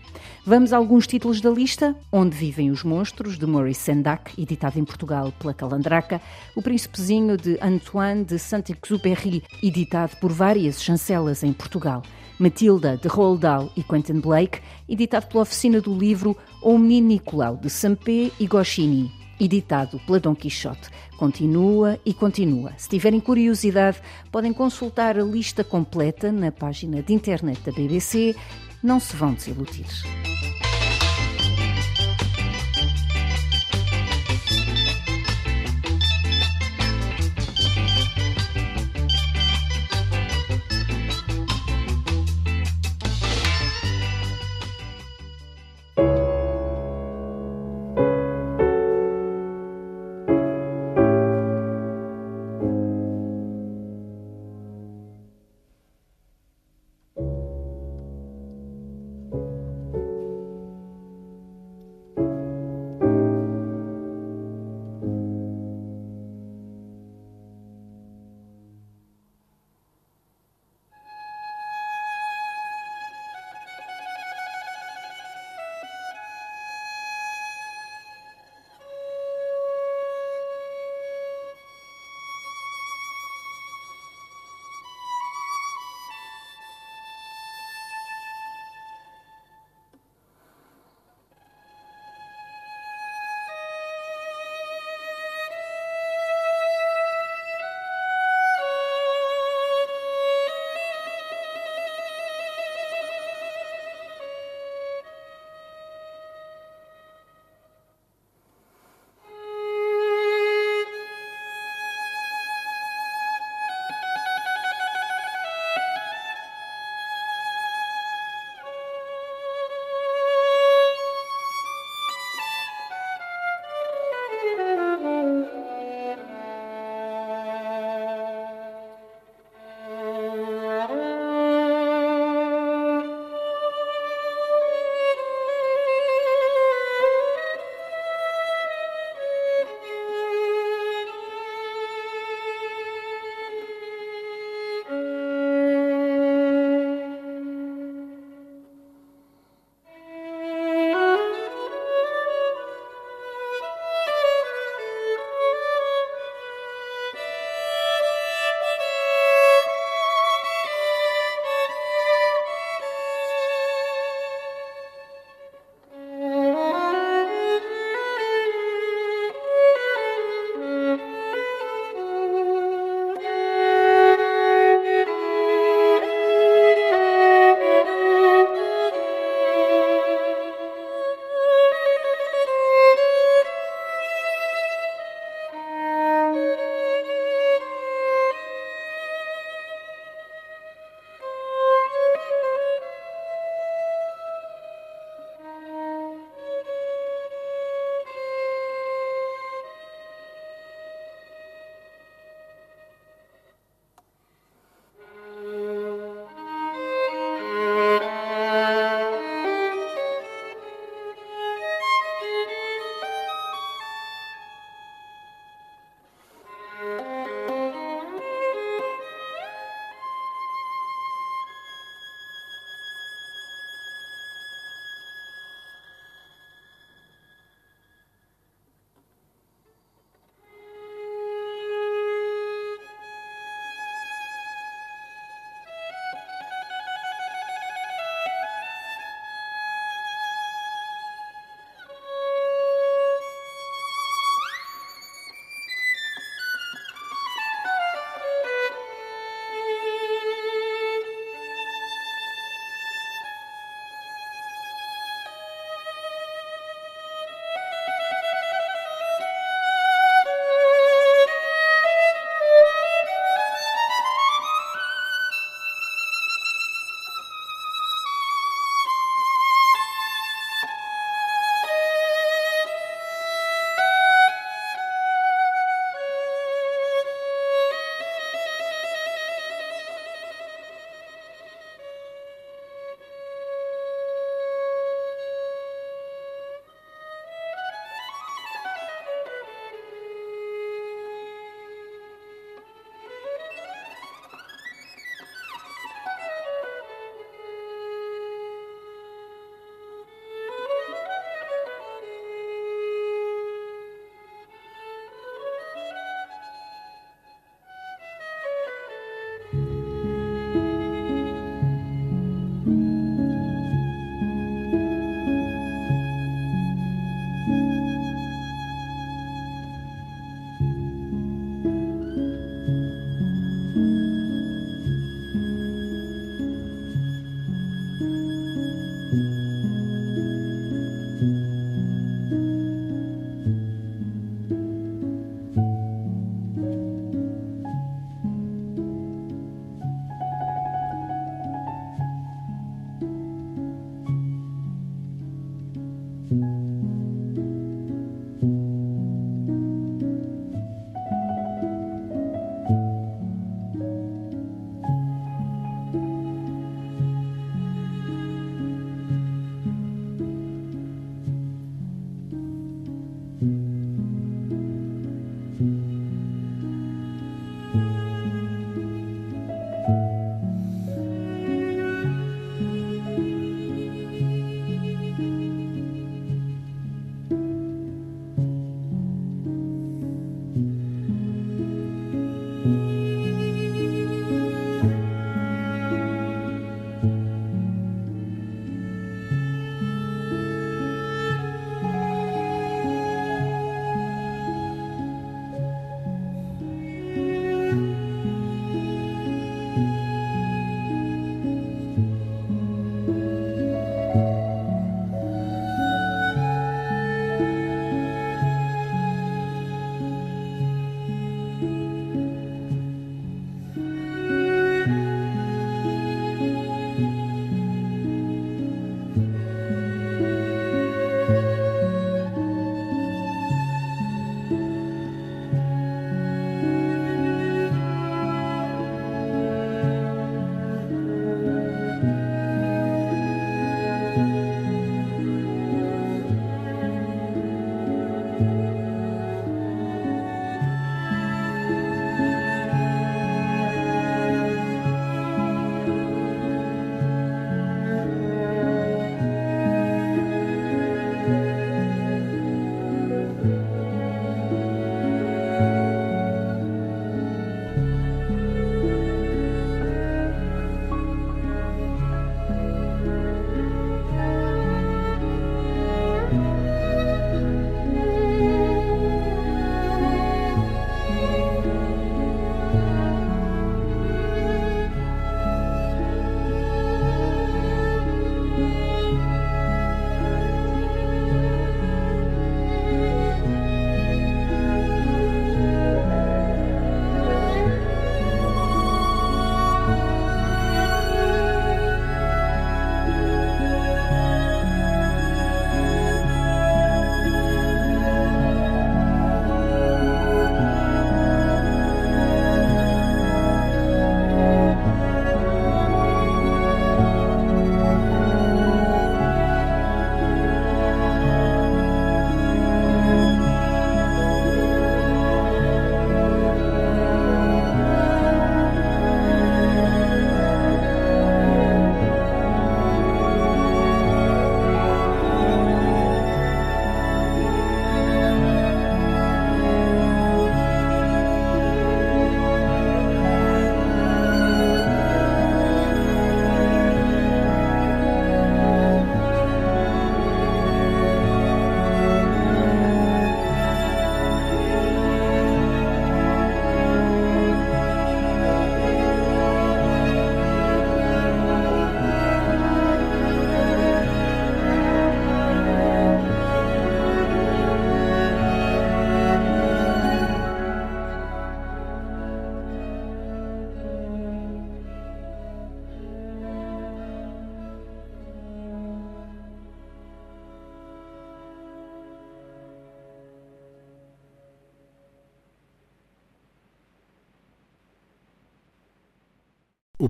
Vamos a alguns títulos da lista: Onde Vivem os Monstros, de Maurice Sendak, editado em Portugal pela Calandraca, O Príncipezinho, de Antoine de Saint-Exupéry, editado por várias chancelas em Portugal. Matilda, de Roald Dahl e Quentin Blake, editado pela Oficina do Livro, O Menino Nicolau, de Sampé e Goscinny, editado pela Dom Quixote. Continua e continua. Se tiverem curiosidade, podem consultar a lista completa na página de internet da BBC. Não se vão desiludir.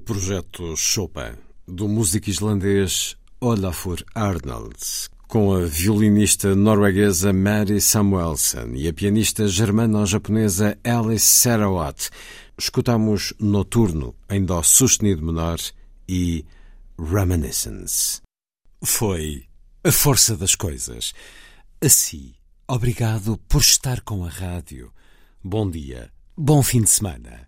Projeto Chopin, do músico islandês Olafur Arnold, com a violinista norueguesa Mary Samuelson e a pianista germano-japonesa Alice Sarawat, escutamos Noturno em Dó sustenido menor e Reminiscence. Foi a força das coisas. Assim, obrigado por estar com a rádio. Bom dia, bom fim de semana.